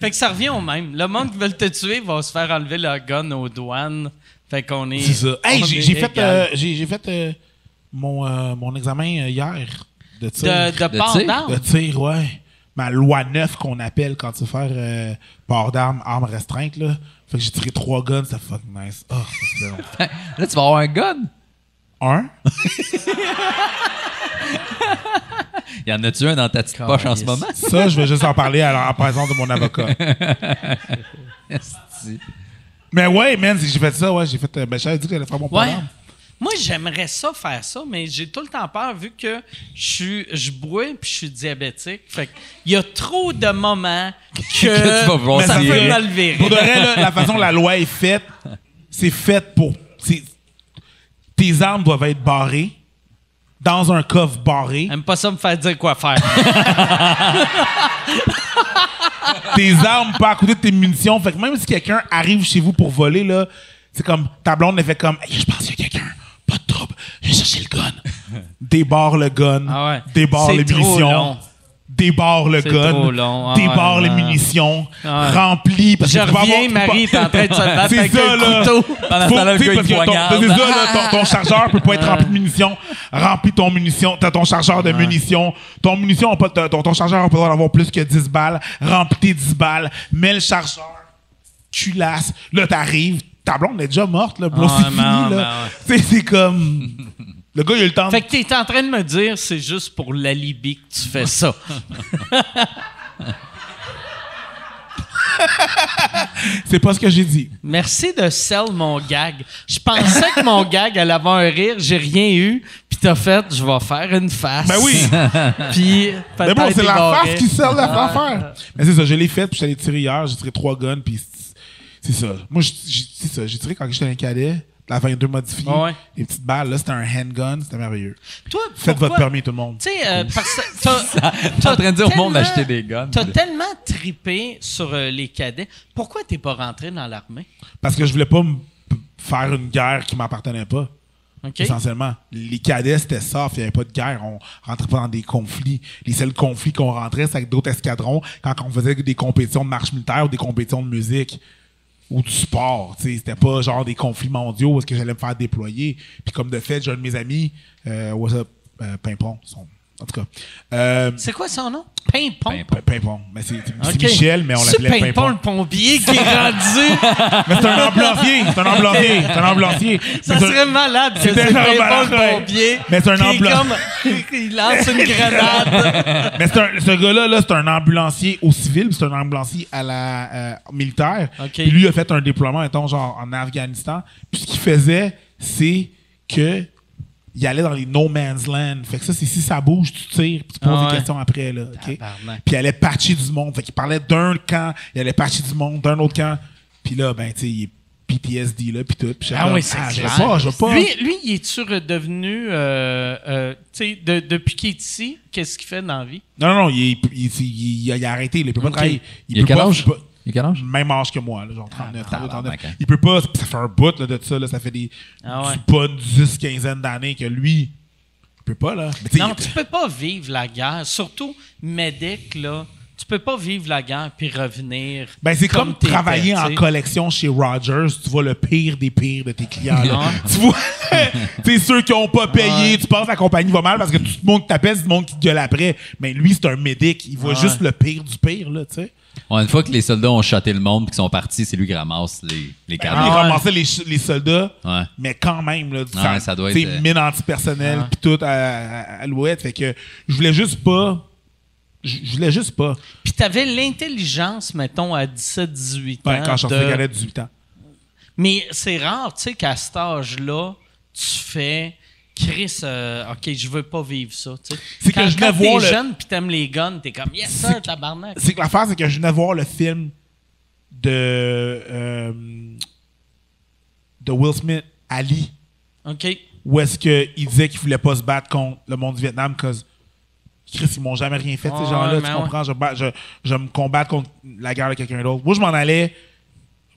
fait que ça revient au même. Le monde qui veut te tuer va se faire enlever le gun aux douanes. Fait qu'on est. C'est ça. Hey, on j'ai fait, euh, j'ai fait euh, mon, euh, mon examen euh, hier de tir. de, de de port d'armes? De tir, ouais. Ma loi 9 qu'on appelle quand tu veux faire euh, port d'armes, armes restreintes, là. Fait que j'ai tiré trois guns, c'était fucking nice. Oh, ça long. Là, tu vas avoir un gun. Un? Y en a-tu un dans ta petite poche en ce moment? Ça, je vais juste en parler à la- en présence de mon avocat. Mais ouais, man, j'ai fait ça, ouais. J'ai fait. euh, ben, j'avais dit que j'allais faire mon Ouais. Moi, j'aimerais ça faire ça, mais j'ai tout le temps peur vu que je suis, je bois puis je suis diabétique. Fait il y a trop de moments que, Que tu vas vouloir ça peut mal virer. Pour de vrai, là, la façon dont la loi est faite, c'est fait pour. Tes armes doivent être barrées dans un coffre barré. Aime pas ça me faire dire quoi faire. tes armes pas à côté de tes munitions. Fait que même si quelqu'un arrive chez vous pour voler, là, c'est comme ta blonde, elle fait comme Hey, je pense qu'il y a quelqu'un, vais chercher le gun. Débarre le gun, Ah ouais. débarre les munitions. Débarre le gun, trop long. Ah débarre ouais, les munitions, Ah ouais. remplis. Parce que reviens, avoir- Marie, t'es en train de se battre C'est avec ça, un là. couteau. Pendant Faut- le gars, il poignarde. c'est ça, là, ton, ton chargeur peut pas être rempli de munitions. Remplis ton munition. T'as ton chargeur de munitions. Ton munition, pas, ton, ton chargeur n'a pas le droit d'avoir plus que 10 balles. Remplis tes 10 balles. Mets le chargeur. Tu lasses. Là, t'arrives. Ta blonde est déjà morte, là. Bro, Ah, c'est fini, ouais, là. C'est comme. Le gars, il a eu le temps Fait que t'es en train de me dire, c'est juste pour l'alibi que tu fais ça. C'est pas ce que j'ai dit. Merci de sell mon gag. Je pensais que mon gag allait avoir un rire, j'ai rien eu, puis t'as fait, je vais faire une face. Ben oui. Puis Mais bon, c'est la face qui sert l'affaire. Mais c'est ça, je l'ai fait, puis allé tirer hier. J'ai tiré trois guns, puis c'est- ça. Moi, c'est ça. J'ai tiré quand j'étais un cadet. La 22 modifiée. Ouais. Les petites balles, là, c'était un handgun. C'était merveilleux. Toi, Faites pourquoi- votre permis, tout le monde. Tu sais, euh, parce que T'es en train de dire au monde d'acheter des guns. T'as tellement tripé sur euh, les cadets. Pourquoi t'es pas rentré dans l'armée? Parce que je voulais pas me faire une guerre qui m'appartenait pas. Essentiellement. Les cadets, c'était ça. Il n'y avait pas de guerre. On rentrait pas dans des conflits. Les seuls conflits qu'on rentrait, c'est avec d'autres escadrons quand on faisait des compétitions de marche militaire ou des compétitions de musique ou du sport. C'était pas genre des conflits mondiaux où est-ce que j'allais me faire déployer. Puis comme de fait, j'ai un de mes amis, euh, what's up, euh, Pimpon, son- en tout cas. Euh, C'est quoi son nom? Pimpon. Pimpon. Mais c'est. Michel, mais on l'appelait Pimpon, Pimpon. le pompier qui est rendu. Mais c'est un ambulancier. C'est un ambulancier. C'est un ambulancier. Ça Mais serait malade que c'est Pimpon, le pompier. Mais c'est un comme- Il lance une grenade. Mais c'est un- ce gars-là, là, c'est un ambulancier au civil, puis c'est un ambulancier à la euh, militaire. OK. Puis lui a fait un déploiement, mettons, genre en Afghanistan. Puis ce qu'il faisait, c'est que il allait dans les no man's land. Fait que ça, c'est si ça bouge, tu tires, puis tu poses Ah des ouais. questions après, là. Puis il allait patcher du monde. Fait qu'il parlait d'un camp, il allait patcher du monde, d'un autre camp. Puis là, ben, tu sais, il est PTSD, là, puis tout. Puis j'étais Ah oui, c'est clair. veux pas. Lui, lui, il est-tu redevenu... Euh, euh, tu sais, de- depuis qu'il est ici, qu'est-ce qu'il fait dans la vie? Non, non, non, il, est- il, il- il a, il a arrêté, il peut pas OK. travailler. Il, Il a peut quel pas- âge? il peut pas- Il a quel âge? Même âge que moi, là, genre 39, 32, 39. tabarnak, hein. Il peut pas, ça fait un bout là, de ça, là, ça fait des Ah ouais. du bonne 10, quinzaine d'années que lui, il peut pas, là. Mais Non, il- tu peux pas vivre la guerre. Surtout, médic, là, tu peux pas vivre la guerre puis revenir. Ben, c'est comme, travailler en collection chez Rogers. Tu vois le pire des pires de tes clients. là. Tu vois, tu sais, ceux qui ont pas payé, tu penses que la compagnie va mal parce que tout le monde qui t'appelle, c'est le monde qui te gueule après. Mais lui, c'est un médic. Il voit Ouais. juste le pire du pire, là, tu sais. Ouais, une fois que les soldats ont shoté le monde et qu'ils sont partis, c'est lui qui ramasse les, les Il cadeaux. ouais. ramassait les, les soldats, Ouais. mais quand même, là, Ouais, ça doit être, euh, mine antipersonnelle, puis tout à, à, à l'ouette. Fait que je voulais juste pas. Je je voulais juste pas. Puis t'avais l'intelligence, mettons, à 17-18 ans. Quand je sortais de 18 ans. Mais c'est rare, tu sais, qu'à cet âge-là, tu fais. Chris, euh, OK, je veux pas vivre ça. tu sais. C'est que je venais t'es le- jeune puis t'aimes les guns, t'es comme yes, sir, tabarnak. C'est que l'affaire, c'est que je venais voir le film de. euh, de Will Smith, Ali, OK. où est-ce qu'il disait qu'il voulait pas se battre contre le monde du Vietnam, cause Chris, ils m'ont jamais rien fait, ces gens-là, tu comprends? Je, bats- je, je me combattre contre la guerre de quelqu'un d'autre. Moi, je m'en allais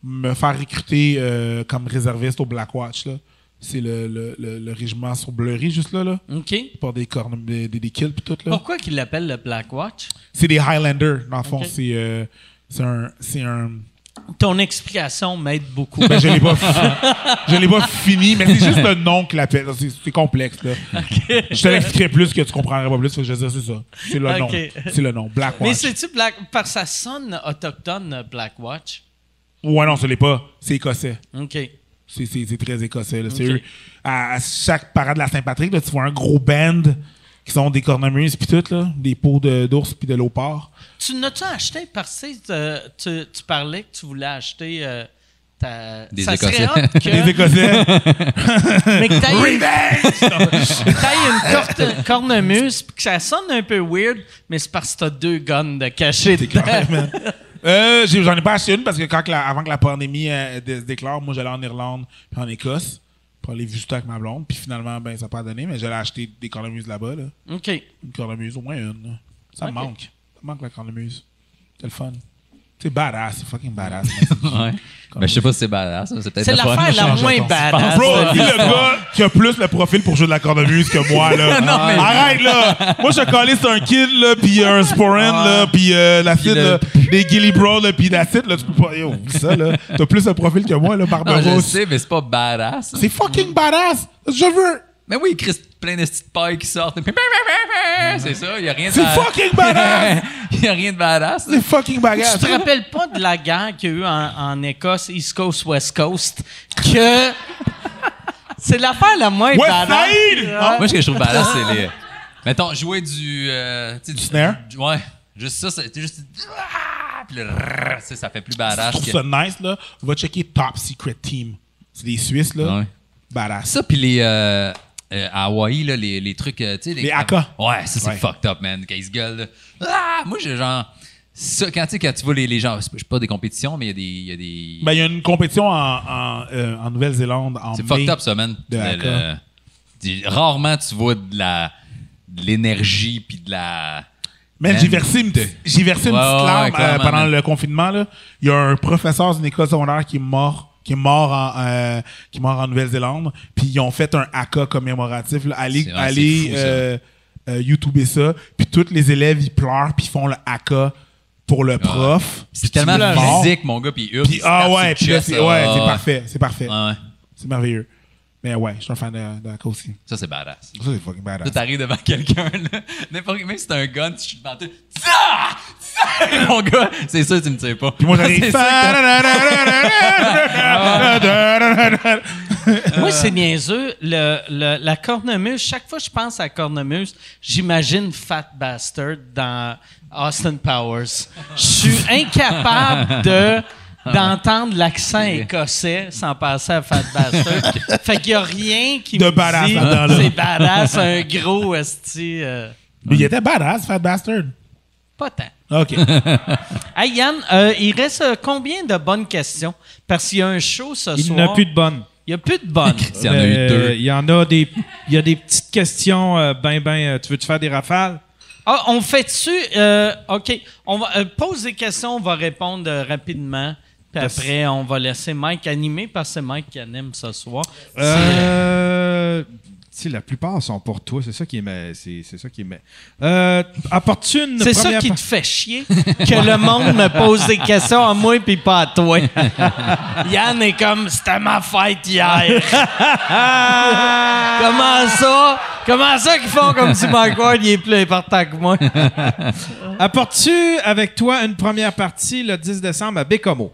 me faire recruter euh, comme réserviste au Blackwatch, là. C'est le, le, le, le régiment sur Bleury, juste là, là. OK. Pour des cornes, des, des, kills tout, là. Pourquoi qu'il l'appelle le Black Watch? C'est des Highlanders, dans le fond. C'est euh, un. C'est un. Ton explication m'aide beaucoup. Ben, je l'ai pas, je l'ai pas fini, mais c'est juste le nom qu'il appelle. C'est c'est complexe, là. Je te l'expliquerai plus que tu comprendrais pas plus. que je dire, c'est ça. C'est le nom. C'est le nom. Blackwatch. Mais c'est-tu Black... Parce que ça sonne autochtone, Black Watch? Ouais, non, ce l'est pas. C'est écossais. OK. C'est- C'est c'est très écossais. là. C'est eux. À, à chaque parade de la Saint-Patrick, là, tu vois un gros band qui sont des cornemuses puis tout, là, des peaux de- d'ours puis de léopard. Tu n'as-tu acheté parce que tu, tu parlais que tu voulais acheter euh, ta... Des ça Écossais. que... Les Écossais. mais que t'ailles une, t'ailles une corte- cornemuse puis que ça sonne un peu weird, mais c'est parce que t'as deux guns de dedans. Carrément. Euh, J'en ai pas acheté une parce que quand que la- avant que la pandémie euh, dé- se déclare, moi j'allais en Irlande puis en Écosse pour aller visiter avec ma blonde. Puis finalement, ben ça n'a pas donné, mais j'allais acheter des cornemuses là-bas. Là. OK. Une cornemuse, au moins une. là. Ça me manque. Ça me manque la cornemuse. C'est le fun. C'est badass, c'est fucking badass. Ouais. Ben, je sais pas si c'est badass. C'est peut-être C'est l'affaire la change moins badass. Bro, dis le gars qui a plus le profil pour jouer de la cornemuse que moi, là. mais- Arrête, là! Moi, je suis collé sur un kid, là, pis un sporin, là, pis euh, la le- là, des Gilly Bro, là, pis la suite, là, tu peux pas... Yo, ça, là. T'as plus le profil que moi, là, Non, je sais, mais c'est pas badass. C'est fucking badass! Je veux... Mais oui, Chris, plein de petites pailles qui sortent. C'est ça, il y a rien de C'est fucking badass! Il y a rien de badass. C'est fucking badass! Tu te rappelles pas de la guerre qu'il y a eu en, en Écosse, East Coast, West Coast, que c'est l'affaire la moins West badass. Side! Ouais. Moi, ce que je trouve badass, c'est les. Mettons, jouer du. euh, tu sais, du snare? du- ouais. Juste ça, c'est juste. Ah! Puis le. rrr, ça, ça fait plus Je badass. trouve que- ça nice, là. Va checker Top Secret Team. C'est des Suisses, là. Ouais. Badass. Ça, puis les. euh, euh, à Hawaï, là, les, les trucs. euh, tu sais, Les haka. Ouais, ça, c'est Ouais. fucked up, man. Quand ils se gueulent. là. Ah! Moi, j'ai genre. Ça, quand, quand tu vois les, les gens. Je sais pas des compétitions, mais il y a des. il Y a des... Ben, il y a une compétition en, en, euh, en Nouvelle-Zélande en C'est fucked up, ça, man. de Le- le- rarement, tu vois de la de l'énergie puis de la. Man, j'ai versé une, petite- j'ai versé une Ouais, petite larme ouais, euh, pendant le confinement. Là. Il y a un professeur d'une école secondaire qui est mort qui est mort en, euh, qui est mort en Nouvelle-Zélande. Puis ils ont fait un haka commémoratif. Là. Allez, ouais, allez fou, ça. euh, euh, YouTuber ça. Puis tous les élèves, ils pleurent, puis ils font le haka pour le prof. C'est tellement physique, mon gars, puis il hurle. Puis, ah ouais, c'est ouais, Ah, parfait. C'est parfait. Ouais. C'est merveilleux. Mais ouais, je suis un fan de, de haka aussi. Ça, c'est badass. Ça, c'est fucking badass. t'arrives devant quelqu'un, là. N'importe même si t'as un gun, tu chutes devant toi. Mon gars, c'est ça, tu me tires pas. Puis moi, j'arrive. Moi, c'est niaiseux. Le, le- la cornemuse, chaque fois que je pense à cornemuse, j'imagine Fat Bastard dans Austin Powers. Je suis incapable de d'entendre l'accent écossais sans passer à Fat Bastard. fait qu'il y a rien qui De me badass dit là. c'est badass, un gros esti. euh, Mais il était badass, Fat Bastard. pas tant. OK. Hey Yann, euh, il reste euh, combien de bonnes questions? Parce qu'il y a un show ce Il soir. n'y en a plus de bonnes. Il n'y a plus de bonnes. Il y en a eu deux. Il y en a des, il y a des petites questions. euh, ben, ben, euh, tu veux-tu faire des rafales? Ah, on fait dessus. euh, OK. On va euh, pose des questions, on va répondre euh, rapidement. Puis après, on va laisser Mike animer parce que c'est Mike qui anime ce soir. Euh, sais, la plupart sont pour toi. C'est ça qui est. C'est ça qui est. Euh, Apportes-tu une C'est ça qui te fait chier, que le monde me pose des questions à moi puis pas à toi. Yann est comme, c'était ma fête hier. Comment ça? Comment ça qu'ils font comme si Mike Ward il est plus important que moi? Apportes-tu avec toi une première partie le 10 décembre à Bécomo?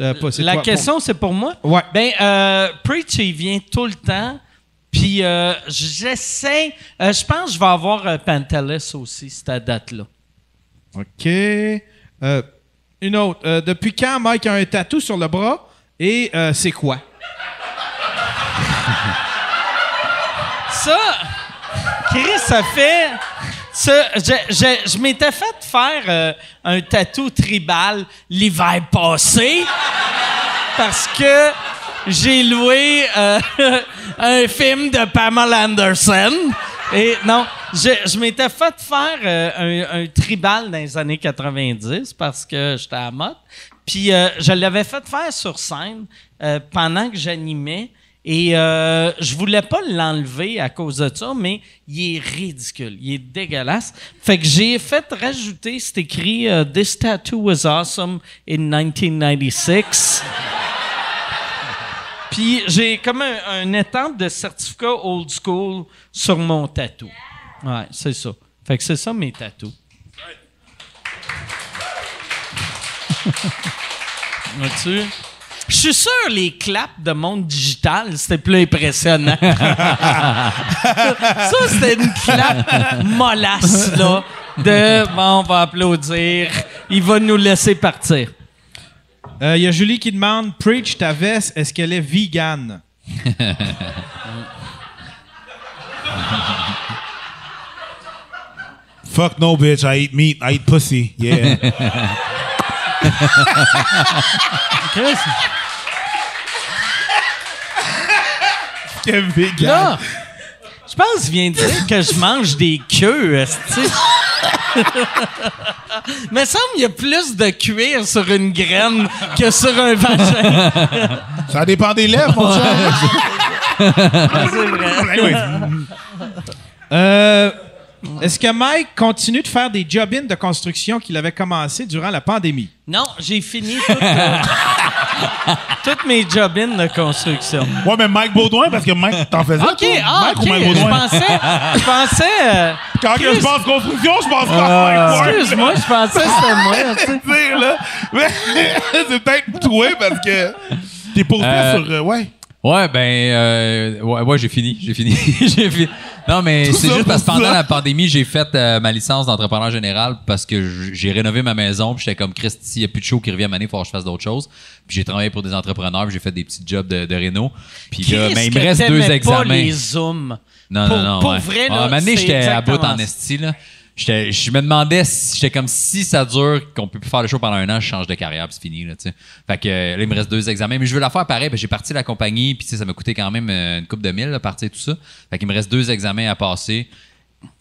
Euh, pas- La toi- question, c'est pour moi? Ouais. Ben, euh, Preach, il vient tout le temps. Puis euh, j'essaie. je pense que je vais avoir Pantelis aussi, cette date-là. OK. Une autre. Depuis quand Mike a un tatou sur le bras? Et c'est quoi? Ça, Chris, ça fait. Ça, je je- je m'étais fait faire euh, un tatou tribal l'hiver passé parce que j'ai loué euh, un film de Pamela Anderson. Et non, je, je m'étais fait faire euh, un, un tribal dans les années 90 parce que j'étais à mode. Puis je l'avais fait faire sur scène pendant que j'animais. Et euh, je voulais pas l'enlever à cause de ça, mais il est ridicule. Il est dégueulasse. Fait que j'ai fait rajouter, c'est écrit euh, This tattoo was awesome in 1996. Puis j'ai comme un, un étampe de certificat old school sur mon tatou. Ouais, c'est ça. Fait que c'est ça mes tatous. Vois-tu? Je suis sûr les claps de monde digital, c'était plus impressionnant. ça, c'était une clap mollasse, là, de « bon, on va applaudir, il va nous laisser partir ». Euh, Il y a Julie qui demande Preach, ta veste, est-ce qu'elle est vegan? Fuck no, bitch. I eat meat. I eat pussy. Yeah. Quel vegan. Là, je pense qu'il vient de dire que je mange des queues, esti. Mais semble qu'il y a plus de cuir sur une graine que sur un vagin. Ça dépend des lèvres, mon cher. C'est vrai. Euh, Est-ce que Mike continue de faire des job-ins de construction qu'il avait commencé durant la pandémie? Non, j'ai fini toutes, euh, toutes mes job-ins de construction. Ouais, mais Mike Baudouin, parce que Mike, t'en faisais. OK, toi? ah, Mike OK. ou Mike Je Baudouin? pensais... Je pensais... euh, Quand que je pense construction, je pense pas à Mike Ward. Excuse-moi, je pensais que c'était moi. tu sais. dire, là. Mais c'est peut-être toi parce que t'es posté Euh, sur. euh, ouais. Ouais, ben, euh, ouais, ouais, j'ai fini, j'ai fini, j'ai fini. Non, mais c'est juste parce que pendant ça. la pandémie, j'ai fait euh, ma licence d'entrepreneur général parce que j'ai rénové ma maison, puis j'étais comme Christy, il n'y a plus de show qui revient à il faut que je fasse d'autres choses. Puis j'ai travaillé pour des entrepreneurs, puis j'ai fait des petits jobs de, de réno. Puis là, Chris, ben, il me reste deux pas examens. les zooms. Non, Pour- non, non. pour ouais. vrai, là, Ah, à un moment donné, c'est j'étais à bout en esti, là. Je me demandais, si- j'étais comme si ça dure, qu'on peut plus faire le show pendant un an, je change de carrière, c'est fini, là, tu sais. Fait que là, il me reste deux examens, mais je veux la faire pareil, j'ai parti la compagnie, puis ça m'a coûté quand même euh, une coupe de mille, là, partir tout ça. Fait qu'il me reste deux examens à passer.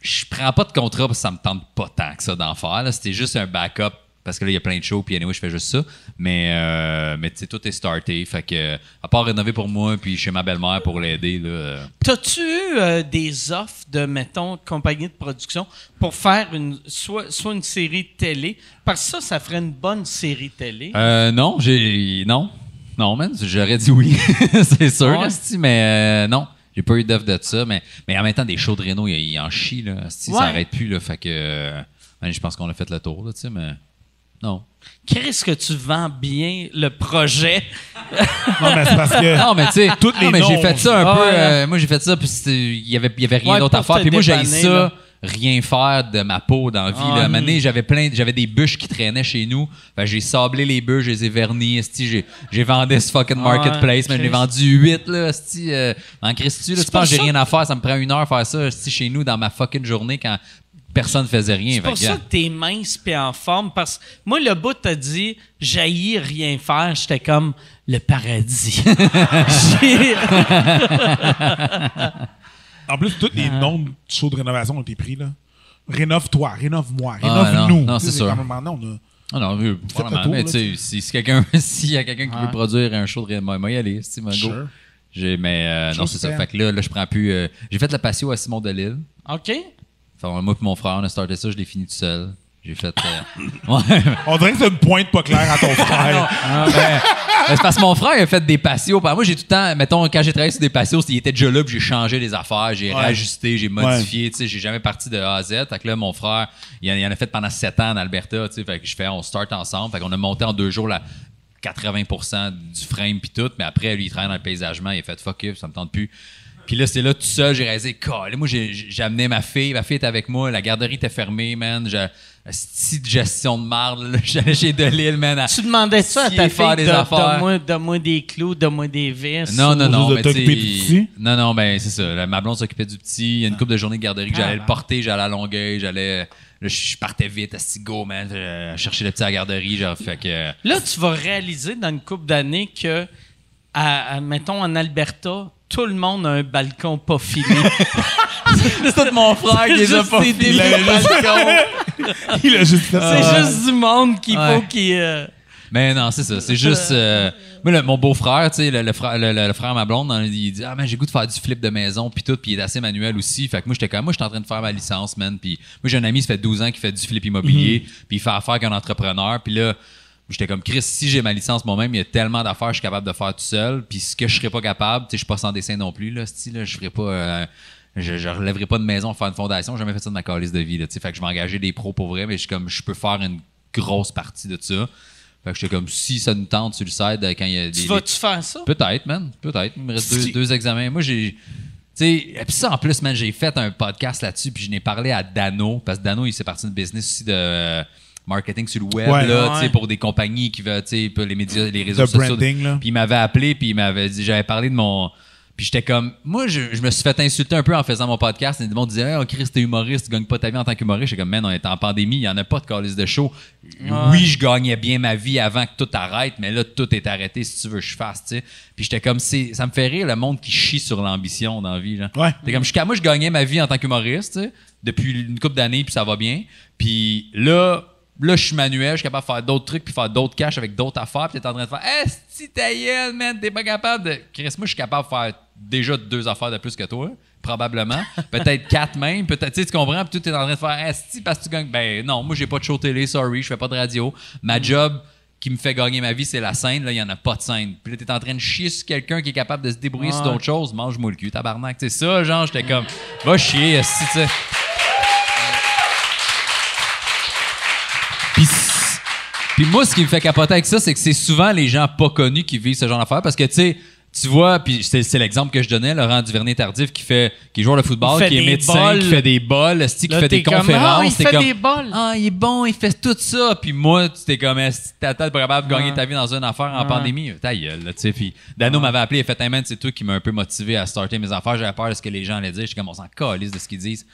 Je prends pas de contrat parce que ça me tente pas tant que ça d'en faire. C'était juste un backup. Parce que là, il y a plein de shows, puis anyway, je fais juste ça. Mais, euh, mais tu sais, tout est starté. Fait que, à part rénover pour moi, puis chez ma belle-mère pour l'aider, là. euh, T'as-tu eu euh, des offres de, mettons, compagnie de production pour faire une, soit, soit une série de télé? Parce que ça, ça ferait une bonne série télé. Euh, non, j'ai. Non. Non, man. J'aurais dit oui. c'est sûr, Ouais. mais euh, non. J'ai pas eu d'offre de ça. Mais, mais en même temps, des shows de Renault, il, il en chie, là. esti, Ouais. Ça arrête plus, là. Fait que. euh, je pense qu'on a fait le tour, là, tu sais, mais. Non. Qu'est-ce que tu vends bien le projet? Non, mais c'est parce que. Non, mais tu sais, Toutes non, les mais j'ai fait ça un Ah peu. ouais. euh, moi, j'ai fait ça, puis il y avait, il y avait rien Ouais, d'autre à faire. Puis moi, j'ai ça, là. rien faire de ma peau dans la vie. Ah, là. À un moment hmm. donné, j'avais plein, j'avais des bûches qui traînaient chez nous. J'ai sablé les bûches, je les ai vernis. esti, J'ai, j'ai vendu ce fucking marketplace, mais j'ai Chris. vendu 8 là. esti, euh, en Christu, là, tu penses que j'ai rien à faire, ça me prend une heure faire ça esti, chez nous dans ma fucking journée quand personne faisait rien. C'est pour que, ça que t'es mince et en forme. Parce que moi, le bout t'a dit, j'haïs rien faire. J'étais comme le paradis. J'ai- En plus, tous les noms de shows de rénovation ont été pris, là. Rénove-toi, rénove-moi, Ah, rénove-nous. non, c'est sûr. non, on a- Ah non, oui, probablement, tour, mais là, tu sais, si, si quelqu'un, s'il y a quelqu'un qui veut produire un show de Rénault, moi, y aller, esti, moi, go. J'ai, mais euh, non, c'est ça. Fait que là, là je prends plus. euh, j'ai fait le patio à Simon Delille. OK? Fait, moi et mon frère, on a starté ça, je l'ai fini tout seul. J'ai fait. euh, ouais. On dirait que c'est une pointe pas claire à ton frère. Ben, c'est parce que mon frère il a fait des patios. Moi, j'ai tout le temps, mettons, quand j'ai travaillé sur des patios, il était déjà là, puis j'ai changé les affaires, j'ai Ouais. réajusté, j'ai modifié, tu sais, j'ai jamais parti de A à Z. Fait que là, mon frère, il en, il en a fait pendant sept ans en Alberta, tu sais, fait que je fais, on start ensemble. Fait qu'on a monté en deux jours la 80% du frame puis tout, mais après, lui, il travaille dans le paysagement, il a fait fuck it, ça me tente plus. Puis là, c'est là tout seul, j'ai réalisé, moi, j'ai j'ai amené ma fille, ma fille était avec moi, la garderie était fermée, man. J'ai petite gestion de marde, là. J'allais chez Delille, man. à- Tu demandais ça à ta fille, donne-moi donne-moi des clous, donne-moi des vis. Non, non, non. mais petit? Non, non, ben c'est ça. La- ma blonde s'occupait du petit. Il y a une couple de journées de garderie que j'allais le porter, j'allais à Longueuil, j'allais. Là, je partais vite, à go, man. euh, chercher le petit à la garderie, genre, fait que. Là, tu vas réaliser dans une couple d'années que, à- à- mettons, en Alberta, tout le monde a un balcon pas fini. C'est tout mon frère qui les a Juste pas filés. Il a juste fait C'est juste du monde qu'il Ouais. faut qu'il... euh, Mais non, c'est ça. C'est juste. euh, moi, le- mon beau-frère, tu sais, le, le frère, le, frère ma blonde, il dit Ah, man, j'ai goût de faire du flip de maison, puis tout, puis il est assez manuel aussi. Fait que moi, j'étais comme, moi, j'étais en train de faire ma licence, man. Puis moi, j'ai un ami, ça fait 12 ans qu'il fait du flip immobilier, puis il fait affaire qu'un entrepreneur. Puis là, j'étais comme, Chris, si j'ai ma licence moi-même, il y a tellement d'affaires que je suis capable de faire tout seul. Puis ce que je serais pas capable, tu sais, je suis pas sans dessin non plus, là, style, là, je ferais pas. euh, je, je relèverai pas de maison pour faire une fondation. J'ai jamais fait ça de ma calice de vie. Là, tu sais. fait que je vais engager des pros pour vrai, mais je, suis comme, je peux faire une grosse partie de ça. Fait que j'étais comme, si ça nous tente sur le euh, quand il y a des. Tu vas-tu faire ça? Peut-être, man. Peut-être. Il me reste deux, deux examens. Moi, j'ai. Tu sais, et puis ça, en plus, man, j'ai fait un podcast là-dessus, puis je n'ai parlé à Dano, parce que Dano, il s'est parti de business aussi de marketing sur le web, Ouais. là, tu sais, Ouais. pour des compagnies qui veulent, tu sais, pour les médias, les réseaux The sociaux. branding, là. Puis il m'avait appelé, puis il m'avait dit, j'avais parlé de mon. Puis j'étais comme, moi, je, je me suis fait insulter un peu en faisant mon podcast. Et le monde disait, oh, Chris, t'es humoriste, tu gagnes pas ta vie en tant qu'humoriste. J'étais comme, man, on est en pandémie, il y en a pas de calice de show. Oui, je gagnais bien ma vie avant que tout arrête, mais là, tout est arrêté si tu veux que je fasse, tu sais. Puis j'étais comme, c'est, ça me fait rire le monde qui chie sur l'ambition dans la vie, là. Ouais. T'es comme, je- moi, je gagnais ma vie en tant qu'humoriste, tu sais, depuis une couple d'années, puis ça va bien. Puis là, là, je suis manuel, je suis capable de faire d'autres trucs, puis faire d'autres cash avec d'autres affaires, puis t'es en train de faire, eh, si ta gueule, man, t'es pas capable de? Chris, moi, je suis capable de faire déjà deux affaires de plus que toi, probablement. peut-être quatre même, peut-être, tu sais, tu comprends, puis tu es en train de faire, eh, si, parce que tu gagnes. Ben non, moi, j'ai pas de show télé, sorry, je fais pas de radio. Ma job, qui me fait gagner ma vie, c'est la scène. Là, il n'y en a pas de scène. Puis là, t'es en train de chier sur quelqu'un qui est capable de se débrouiller sur d'autres choses. Mange-moi le cul, tabarnak. C'est ça, genre, j'étais comme, va chier, esti, tu sais. Puis moi, ce qui me fait capoter avec ça, c'est que c'est souvent les gens pas connus qui vivent ce genre d'affaires. Parce que, tu sais, tu vois, puis c'est l'exemple que je donnais, Laurent Duvernay-Tardif, qui fait, qui est joueur de football, qui est médecin, bols. qui fait des bols, qui fait des comme, conférences. Ah, il fait comme, des bols. Ah, il est bon, il fait tout ça. Puis moi, tu t'es comme, t'as pas capable de gagner ta vie dans une affaire en pandémie? Ta gueule, tu sais. Puis Dano m'avait appelé, il fait, hey man, c'est toi qui m'a un peu motivé à starter mes affaires. J'avais peur de ce que les gens allaient dire. Je suis comme, on s'en calisse de ce qu'ils disent.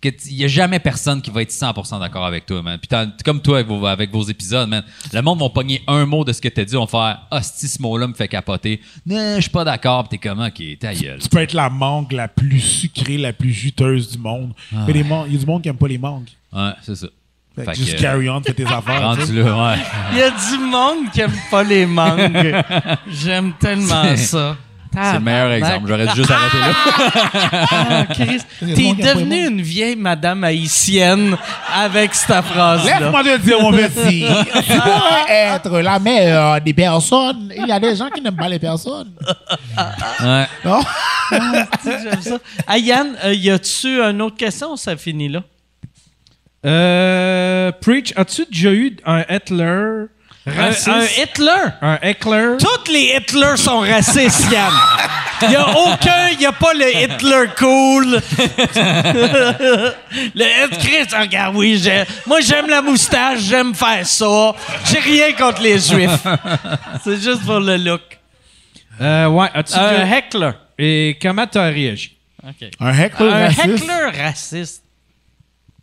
Que t- Il y a jamais personne qui va être 100% d'accord avec toi, man. Puis comme toi avec vos, avec vos épisodes, man. Le monde va pogner un mot de ce que t'as dit, on va faire, ah, ce mot-là me fait capoter. Non, je suis pas d'accord. Puis t'es comme, ok, ta gueule. Tu peux être la mangue la plus sucrée, la plus juteuse du monde. Mais les man- il y a du monde qui aime pas les mangues. Ouais, c'est ça. Fait Fait que juste que, carry on, fais tes affaires. tu sais. Rendu là, ouais. Il y a du monde qui aime pas les mangues. J'aime tellement ça. C'est le meilleur exemple. J'aurais dû juste arrêter là. Ah, Chris, Il y a du T'es monde qui aime pas les devenu mangues. une vieille madame haïtienne avec cette phrase-là. Laisse-moi te dire, mon petit. tu pourrais être la meilleure des personnes. Il y a des gens qui n'aiment pas les personnes. Ouais. Non? J'aime ça? Ah, Yann, euh, y a-tu une autre question ou ça finit là? Euh, Preach, as-tu déjà eu un Hitler raciste? un Hitler? Un heckler? Tous les Hitler sont racistes, Yann. Il n'y a aucun, il n'y a pas le Hitler cool. le Hit Chris, regarde, oui, j'ai- moi j'aime la moustache, j'aime faire ça. J'ai rien contre les Juifs. C'est juste pour le look. Euh, ouais, as-tu Un heckler. Et comment t'as réagi? Un heckler Un raciste? heckler raciste.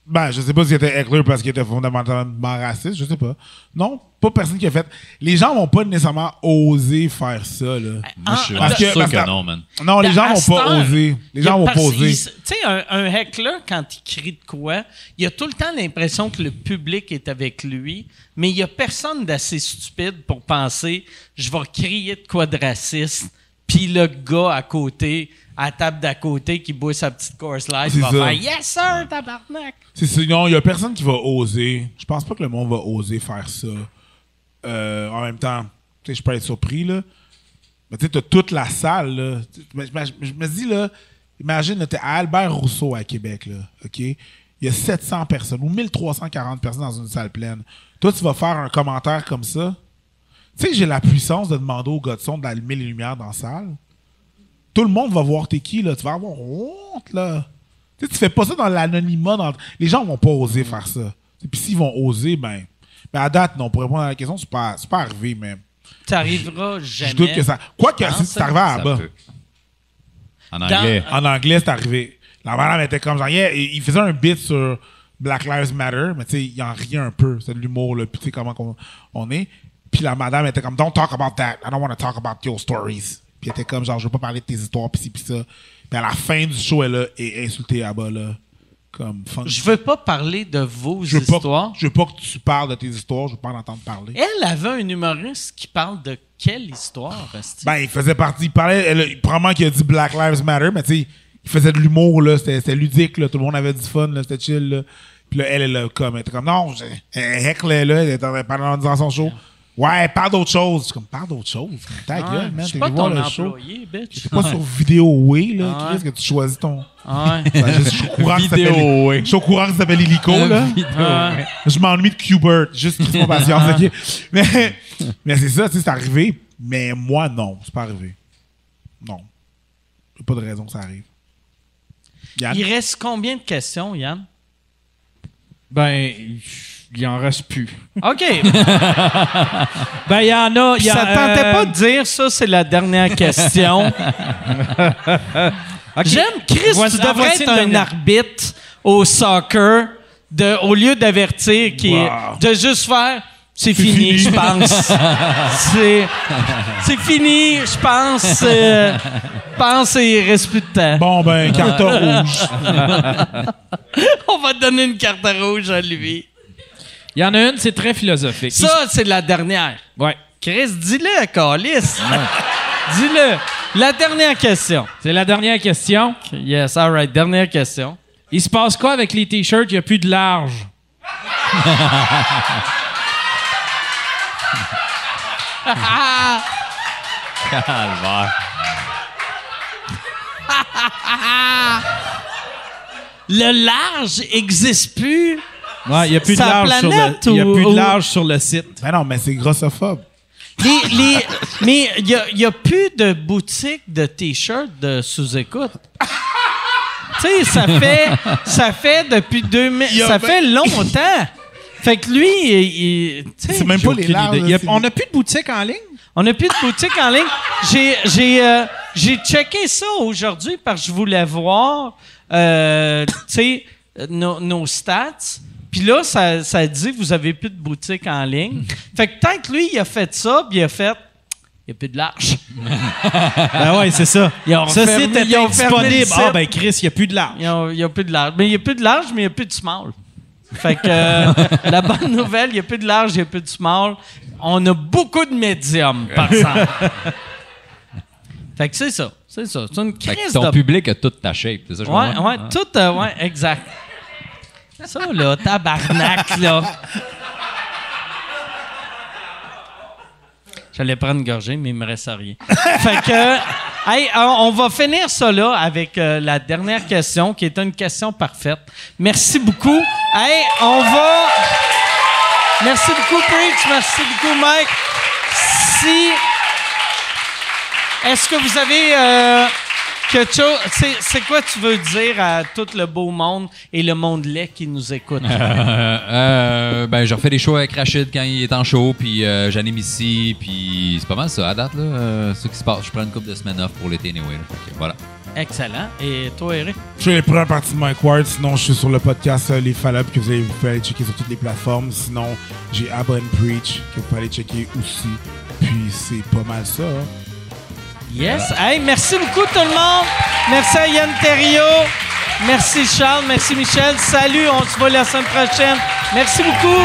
Ben, je sais pas s'il était heckler parce qu'il était fondamentalement raciste, je sais pas. Non, pas personne qui a fait. Les gens vont pas nécessairement oser faire ça, là. Moi, je suis Ah, parce sûr que- que, parce que- non, man. Non, les À gens vont pas oser. Les gens vont pas oser. Tu sais, un, un heckler, quand il crie de quoi, il a tout le temps l'impression que le public est avec lui, mais il y a personne d'assez stupide pour penser je vais crier de quoi de raciste, puis le gars à côté, à la table d'à côté, qui boit sa petite course light, va ça. faire Yes, sir, tabarnak! C'est sinon, il y a personne qui va oser. Je pense pas que le monde va oser faire ça. Euh, en même temps, tu sais, je peux être surpris, là. Mais tu sais, t'as toute la salle, là. Je me- dis, là, imagine, t'es à Albert Rousseau à Québec, là, OK? Il y a 700 personnes ou 1340 personnes dans une salle pleine. Toi, tu vas faire un commentaire comme ça? Tu sais j'ai la puissance de demander au gars de son d'allumer les lumières dans la salle. Tout le monde va voir t'es qui, là. Tu vas avoir honte, là. Tu sais, tu fais pas ça dans l'anonymat. Dans... Les gens vont pas oser faire ça. Et puis s'ils vont oser, ben. Mais à date, non, pour répondre à la question, c'est pas, c'est pas arrivé, mais. T'arriveras jamais. Je doute que ça. Quoi que, penses, c'est c'est arrivé à Ça bas. En anglais. En anglais, c'est arrivé. La madame était comme genre, yeah, il faisait un bit sur Black Lives Matter, mais tu sais, il en riait un peu. C'est de l'humour, là. Puis tu sais comment qu'on- on est. Puis la madame était comme, don't talk about that. I don't want to talk about your stories. Puis elle était comme, genre, je veux pas parler de tes histoires, pis ci, pis ça. Puis à la fin du show, elle a et insulté à bas, là. Comme, fun. Je veux pas parler de vos Je histoires. je veux pas que tu parles de tes histoires, je veux pas en entendre parler. Elle avait un humoriste qui parle de quelle histoire? Ben, il faisait partie, il parlait, elle- probablement qu'il a dit Black Lives Matter, mais tu sais, il faisait de l'humour, là, c'était ludique, là, tout le monde avait du fun, là, c'était chill, là. Puis là, elle, elle, comme, elle était comme, non, j'ai- elle hecklait, là, elle était en train de parler dans son show. Ouais, parle d'autre chose. Je suis comme, parle d'autre chose? Ta Ouais, gueule, man, je suis t'es pas ton le show. employé, bitch. C'est pas sur Vidéo Way, là, Ouais. Chris, que tu choisis ton. Ouais. Ben, je suis au courant que ça s'appelle-. Je suis au courant que ça s'appelle Illico, là. Ouais. Je m'ennuie de Qbert. Juste qu'il faut patience, ok? Mais, mais c'est ça, tu sais, c'est arrivé. Mais moi, non, c'est pas arrivé. Non. Y a pas de raison que ça arrive. Yann? Il reste combien de questions, Yann? Ben, il en reste plus. OK. Ben, il y en a. y a, ça tentait euh, pas de dire ça, c'est la dernière question. J'aime, Chris, Voici- tu devrais être un dernière. arbitre au soccer de, au lieu d'avertir, qui est- Wow. de juste faire c'est fini, fini. je pense. c'est, c'est fini, je pense. euh, Je pense et il reste plus de temps. Bon, ben, carte rouge. On va te donner une carte rouge à lui. Il y en a une, c'est très philosophique. Ça, c'est la dernière. Ouais. Chris, dis-le, Calis. dis-le. La dernière question. C'est la dernière question. Yes, all right. Dernière question. Il se passe quoi avec les t-shirts? Il n'y a plus de large. Calvaire. Le large existe plus? Ouais, il n'y a plus de large sur le, y a plus de ou- large sur le site. Ben non, mais c'est grossophobe. Les, les- mais il n'y a, y a plus de boutique de t-shirts de sous-écoute. tu sais, ça fait, ça fait depuis 2000. Y a Ça ben- fait longtemps. Fait que lui, il, il- tu sais, C'est même pas les larges. a- on n'a plus de boutique en ligne? On n'a plus de boutique en ligne. J'ai, j'ai, euh, j'ai checké ça aujourd'hui parce que je voulais voir, euh, tu sais, euh, nos, nos stats. Puis là, ça, ça dit vous avez plus de boutique en ligne. Fait que tant que lui, il a fait ça, puis il a fait, il n'y a plus de large. Ben ouais, c'est ça. Ils ont Ce fermé- site est ils ont fermé le indisponible. site. Ah ben Chris, il n'y a plus de large. Il n'y a, plus de large. Mais il n'y a plus de large, mais il n'y a plus de small. Fait que euh, la bonne nouvelle, il n'y a plus de large, il n'y a plus de small. On a beaucoup de médiums, par exemple. fait que c'est ça. C'est ça. C'est une Fait que crise ton de public a toute ta shape, c'est ça je Ouais, ouais, tout, euh, ouais, exact. Ça, là, tabarnak, là. J'allais prendre une gorgée, mais il me reste rien. fait que, hey, on va finir ça là avec euh, la dernière question, qui est une question parfaite. Merci beaucoup. Hey, on va. Merci beaucoup, Preach. Merci beaucoup, Mike. Si. Est-ce que vous avez euh. C'est, c'est quoi tu veux dire à tout le beau monde et le monde laid qui nous écoute? Euh, euh, ben, je refais des shows avec Rachid quand il est en show, puis euh, j'anime ici, puis c'est pas mal ça à date, là. Euh, ce qui se passe. Je prends une couple de semaines off pour l'été, anyway. là. Fait que voilà. Excellent. Et toi, Eric? Je suis les premières parties de Mike Ward. Sinon, je suis sur le podcast euh, Les Fallop que vous, avez, vous pouvez aller checker sur toutes les plateformes. Sinon, j'ai Abba and Preach que vous pouvez aller checker aussi. Puis, c'est pas mal ça. hein. Yes. Hey, merci beaucoup, tout le monde. Merci à Yann Terriot. Merci, Charles. Merci, Michel. Salut. On se voit la semaine prochaine. Merci beaucoup.